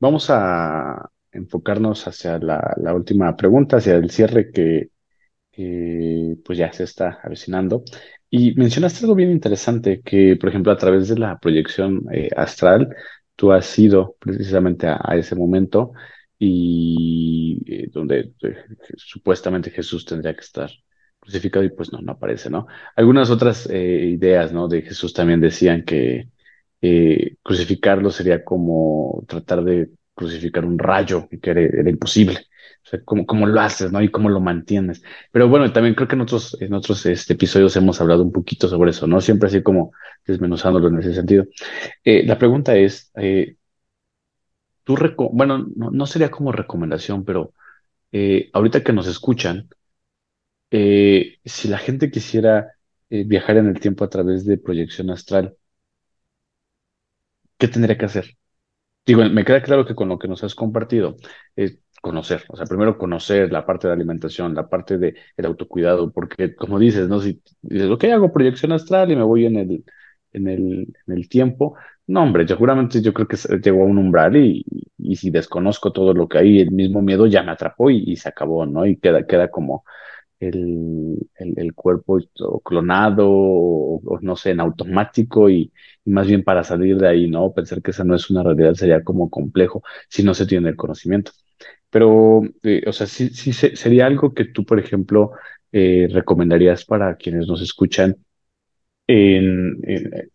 [SPEAKER 1] Vamos a enfocarnos hacia la, última pregunta, hacia el cierre que pues ya se está avecinando. Y mencionaste algo bien interesante, que por ejemplo a través de la proyección eh, astral, tú has ido precisamente a, ese momento y eh, donde eh, supuestamente Jesús tendría que estar crucificado y pues no, no aparece, ¿no? Algunas otras eh, ideas, ¿no? De Jesús también decían que crucificarlo sería como tratar de crucificar un rayo que era imposible. Sea, ¿cómo, lo haces, ¿no? Y cómo lo mantienes. Pero bueno, también creo que en otros, en otros este, episodios hemos hablado un poquito sobre eso, ¿no? Siempre así como desmenuzándolo en ese sentido. Eh, la pregunta es, eh, tú, bueno, no, no sería como recomendación, pero eh, ahorita que nos escuchan, eh, si la gente quisiera viajar en el tiempo a través de proyección astral, ¿qué tendría que hacer? Digo, me queda claro que con lo que nos has compartido conocer, o sea, primero conocer la parte de alimentación, la parte de el autocuidado, porque como dices, ¿no? Si dices, ok, hago proyección astral y me voy en el, en el, en el tiempo, no, hombre, seguramente yo creo que llegó a un umbral y, y si desconozco todo lo que hay, el mismo miedo ya me atrapó y, se acabó, ¿no? Y queda, queda como el, el, el cuerpo clonado o, no sé, en automático y más bien para salir de ahí, ¿no? Pensar que esa no es una realidad sería como complejo si no se tiene el conocimiento. Pero, eh, o sea, sí, sí se- sería algo que tú, por ejemplo, eh, recomendarías para quienes nos escuchan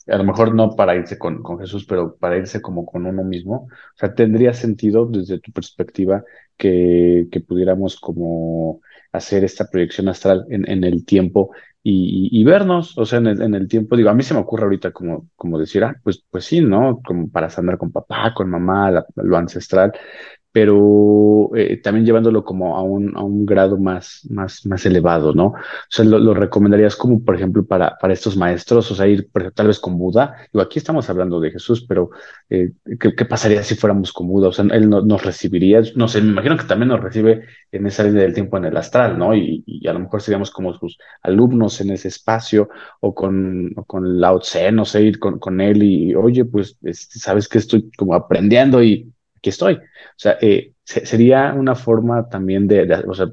[SPEAKER 1] a lo mejor no para irse con, con Jesús, pero para irse como con uno mismo. O sea, ¿tendría sentido desde tu perspectiva que, que pudiéramos como hacer esta proyección astral en, en el tiempo y, vernos? O sea, en el, en el tiempo, digo, a mí se me ocurre ahorita como, como decir, ah, pues, pues sí, ¿no? Como para andar con papá, con mamá, lo ancestral pero eh, también llevándolo como a un, a un grado más, más, más elevado, ¿no? O sea, lo, lo recomendarías como, por ejemplo, para, para estos maestros, o sea, ir tal vez con Buda. Digo, aquí estamos hablando de Jesús, pero eh, ¿qué, qué pasaría si fuéramos con Buda? O sea, él no- nos recibiría, no sé, me imagino que también nos recibe en esa línea del tiempo en el astral, ¿no? Y, y a lo mejor seríamos como sus alumnos en ese espacio, o con, o con Lao Tse, no sé, ir con, con él y, oye, pues, este, sabes que estoy como aprendiendo y aquí estoy. O sea, eh, se- sería una forma también de, o sea,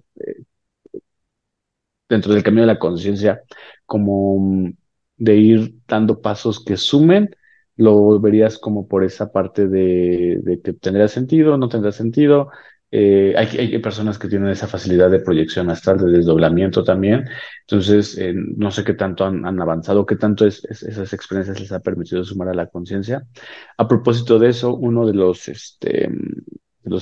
[SPEAKER 1] dentro del camino de la conciencia, como mm, de ir dando pasos que sumen, lo verías como por esa parte de, de que tendría sentido, no tendrá sentido. Eh, hay, personas que tienen esa facilidad de proyección astral, de desdoblamiento también. Entonces, eh, no sé qué tanto han, avanzado, qué tanto es- es- esas experiencias les ha permitido sumar a la conciencia. A propósito de eso, uno de los, este,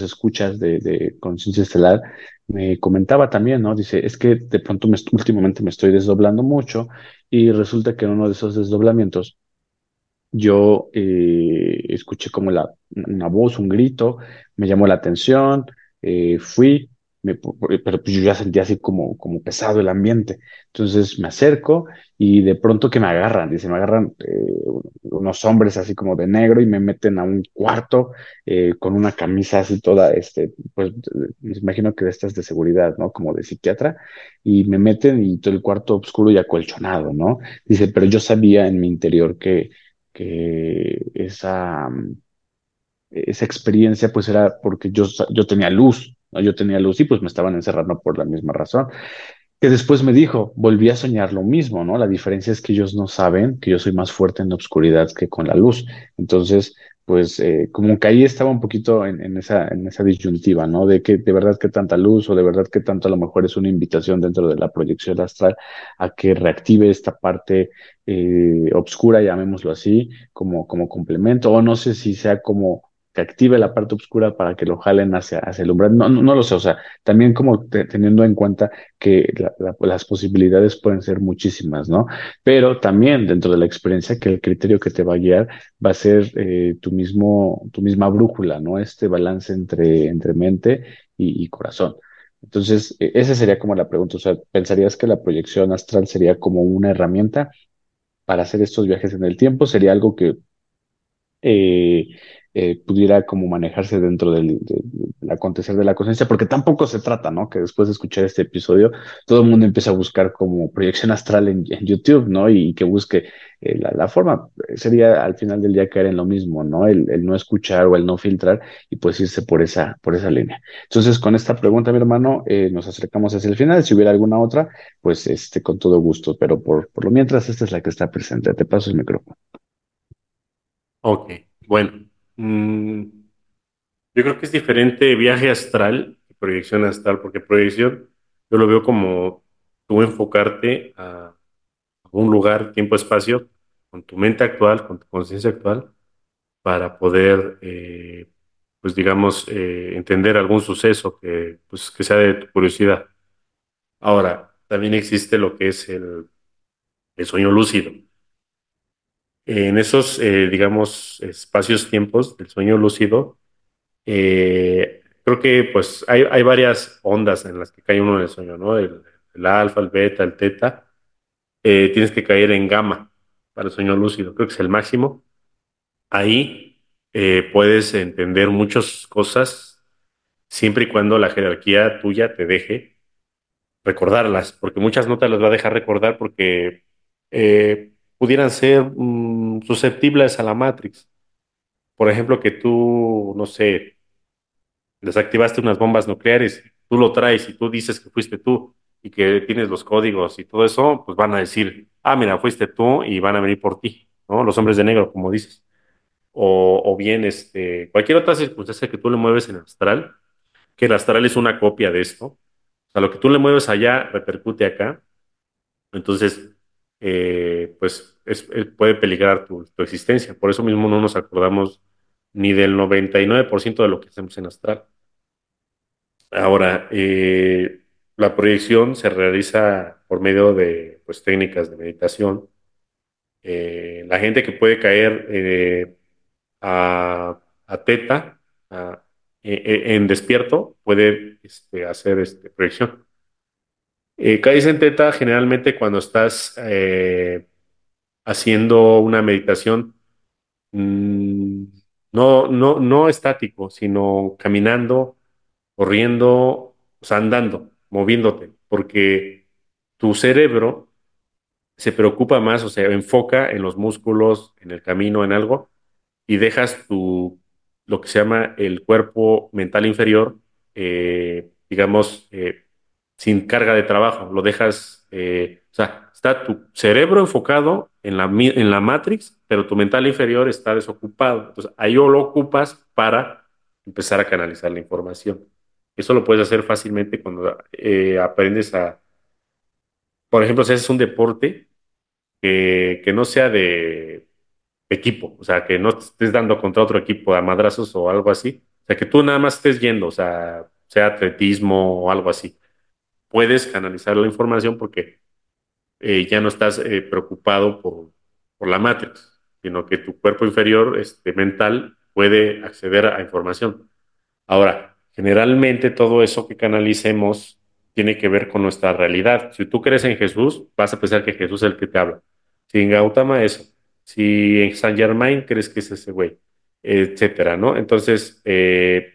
[SPEAKER 1] escuchas de, Conciencia Estelar me comentaba también, ¿no? Dice, es que de pronto últimamente me estoy desdoblando mucho y resulta que en uno de esos desdoblamientos yo eh, escuché como una voz, un grito, me llamó la atención, eh, fui, me- pero pues yo ya sentía así como, como pesado el ambiente. Entonces me acerco y de pronto que me agarran, dice, me agarran eh, unos hombres así como de negro y me meten a un cuarto eh, con una camisa así toda, este, pues me imagino que de estas de seguridad, ¿no? Como de psiquiatra, y me meten y todo el cuarto oscuro y acolchonado, ¿no? Dice, pero yo sabía en mi interior que que esa, mm, esa experiencia pues era porque yo, yo tenía luz, ¿no? Yo tenía luz y pues me estaban encerrando por la misma razón. Que después me dijo, volví a soñar lo mismo, ¿no? La diferencia es que ellos no saben que yo soy más fuerte en la oscuridad que con la luz. Entonces, pues eh, como que ahí estaba un poquito en, en esa, en esa disyuntiva, ¿no? De que de verdad que tanta luz o de verdad que tanto a lo mejor es una invitación dentro de la proyección astral a que reactive esta parte eh, obscura, llamémoslo así, como, como complemento, o no sé si sea como que active la parte oscura para que lo jalen hacia, hacia el umbral. No, no, no lo sé, o sea, también como te- teniendo en cuenta que la- la- las posibilidades pueden ser muchísimas, ¿no? Pero también dentro de la experiencia que el criterio que te va a guiar va a ser eh, tu mismo, tu misma brújula, ¿no? Este balance entre, entre mente y, y corazón. Entonces, e- esa sería como la pregunta, o sea, ¿pensarías que la proyección astral sería como una herramienta para hacer estos viajes en el tiempo? ¿Sería algo que eh, eh, pudiera como manejarse dentro del, de- del acontecer de la conciencia, porque tampoco se trata, ¿no? Que después de escuchar este episodio, todo el mundo empieza a buscar como proyección astral en, YouTube, ¿no? Y, que busque eh, la, forma, eh, sería al final del día caer en lo mismo, ¿no? El, no escuchar o el no filtrar y pues irse por esa, por esa línea. Entonces, con esta pregunta, mi hermano, nos acercamos hacia el final. Si hubiera alguna otra, pues este, con todo gusto, pero por, por lo mientras, esta es la que está presente. Te paso el micrófono.
[SPEAKER 2] Ok, bueno. Mm, yo creo que es diferente viaje astral y proyección astral, porque proyección yo lo veo como tú enfocarte a un lugar, tiempo, espacio, con tu mente actual, con tu conciencia actual, para poder, eh, pues digamos, eh, entender algún suceso que, pues, que sea de tu curiosidad. Ahora, también existe lo que es el, el sueño lúcido. En esos, eh, digamos, espacios-tiempos del sueño lúcido, eh, creo que pues hay, varias ondas en las que cae uno en el sueño, ¿no? El, alfa, el beta, el teta. Eh, tienes que caer en gamma para el sueño lúcido, creo que es el máximo. Ahí puedes entender muchas cosas siempre y cuando la jerarquía tuya te deje recordarlas, porque muchas no te las va a dejar recordar porque eh, pudieran ser mm, susceptibles a la Matrix. Por ejemplo, que tú, no sé, desactivaste unas bombas nucleares, tú lo traes y tú dices que fuiste tú y que tienes los códigos y todo eso, pues van a decir, ah, mira, fuiste tú y van a venir por ti, ¿no? Los hombres de negro, como dices. O, o bien, este, cualquier otra circunstancia que tú le mueves en astral, que el astral es una copia de esto. O sea, lo que tú le mueves allá repercute acá. Entonces, eh, pues es- es- puede peligrar tu, existencia. Por eso mismo no nos acordamos ni del 99% de lo que hacemos en astral. Ahora, eh, la proyección se realiza por medio de pues, técnicas de meditación. Eh, la gente que puede caer eh, a, a teta, e- e- en despierto, puede este, hacer este, proyección. Eh, en teta generalmente cuando estás eh, haciendo una meditación mm, no, no, no estático, sino caminando, corriendo, o sea, andando, moviéndote, porque tu cerebro se preocupa más, o sea, enfoca en los músculos, en el camino, en algo, y dejas tu, lo que se llama el cuerpo mental inferior, eh, digamos, eh, sin carga de trabajo, lo dejas, eh, o sea, está tu cerebro enfocado en la, en la Matrix, pero tu mental inferior está desocupado. Entonces, ahí lo ocupas para empezar a canalizar la información. Eso lo puedes hacer fácilmente cuando eh, aprendes a, por ejemplo, si haces un deporte que, que no sea de equipo, o sea, que no estés dando contra otro equipo a madrazos o algo así, o sea, que tú nada más estés yendo, o sea, sea atletismo o algo así. Puedes canalizar la información porque eh, ya no estás eh, preocupado por, por la Matrix, sino que tu cuerpo inferior, este, mental, puede acceder a información. Ahora, generalmente todo eso que canalicemos tiene que ver con nuestra realidad. Si tú crees en Jesús, vas a pensar que Jesús es el que te habla. Si en Gautama, eso. Si en Saint Germain, crees que es ese güey, etcétera, ¿no? Entonces, eh,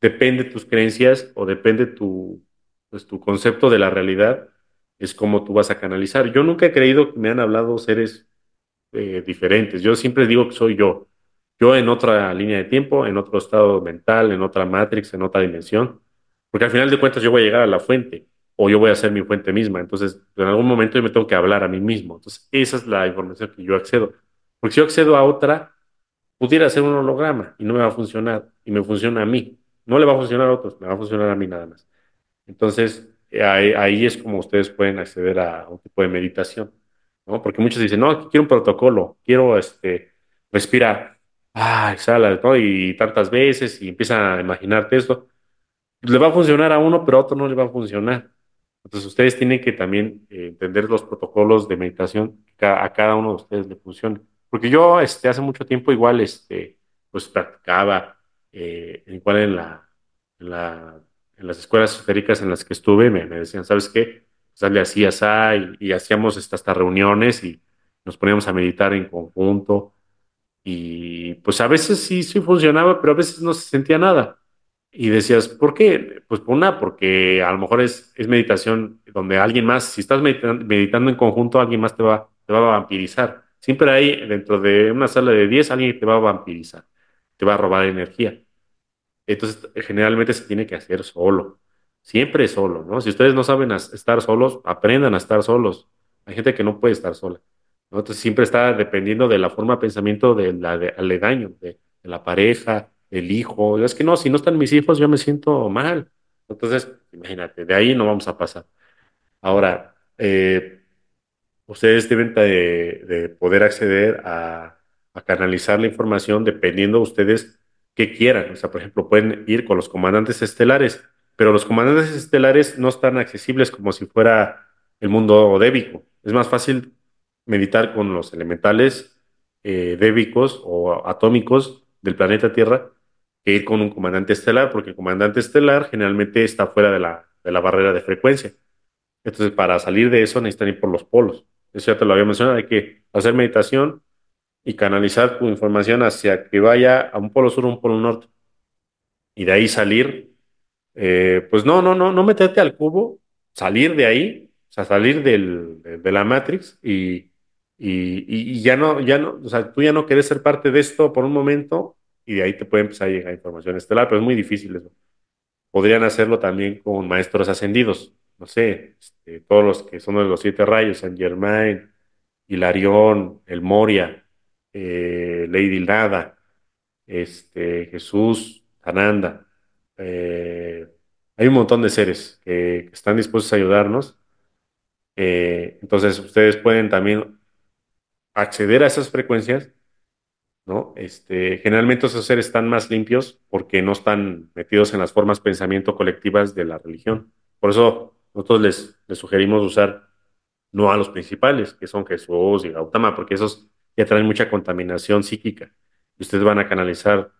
[SPEAKER 2] depende de tus creencias o depende tu, pues, tu concepto de la realidad, es como tú vas a canalizar. Yo nunca he creído que me han hablado seres eh, diferentes. Yo siempre digo que soy yo. Yo en otra línea de tiempo, en otro estado mental, en otra matrix, en otra dimensión. Porque al final de cuentas yo voy a llegar a la fuente o yo voy a ser mi fuente misma. Entonces, en algún momento yo me tengo que hablar a mí mismo. Entonces, esa es la información que yo accedo. Porque si yo accedo a otra, pudiera ser un holograma y no me va a funcionar, y me funciona a mí. No le va a funcionar a otros, me va a funcionar a mí nada más. Entonces, eh, ahí, es como ustedes pueden acceder a un tipo de meditación, ¿no? Porque muchos dicen, no, quiero un protocolo, quiero este, respirar, ah, exhala, ¿no? Y tantas veces, y empieza a imaginarte esto. Le va a funcionar a uno, pero a otro no le va a funcionar. Entonces, ustedes tienen que también eh, entender los protocolos de meditación que a cada uno de ustedes le funcione. Porque yo, este, hace mucho tiempo igual, este, pues practicaba, eh, igual la, en la, en las escuelas esotéricas en las que estuve, me, me decían, ¿sabes qué? Sale así, así, y, hacíamos hasta reuniones y nos poníamos a meditar en conjunto. Y pues a veces sí, sí funcionaba, pero a veces no se sentía nada. Y decías, ¿por qué? Pues por una, porque a lo mejor es, es meditación donde alguien más, si estás meditando, meditando en conjunto, alguien más te va, te va a vampirizar. Siempre hay dentro de una sala de 10 alguien te va a vampirizar, te va a robar energía. Entonces, generalmente se tiene que hacer solo, siempre solo, ¿no? Si ustedes no saben estar solos, aprendan a estar solos. Hay gente que no puede estar sola. Entonces, siempre está dependiendo de la forma de pensamiento del de, de la pareja, del hijo. Es que no, si no están mis hijos, yo me siento mal. Entonces, imagínate, de ahí no vamos a pasar. Ahora, eh, Ustedes deben de, de poder acceder a, a canalizar la información dependiendo de ustedes qué quieran. O sea, por ejemplo, pueden ir con los comandantes estelares, pero los comandantes estelares no están accesibles como si fuera el mundo débico. Es más fácil meditar con los elementales eh, débicos o atómicos del planeta Tierra que ir con un comandante estelar, porque el comandante estelar generalmente está fuera de la, de la barrera de frecuencia. Entonces, para salir de eso necesitan ir por los polos. Eso ya te lo había mencionado, hay que hacer meditación y canalizar tu información hacia que vaya a un polo sur o un polo norte. Y de ahí salir, eh, pues no, no, no, no meterte al cubo, salir de ahí, o sea, salir del, de, la Matrix y, y, y ya no, ya no, o sea, tú ya no quieres ser parte de esto por un momento y de ahí te puede empezar a llegar información estelar, pero es muy difícil eso. Podrían hacerlo también con maestros ascendidos, no sé, este, todos los que son de los siete rayos, Saint Germain, Hilarión, el Moria, eh, Lady Nada, este, Jesús, Sananda. Eh, hay un montón de seres que, que están dispuestos a ayudarnos. Eh, entonces, ustedes pueden también acceder a esas frecuencias ¿no? Este, generalmente esos seres están más limpios porque no están metidos en las formas pensamiento colectivas de la religión. Por eso nosotros les, les sugerimos usar no a los principales, que son Jesús y Gautama, porque esos ya traen mucha contaminación psíquica. Y ustedes van a canalizar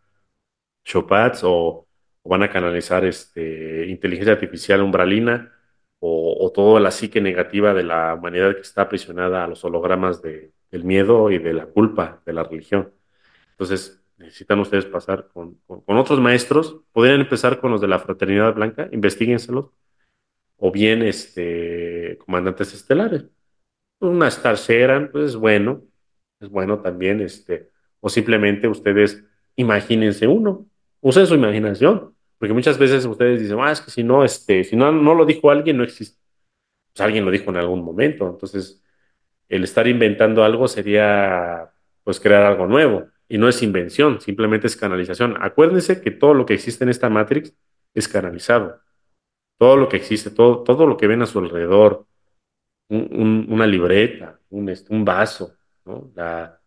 [SPEAKER 2] Chopats o, van a canalizar este, inteligencia artificial umbralina o, toda la psique negativa de la humanidad que está aprisionada a los hologramas de, del miedo y de la culpa de la religión. Entonces, necesitan ustedes pasar con, otros maestros. Podrían empezar con los de la Fraternidad Blanca, investiguenselos, o bien este, comandantes estelares. Una Star pues es bueno, es bueno también, este, o simplemente ustedes imagínense uno, usen su imaginación, porque muchas veces ustedes dicen, ah, es que si no, este, si no, no lo dijo alguien, no existe. Pues alguien lo dijo en algún momento, entonces el estar inventando algo sería pues crear algo nuevo y no es invención, simplemente es canalización. Acuérdense que todo lo que existe en esta Matrix es canalizado. Todo lo que existe, todo, todo lo que ven a su alrededor, un- un- una libreta, un, este, un vaso, La,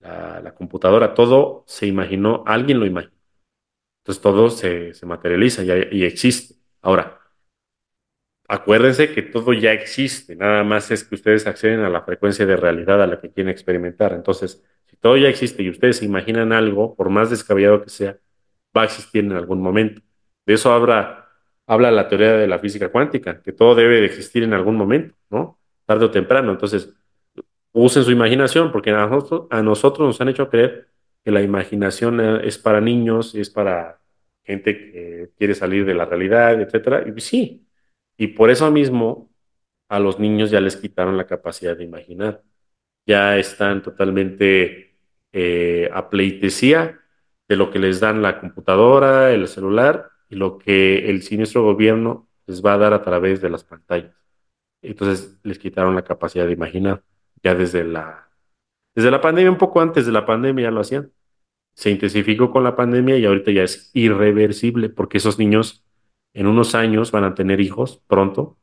[SPEAKER 2] la, computadora, todo se imaginó, alguien lo imaginó. Entonces todo se, se materializa y, y existe. Ahora, Acuérdense que todo ya existe, nada más es que ustedes acceden a la frecuencia de realidad a la que quieren experimentar. Entonces, si todo ya existe y ustedes se imaginan algo, por más descabellado que sea, va a existir en algún momento. De eso habla, habla la teoría de la física cuántica, que todo debe de existir en algún momento, ¿no? Tarde o temprano. Entonces, usen su imaginación, porque a nosotros, nos han hecho creer que la imaginación eh, es para niños, es para gente que quiere salir de la realidad, etcétera. Y sí, y por eso mismo a los niños ya les quitaron la capacidad de imaginar. Ya están totalmente eh, a pleitesía de lo que les dan la computadora, el celular y lo que el siniestro gobierno les va a dar a través de las pantallas. Entonces les quitaron la capacidad de imaginar. Ya desde la, desde la pandemia, un poco antes de la pandemia ya lo hacían. se intensificó con la pandemia y ahorita ya es irreversible porque esos niños en unos años van a tener hijos pronto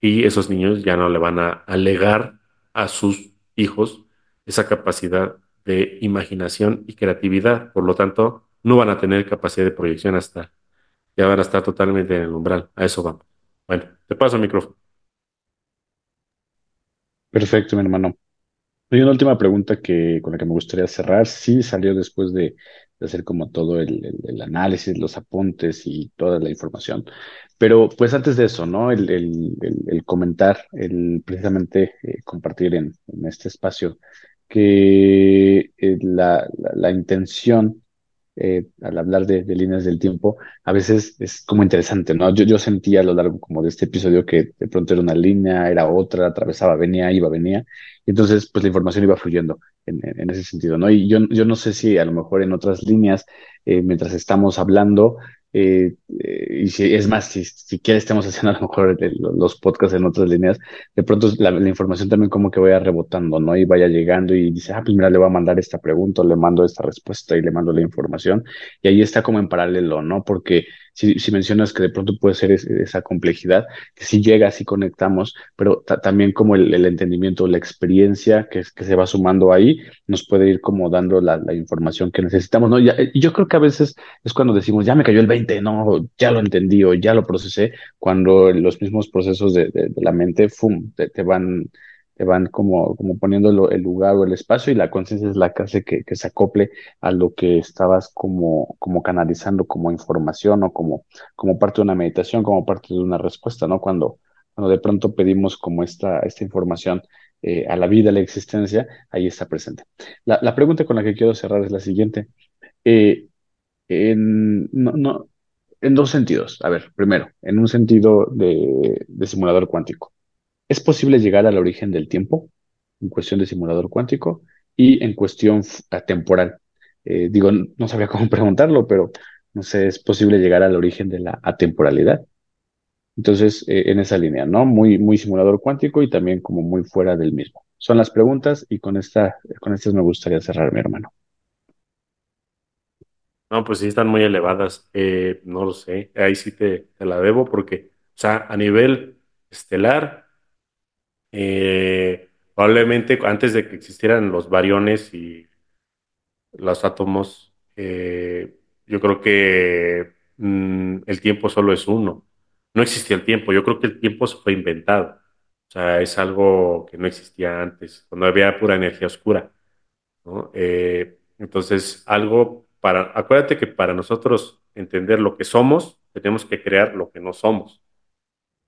[SPEAKER 2] y esos niños ya no le van a alegar a sus hijos esa capacidad de imaginación y creatividad. Por lo tanto, no van a tener capacidad de proyección hasta, ya van a estar totalmente en el umbral. A eso vamos. Bueno, te paso el micrófono.
[SPEAKER 1] Perfecto, mi hermano. Hay una última pregunta que, con la que me gustaría cerrar. Sí salió después de, de hacer como todo el, el- el análisis, los apuntes y toda la información. Pero pues antes de eso, ¿no? El, el- comentar, el precisamente eh, compartir en, en este espacio que eh, la, la intención eh, al hablar de, líneas del tiempo, a veces es como interesante, ¿no? Yo, sentía a lo largo como de este episodio que de pronto era una línea, era otra, atravesaba, venía, iba, venía, y entonces pues la información iba fluyendo en, ese sentido, ¿no? Y yo, yo no sé si a lo mejor en otras líneas, eh, mientras estamos hablando, eh, y si es más, si siquiera estamos haciendo a lo mejor los podcasts en otras líneas, de pronto la, la información también como que vaya rebotando, ¿no? Y vaya llegando y dice, ah, pues mira, le voy a mandar esta pregunta, le mando esta respuesta y le mando la información. Y ahí está como en paralelo, ¿no? Porque si, si mencionas que de pronto puede ser es- esa complejidad, que sí llega, sí conectamos, pero ta- también como el, entendimiento, la experiencia que, se va sumando ahí, nos puede ir como dando la, la información que necesitamos, ¿no? Ya- y yo creo que a veces es cuando decimos, ya me cayó el 20, no, ya lo entendí o ya lo procesé, cuando los mismos procesos de, la mente, ¡fum!, te van, te van como, como poniendo el lugar o el espacio y la conciencia es la que hace que, que se acople a lo que estabas como, como canalizando como información o como, como parte de una meditación, como parte de una respuesta, ¿no? Cuando, cuando de pronto pedimos como esta, esta información eh, a la vida, a la existencia, ahí está presente. La, la pregunta con la que quiero cerrar es la siguiente. Eh, en, no, no, en dos sentidos. A ver, primero, en un sentido de, de simulador cuántico. ¿Es posible llegar al origen del tiempo en cuestión de simulador cuántico y en cuestión f- temporal? Eh, digo, no sabría cómo preguntarlo, pero no sé, ¿es posible llegar al origen de la atemporalidad? Entonces, eh, en esa línea, ¿no? Muy, muy simulador cuántico y también como muy fuera del mismo. Son las preguntas y con esta, con estas me gustaría cerrar, mi hermano.
[SPEAKER 2] No, pues sí están muy elevadas. Eh, no lo sé. Ahí sí te, te la debo porque, o sea, a nivel estelar, eh, probablemente antes de que existieran los bariones y los átomos, eh, yo creo que mm, el tiempo solo es uno. No existía el tiempo. Yo creo que el tiempo se fue inventado. O sea, es algo que no existía antes, cuando había pura energía oscura. Eh, entonces, algo para, acuérdate que para nosotros entender lo que somos, tenemos que crear lo que no somos.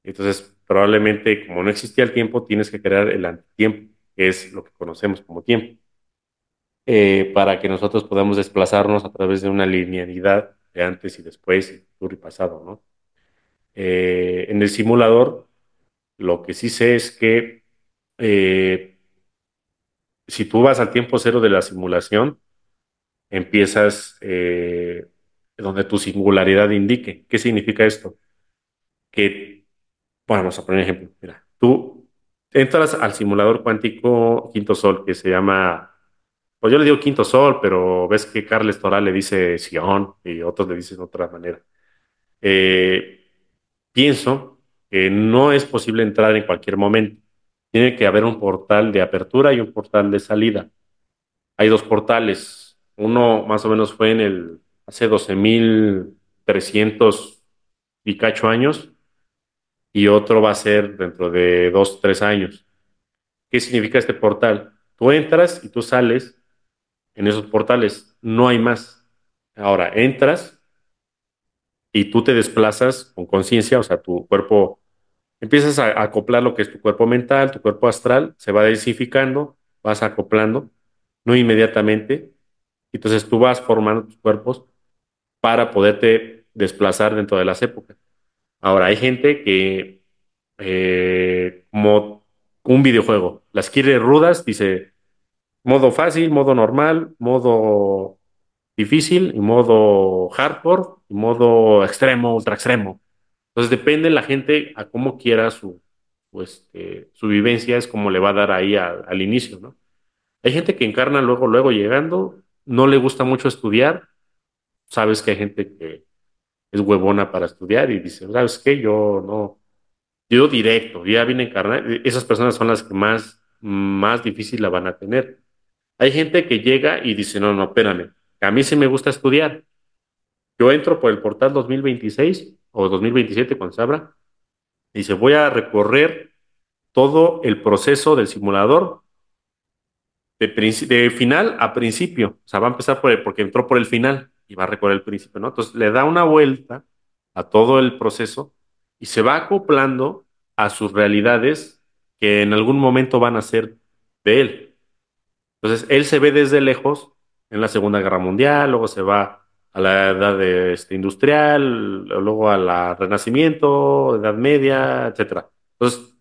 [SPEAKER 2] Entonces, probablemente como no existía el tiempo, tienes que crear el antitiempo, que es lo que conocemos como tiempo, eh, para que nosotros podamos desplazarnos a través de una linealidad de antes y después, futuro y pasado, ¿no? Eh, en el simulador, lo que sí sé es que eh, si tú vas al tiempo cero de la simulación, empiezas donde tu singularidad indique. ¿Qué significa esto? Que, bueno, vamos a poner un ejemplo. Mira, tú entras al simulador cuántico Quinto Sol, que se llama, pues yo le digo Quinto Sol, pero ves que Carles Toral le dice Sion y otros le dicen de otra manera. Eh, pienso que no es posible entrar en cualquier momento. Tiene que haber un portal de apertura y un portal de salida. Hay dos portales. Uno más o menos fue en el hace 12.300 y cacho años y otro va a ser dentro de dos, tres años. ¿Qué significa este portal? Tú entras y tú sales en esos portales. No hay más. Ahora, entras y tú te desplazas con conciencia, o sea, tu cuerpo, empiezas a acoplar lo que es tu cuerpo mental, tu cuerpo astral, se va densificando, vas acoplando, no inmediatamente. Entonces tú vas formando tus cuerpos para poderte desplazar dentro de las épocas. Ahora, hay gente que, eh, como un videojuego, las quiere rudas, dice modo fácil, modo normal, modo difícil y modo hardcore y modo extremo, ultra extremo. Entonces depende la gente a cómo quiera su, este, su vivencia, es como le va a dar ahí al inicio, ¿no? Hay gente que encarna luego, luego llegando no le gusta mucho estudiar, sabes que hay gente que es huevona para estudiar y dice, ¿sabes qué? Yo no, yo directo, ya viene encarnado. Esas personas son las que más, más difícil la van a tener. Hay gente que llega y dice, no, no, espérame, a mí sí me gusta estudiar. Yo entro por el portal 2026 o 2027 cuando se abra, y dice, voy a recorrer todo el proceso del simulador de, de final a principio. O sea, va a empezar por el, porque entró por el final y va a recorrer el principio, ¿no? Entonces le da una vuelta a todo el proceso y se va acoplando a sus realidades que en algún momento van a ser de él. Entonces, él se ve desde lejos en la Segunda Guerra Mundial, luego se va a la edad de, este, industrial, luego a la Renacimiento, Edad Media, etc. Entonces,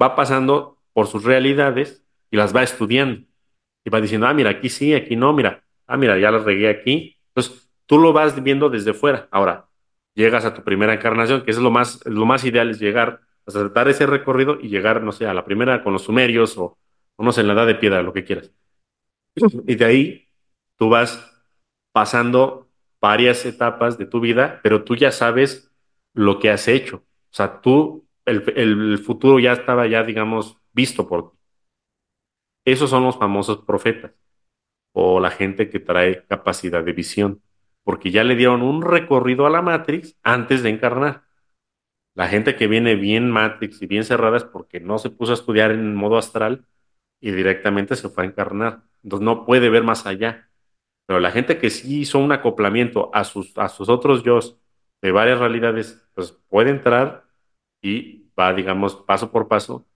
[SPEAKER 2] va pasando por sus realidades y las va estudiando. Y va diciendo, ah, mira, aquí sí, aquí no, mira, ah, mira, ya las regué aquí. Entonces, tú lo vas viendo desde fuera. Ahora, llegas a tu primera encarnación, que es lo más, lo más ideal, es llegar, a dar ese recorrido y llegar, no sé, a la primera con los sumerios o, o no sé, en la edad de piedra, lo que quieras. Y de ahí tú vas pasando varias etapas de tu vida, pero tú ya sabes lo que has hecho. O sea, tú, el, el futuro ya estaba ya, digamos, visto por ti. Esos son los famosos profetas o la gente que trae capacidad de visión, porque ya le dieron un recorrido a la Matrix antes de encarnar. La gente que viene bien Matrix y bien cerrada es porque no se puso a estudiar en modo astral y directamente se fue a encarnar. Entonces no puede ver más allá. Pero la gente que sí hizo un acoplamiento a sus, a sus otros yo de varias realidades, pues puede entrar y va, digamos, paso por paso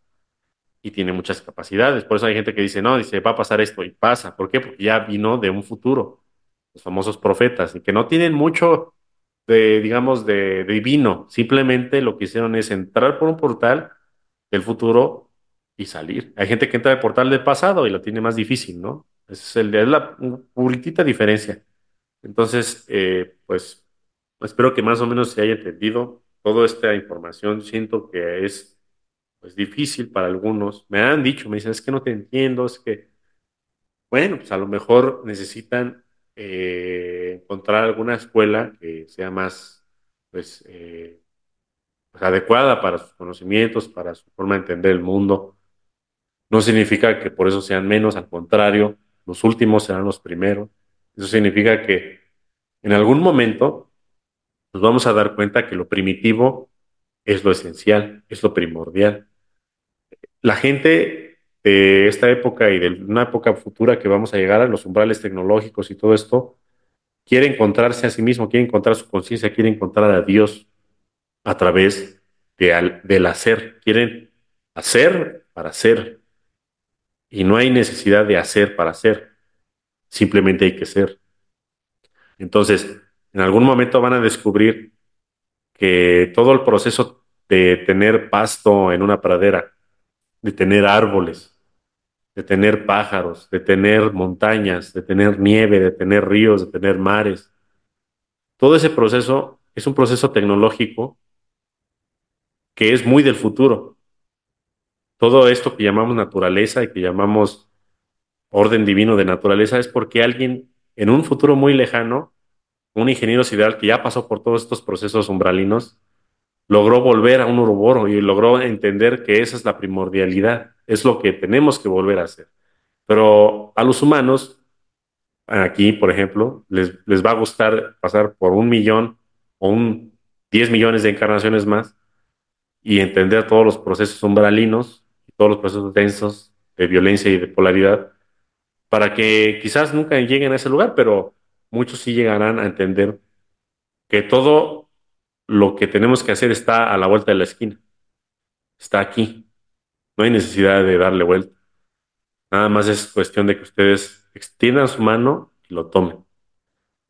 [SPEAKER 2] y tiene muchas capacidades. Por eso hay gente que dice, no, dice, va a pasar esto y pasa. ¿Por qué? Porque ya vino de un futuro, famosos profetas, y que no tienen mucho de, digamos, de, divino. Simplemente lo que hicieron es entrar por un portal del futuro y salir. Hay gente que entra al portal del pasado y lo tiene más difícil, ¿no? Es, es la puritita diferencia. Entonces, eh, pues, espero que más o menos se haya entendido toda esta información. Siento que es pues, difícil para algunos. Me han dicho, me dicen, es que no te entiendo, es que, bueno, pues a lo mejor necesitan eh, encontrar alguna escuela que sea más, pues, eh, pues, adecuada para sus conocimientos, para su forma de entender el mundo. No significa que por eso sean menos, al contrario, los últimos serán los primeros. Eso significa que en algún momento nos vamos a dar cuenta que lo primitivo es lo esencial, es lo primordial. La gente de esta época y de una época futura que vamos a llegar a los umbrales tecnológicos y todo esto, quiere encontrarse a sí mismo, quiere encontrar su conciencia, quiere encontrar a Dios a través de, del hacer. Quieren hacer para ser, y no hay necesidad de hacer para hacer, simplemente hay que ser. Entonces, en algún momento van a descubrir que todo el proceso de tener pasto en una pradera, de tener árboles, de tener pájaros, de tener montañas, de tener nieve, de tener ríos, de tener mares, todo ese proceso es un proceso tecnológico que es muy del futuro. Todo esto que llamamos naturaleza y que llamamos orden divino de naturaleza es porque alguien en un futuro muy lejano, un ingeniero sideral que ya pasó por todos estos procesos umbralinos, logró volver a un uroboro y logró entender que esa es la primordialidad, es lo que tenemos que volver a hacer. Pero a los humanos, aquí, por ejemplo, les, les va a gustar pasar por un millón o un 10 millones de encarnaciones más y entender todos los procesos umbralinos todos los procesos densos de violencia y de polaridad, para que quizás nunca lleguen a ese lugar, pero muchos sí llegarán a entender que todo lo que tenemos que hacer está a la vuelta de la esquina, está aquí, no hay necesidad de darle vuelta. Nada más es cuestión de que ustedes extiendan su mano y lo tomen.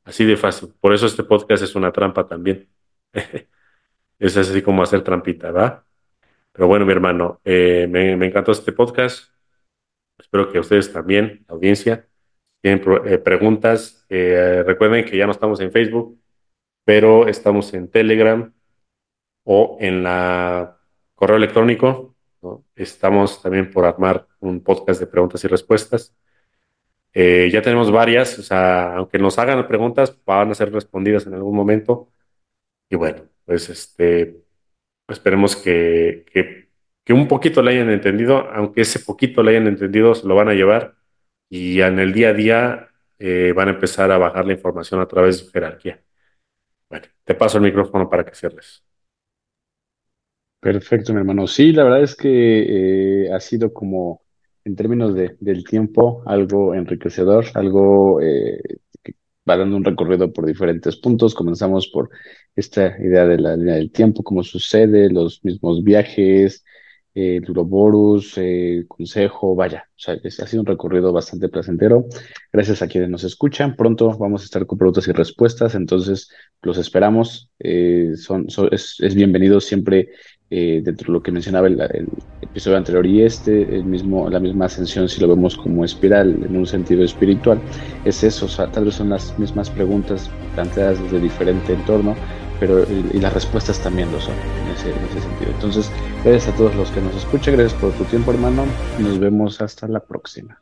[SPEAKER 2] Así de fácil. Por eso este podcast es una trampa también. es así como hacer trampita, ¿verdad? Pero bueno, mi hermano, eh, me, encantó este podcast. Espero que ustedes también, la audiencia, tienen eh, preguntas. Eh, recuerden que ya no estamos en Facebook, pero estamos en Telegram o en la correo electrónico. Estamos también por armar un podcast de preguntas y respuestas. Eh, ya tenemos varias, o sea, aunque nos hagan preguntas, van a ser respondidas en algún momento. Y bueno, pues este, esperemos que, un poquito le hayan entendido, aunque ese poquito le hayan entendido, se lo van a llevar y en el día a día eh, van a empezar a bajar la información a través de su jerarquía. Bueno, te paso el micrófono para que cierres.
[SPEAKER 1] Perfecto, mi hermano. Sí, la verdad es que eh, ha sido como, en términos de, del tiempo, algo enriquecedor, algo eh, que va dando un recorrido por diferentes puntos. Comenzamos por esta idea de la línea del tiempo, cómo sucede, los mismos viajes, eh, el Uroboros, eh, consejo, vaya, o sea, ha sido un recorrido bastante placentero. Gracias a quienes nos escuchan. Pronto vamos a estar con preguntas y respuestas, entonces los esperamos. son, es, es bienvenido siempre eh, dentro de lo que mencionaba el, episodio anterior y este, el mismo, la misma ascensión, si lo vemos como espiral en un sentido espiritual, es eso, o sea, tal vez son las mismas preguntas planteadas desde diferente entorno, pero y, las respuestas también lo son en ese, en ese sentido. Entonces, gracias a todos los que nos escuchan, gracias por tu tiempo hermano, nos vemos hasta la próxima.